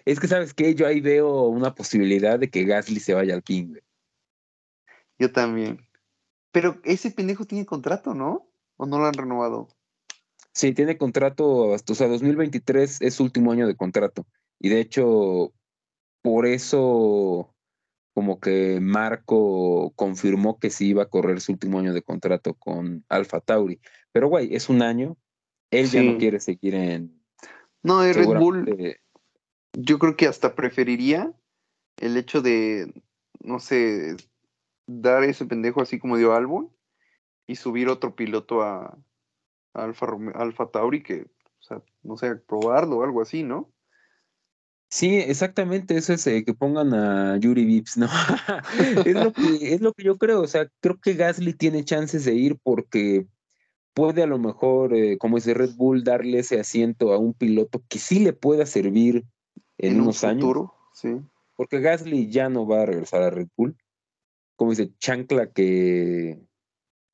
Es que, ¿sabes qué? Yo ahí veo una posibilidad de que Gasly se vaya al ping. yo también. Pero ese pendejo tiene contrato, ¿no? ¿O no lo han renovado? Sí, tiene contrato hasta, o sea, 2023 es su último año de contrato. Y de hecho, por eso, como que Marco confirmó que sí iba a correr su último año de contrato con Alfa Tauri. Pero, güey, es un año. Él ya no quiere seguir en. No, de Red Bull, yo creo que hasta preferiría el hecho de, no sé, dar ese pendejo así como dio Albon y subir otro piloto a, a Alfa, Tauri que, o sea, no sé, probarlo o algo así, ¿no? Sí, exactamente, eso es eh, que pongan a Yuri Vips, ¿no? es, lo que, es lo que yo creo, o sea, creo que Gasly tiene chances de ir porque puede a lo mejor, eh, como dice Red Bull, darle ese asiento a un piloto que sí le pueda servir en, un unos años, futuro, sí. porque Gasly ya no va a regresar a Red Bull, como dice, chancla que...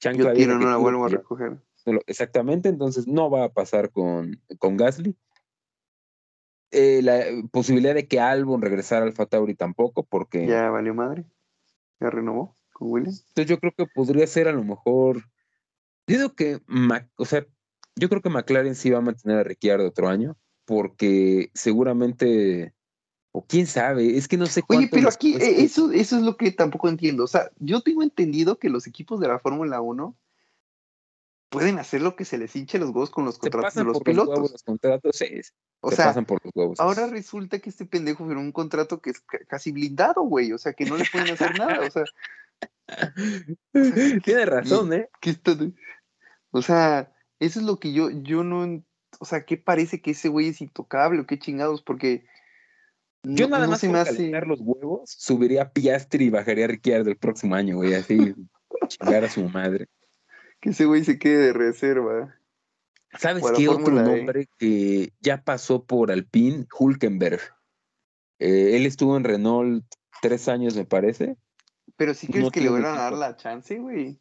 Yo vieja tiro, que no la vuelvo a recoger. Exactamente, entonces no va a pasar con, con Gasly. Eh, la posibilidad de que Albon regresara al Tauri tampoco, porque Ya valió madre. Ya renovó con Williams. entonces yo creo que podría ser a lo mejor. Yo digo que, Mac- o sea, yo creo que McLaren sí va a mantener a Ricciardo otro año, porque seguramente, o quién sabe, es que no sé Oye, pero aquí eh, eso, eso es lo que tampoco entiendo. O sea, yo tengo entendido que los equipos de la Fórmula 1 pueden hacer lo que se les hinche los huevos con los se contratos de los por los huevos pilotos. los contratos, sí, O se sea, pasan por los huevos. ahora resulta que este pendejo firmó un contrato que es ca- casi blindado, güey. O sea, que no le pueden hacer nada. O sea, Tiene razón, ¿eh? que esto O sea, eso es lo que yo, yo no. O sea, ¿qué parece que ese güey es intocable o qué chingados? Porque. Yo no- nada no más hace. calentar los huevos, subiría a Piastri y bajaría a Ricciardo el próximo año, güey, así, chingar a su madre. Que ese güey se quede de reserva. ¿Sabes qué otro E. nombre que ya pasó por Alpine? Hulkenberg. Eh, él estuvo en Renault tres años, me parece. Pero sí crees No que le van a dar la chance, güey.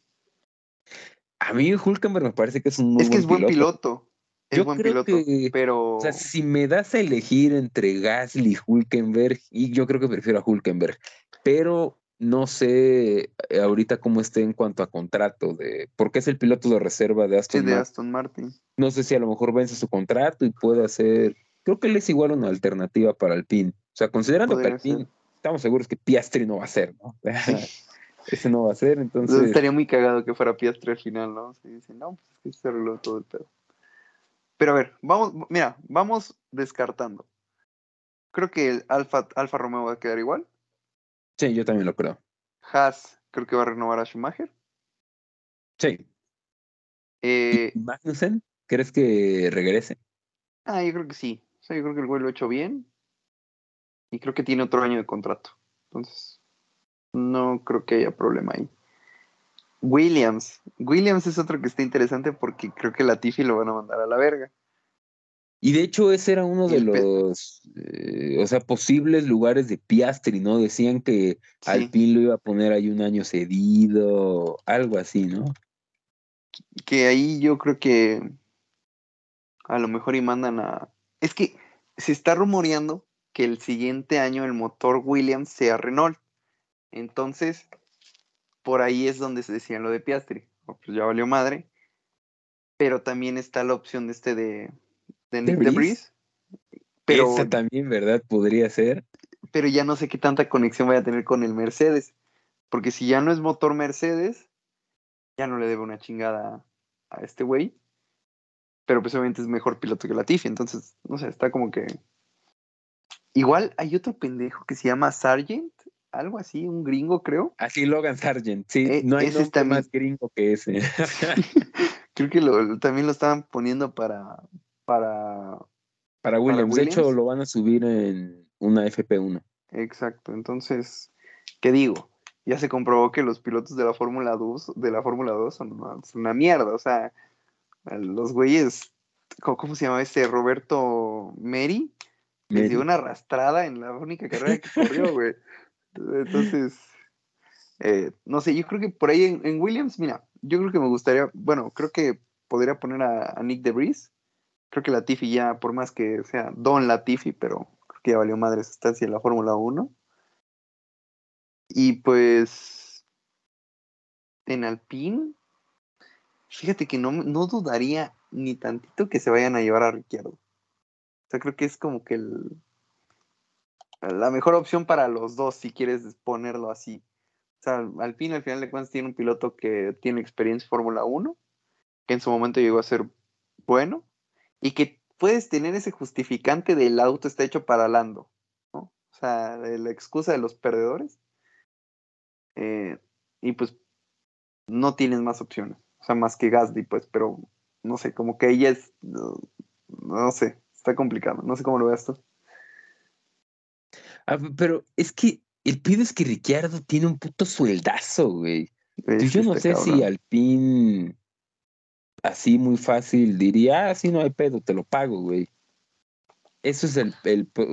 A mí Hulkenberg me parece que es un muy Es que es buen piloto. piloto. Es Yo buen creo piloto. que- Pero. O sea, si me das a elegir entre Gasly y Hulkenberg, y yo creo que prefiero a Hulkenberg, pero no sé eh, ahorita cómo esté en cuanto a contrato, de porque es el piloto de reserva de sí, Aston de Martin. Aston Martin. No sé si a lo mejor vence su contrato y puede hacer, creo que él es igual una alternativa para Alpine. O sea, considerando que Alpine, ser. estamos seguros que Piastri no va a ser, ¿no? Ese no va a ser, Entonces, entonces... estaría muy cagado que fuera Piastri al final, ¿no? Si dicen, no, pues es que se arregló todo el pedo. Pero a ver, vamos, mira, vamos descartando. Creo que el Alfa, Alfa Romeo va a quedar igual. Sí, yo también lo creo. Haas creo que va a renovar a Schumacher. Sí. Eh, ¿Y Magnussen? ¿Crees que regrese? ah, yo creo que sí. O sea, yo creo que el güey lo ha hecho bien. Y creo que tiene otro año de contrato. Entonces, no creo que haya problema ahí. Williams. Williams es otro que está interesante porque creo que Latifi lo van a mandar a la verga. Y de hecho ese era uno de los, eh, o sea, posibles lugares de Piastri, ¿no? Decían que Sí. Alpine lo iba a poner ahí un año cedido, algo así, ¿no? Que ahí yo creo que a lo mejor y mandan a... Es que se está rumoreando que el siguiente año el motor Williams sea Renault. Entonces, por ahí es donde se decía lo de Piastri. Oh, Pues ya valió madre. Pero también está la opción de este de, de Nick ¿De de Vries? Vries. Pero, también, ¿verdad? Podría ser. pero ya no sé qué tanta conexión vaya a tener con el Mercedes. Porque si ya no es motor Mercedes, ya no le debe una chingada a este güey. Pero pues obviamente es mejor piloto que Latifi. Entonces, no sé, está como que. Igual hay otro pendejo que se llama Sargent, algo así, un gringo, creo. Así Logan Sargent, sí, Eh, no hay ese nombre más gringo que ese. Creo que también lo estaban poniendo para. Para, para Williams. De hecho, lo van a subir en una FP1. Exacto. Entonces, ¿qué digo? Ya se comprobó que los pilotos de la Fórmula 2, de la Fórmula 2 son una, mierda. O sea, los güeyes. ¿Cómo, se llama este? Roberto Meri. Le dio una arrastrada en la única carrera que corrió, güey. Entonces, eh, no sé, yo creo que por ahí en, Williams, mira, yo creo que me gustaría, bueno, creo que podría poner a, a Nick DeVries. Creo que Latifi ya, por más que sea Don Latifi, pero creo que ya valió madre esa estancia en la Fórmula 1. Y pues en Alpine, fíjate que no, no dudaría ni tantito que se vayan a llevar a Ricciardo. O sea, creo que es como que el, la mejor opción para los dos, si quieres ponerlo así. O sea, Alpine al final de cuentas tiene un piloto que tiene experiencia en Fórmula 1, que en su momento llegó a ser bueno, y que puedes tener ese justificante del auto está hecho para Lando, ¿no? O sea, la excusa de los perdedores. Eh, y pues no tienes más opciones, o sea, más que Gasly, pues, pero no sé, como que ella es, no sé, Está complicado. No sé cómo lo veas tú. Ah, pero es que el pido es que Ricciardo tiene un puto sueldazo, güey. yo no sé si Alpine así muy fácil diría, ah, sí, no hay pedo, te lo pago, güey. Eso es el,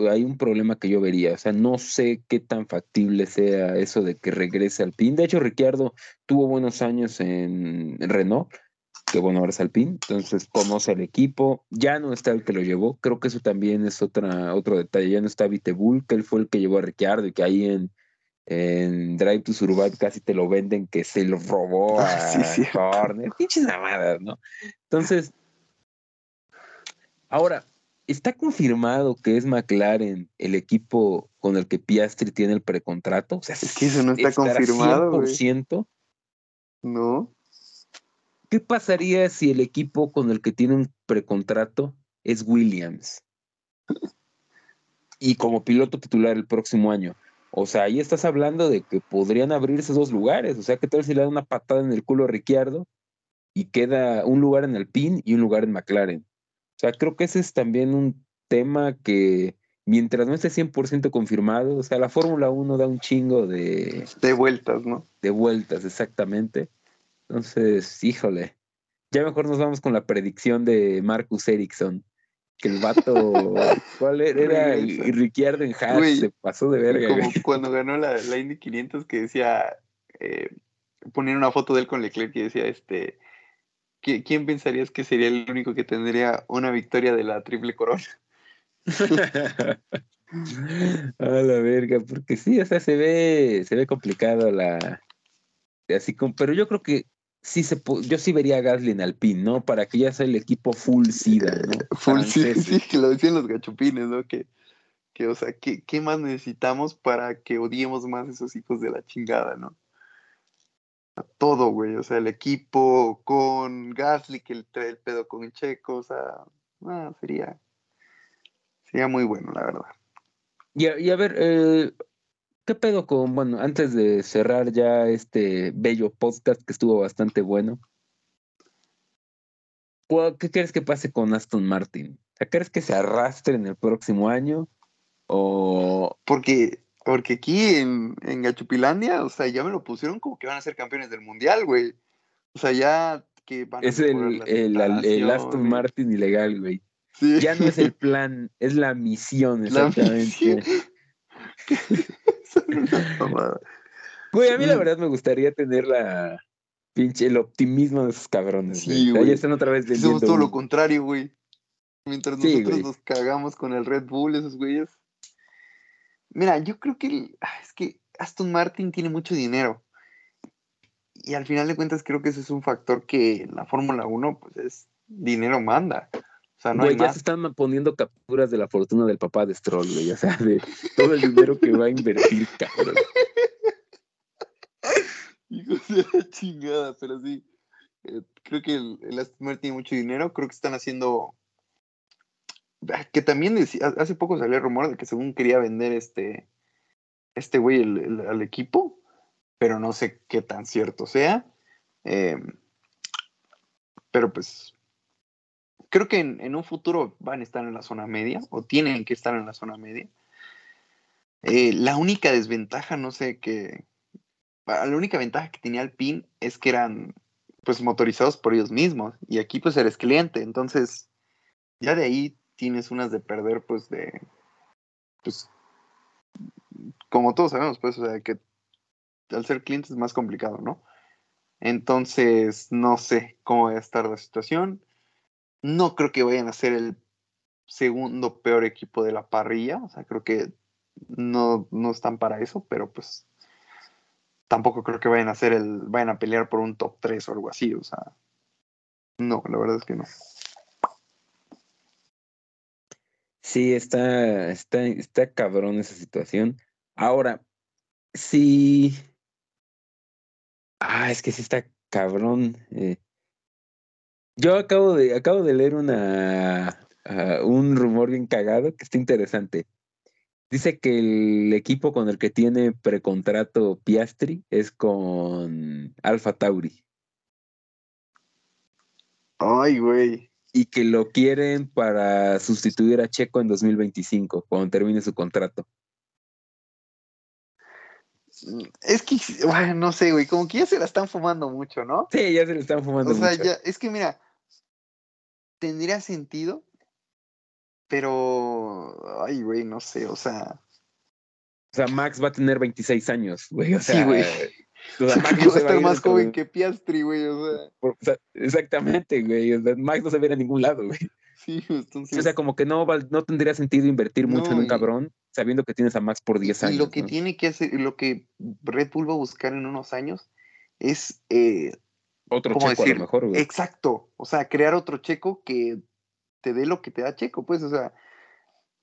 hay un problema que yo vería, o sea, no sé qué tan factible sea eso de que regrese al PIN. De hecho, Ricciardo tuvo buenos años en Renault, que bueno, ahora es Alpine, entonces conoce al equipo, ya no está el que lo llevó, creo que eso también es otra, otro detalle, ya no está Vitebull, que él fue el que llevó a Ricciardo y que ahí en, en Drive to Survive casi te lo venden que se lo robó a sí, Horner, pinches amadas, ¿no? Entonces, ahora, ¿está confirmado que es McLaren el equipo con el que Piastri tiene el precontrato? O sea, es que eso no está confirmado. 100%? No. ¿Qué pasaría si el equipo con el que tiene un precontrato es Williams? Y como piloto titular el próximo año. O sea, ahí estás hablando de que podrían abrirse dos lugares. O sea, que tal si le da una patada en el culo a Ricciardo y queda un lugar en Alpine y un lugar en McLaren. O sea, creo que ese es también un tema que mientras no esté 100% confirmado, o sea, la Fórmula 1 da un chingo de... De vueltas, ¿no? De vueltas, exactamente. Entonces, híjole. Ya mejor nos vamos con la predicción de Marcus Ericsson. Que el vato, ¿cuál era? Ricciardo en Haas se pasó de verga. Como cuando ganó la, la, Indy 500 que decía, eh, una foto de él con Leclerc y decía, este, ¿quién pensarías que sería el único que tendría una victoria de la triple corona? A la verga, porque sí, o sea, se ve, se ve complicado la, así como, pero yo creo que sí se yo sí vería a Gasly en Alpine, ¿no? Para que ya sea el equipo full SIDA, ¿no? Eh, full SIDA, sí, que lo decían los gachupines, ¿no? Que, que o sea, ¿qué, ¿qué, más necesitamos para que odiemos más a esos hijos de la chingada, ¿no? A todo, güey, o sea, el equipo con Gasly que trae el pedo con Checo, o sea, ah, sería, sería muy bueno, la verdad. Y a, y a ver, eh, ¿Qué pedo con, bueno, antes de cerrar ya este bello podcast que estuvo bastante bueno? ¿Qué crees que pase con Aston Martin? ¿Crees que se arrastre en el próximo año? O. Porque, porque aquí en, en Gachupilandia, o sea, ya me lo pusieron como que van a ser campeones del mundial, güey. O sea, ya que van a Es el, el, Aston Martin ilegal, güey. Ya no es el plan, es la misión, exactamente. Güey, a mí la verdad me gustaría tener la pinche el optimismo de esos cabrones. Sí, güey. están otra vez Somos todo lo contrario, güey. Mientras nosotros nos cagamos con el Red Bull, esos güeyes. Mira, yo creo que ah, es que Aston Martin tiene mucho dinero. Y al final de cuentas creo que ese es un factor que la Fórmula 1 pues es dinero manda. O sea, no güey, ya se están poniendo capturas de la fortuna del papá de Stroll, güey. O sea, de todo el dinero que va a invertir, cabrón. Hijo de la chingada, pero sí. Eh, creo que el, el Aston tiene mucho dinero. Creo que están haciendo. Ah, que también decía, hace poco salió el rumor de que según quería vender este. Este güey al equipo. Pero no sé qué tan cierto sea. Eh, pero pues creo que en, un futuro van a estar en la zona media o tienen que estar en la zona media. Eh, la única desventaja, no sé, que la única ventaja que tenía el PIN es que eran pues motorizados por ellos mismos y aquí pues eres cliente, entonces ya de ahí tienes unas de perder pues de pues como todos sabemos pues o sea que al ser cliente es más complicado, ¿no? Entonces no sé cómo va a estar la situación. No creo que vayan a ser el segundo peor equipo de la parrilla, o sea, creo que no, no están para eso, pero pues tampoco creo que vayan a ser el, vayan a pelear por un top 3 o algo así, o sea, no, la verdad es que no. Sí, está, está, está cabrón esa situación. Ahora, sí. Ah, es que sí está cabrón. Eh. Yo acabo de, acabo de leer una, ah, un rumor bien cagado que está interesante. Dice que el equipo con el que tiene precontrato Piastri es con Alfa Tauri. Ay, güey. Y que lo quieren para sustituir a Checo en 2025, cuando termine su contrato. Es que, bueno, no sé, güey, como que ya se la están fumando mucho, ¿no? Sí, ya se la están fumando mucho. O sea, ya, es que mira, tendría sentido pero, ay, güey, no sé, o sea. O sea, Max va a tener 26 años, güey. O sea, sí, güey. O sea, Max va a estar más joven que Piastri, güey, o sea. exactamente, güey. O sea, Max no se ve a ningún lado, güey. Sí, entonces. O sea, como que no, no tendría sentido invertir mucho en un cabrón sabiendo que tienes a Max por 10 años. Y lo que tiene que hacer, lo que Red Bull va a buscar en unos años es. Eh, otro checo a lo mejor, güey. Exacto. O sea, crear otro checo que te dé lo que te da Checo, pues, o sea,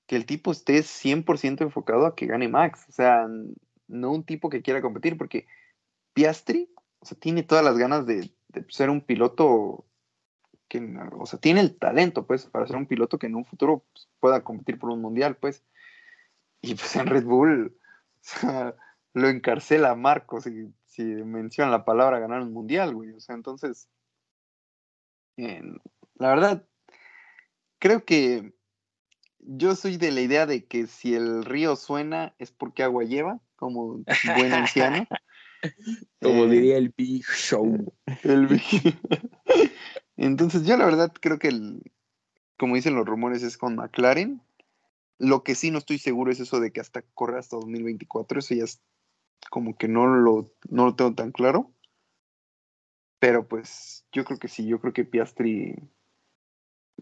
que el tipo esté 100% enfocado a que gane Max, o sea, no un tipo que quiera competir, porque Piastri, o sea, tiene todas las ganas de, ser un piloto que, o sea, tiene el talento, pues, para ser un piloto que en un futuro pues, pueda competir por un mundial, pues. Y pues en Red Bull, o sea, lo encarcela a Marcos si, si menciona la palabra ganar un mundial, güey. O sea, entonces, la verdad, creo que yo soy de la idea de que si el río suena es porque agua lleva, como buen anciano. como eh, diría el Big Show. El Big... Entonces yo la verdad creo que, el, como dicen los rumores, es con McLaren. Lo que sí no estoy seguro es eso de que hasta corre hasta 2024. Eso ya es como que no lo, no lo tengo tan claro. Pero pues yo creo que sí, yo creo que Piastri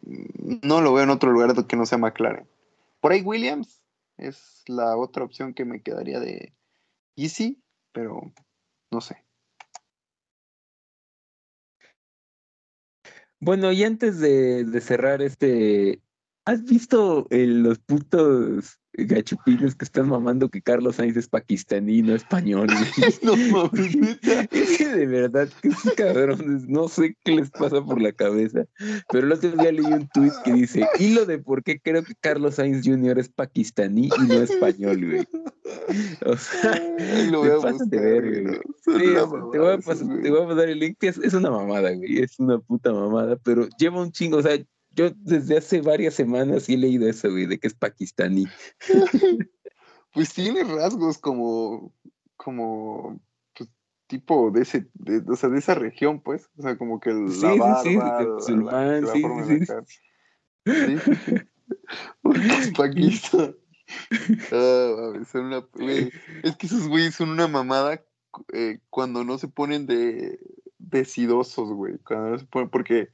no lo veo en otro lugar que no sea McLaren. Por ahí Williams es la otra opción que me quedaría de Easy, pero no sé. Bueno, y antes de, de cerrar este, ¿has visto los putos gachupines que están mamando que Carlos Sainz es pakistaní, no español. no mames, Es que de verdad, que cabrones, no sé qué les pasa por la cabeza. Pero el otro día leí un tuit que dice, hilo de por qué creo que Carlos Sainz Jr. es pakistaní y no español, güey. O sea, lo voy a ver, güey. Sí, te, voy a pasar, te voy a pasar el link. Es, es una mamada, güey. Es una puta mamada, pero lleva un chingo. O sea, yo desde hace varias semanas sí he leído eso, güey, de que es pakistaní. pues tiene rasgos como, como, pues, tipo de ese, de, o sea, de esa región, pues. O sea, como que el, sí, la barba, sí, sí, la, la, sí, sí, sí. sí. es Pakistán. Ah, son una, es que esos güeyes son una mamada eh, cuando no se ponen de decidosos, güey. Cuando no se ponen, porque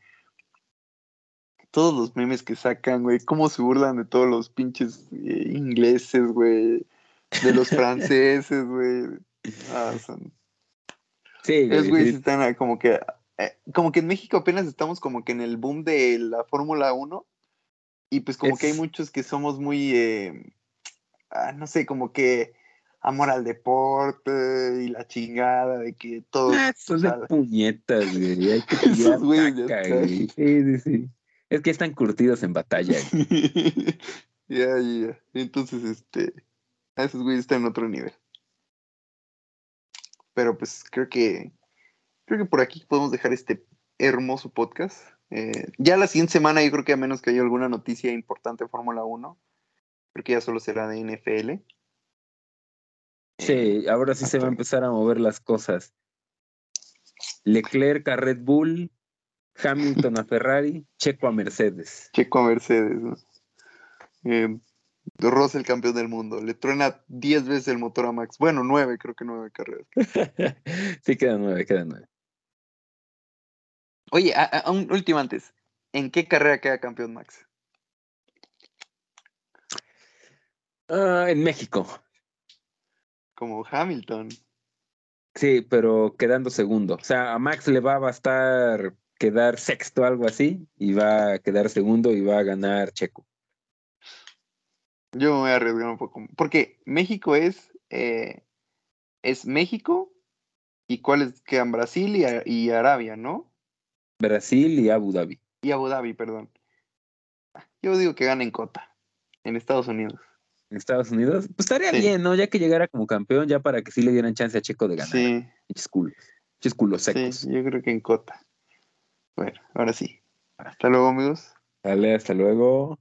todos los memes que sacan, güey, cómo se burlan de todos los pinches eh, ingleses, güey, de los franceses, güey. Ah, son... Sí, güey. Es, güey, están como que, eh, como que en México apenas estamos como que en el boom de la Fórmula 1 y pues como que hay muchos que somos muy, eh, ah, no sé, como que amor al deporte y la chingada de que todo... Ah, son de puñetas, güey. Hay que Esos güey. Sí, sí, sí. Es que están curtidos en batalla. Ya, ya. Entonces, este. A esos güeyes están en otro nivel. Pero pues creo que. Creo que por aquí podemos dejar este hermoso podcast. Eh, ya la siguiente semana, yo creo que a menos que haya alguna noticia importante de Fórmula 1, creo que ya solo será de NFL. Sí, ahora sí se va a empezar a mover las cosas. Leclerc a Red Bull, Hamilton a Ferrari, Checo a Mercedes. Checo a Mercedes. ¿no? Eh, el campeón del mundo. Le truena 10 veces el motor a Max. Bueno, 9, creo que 9 carreras. sí, quedan 9, quedan 9. Oye, a, un último antes. ¿En qué carrera queda campeón Max? Ah, en México. Como Hamilton. Sí, pero quedando segundo. O sea, a Max le va a bastar quedar sexto, algo así, y va a quedar segundo y va a ganar Checo. Yo me voy a arriesgar un poco. Porque México es, eh, es México y cuáles quedan Brasil y, y, Arabia, ¿no? Brasil y Abu Dhabi. Y Abu Dhabi, perdón. Yo digo que gana en Cota, en Estados Unidos. En Estados Unidos, pues estaría bien, ¿no? Ya que llegara como campeón, ya para que sí le dieran chance a Checo de ganar. Sí. Muchos culos, secos. Sí, yo creo que en Cota. Bueno, ahora sí. Hasta luego, amigos. Dale, hasta luego.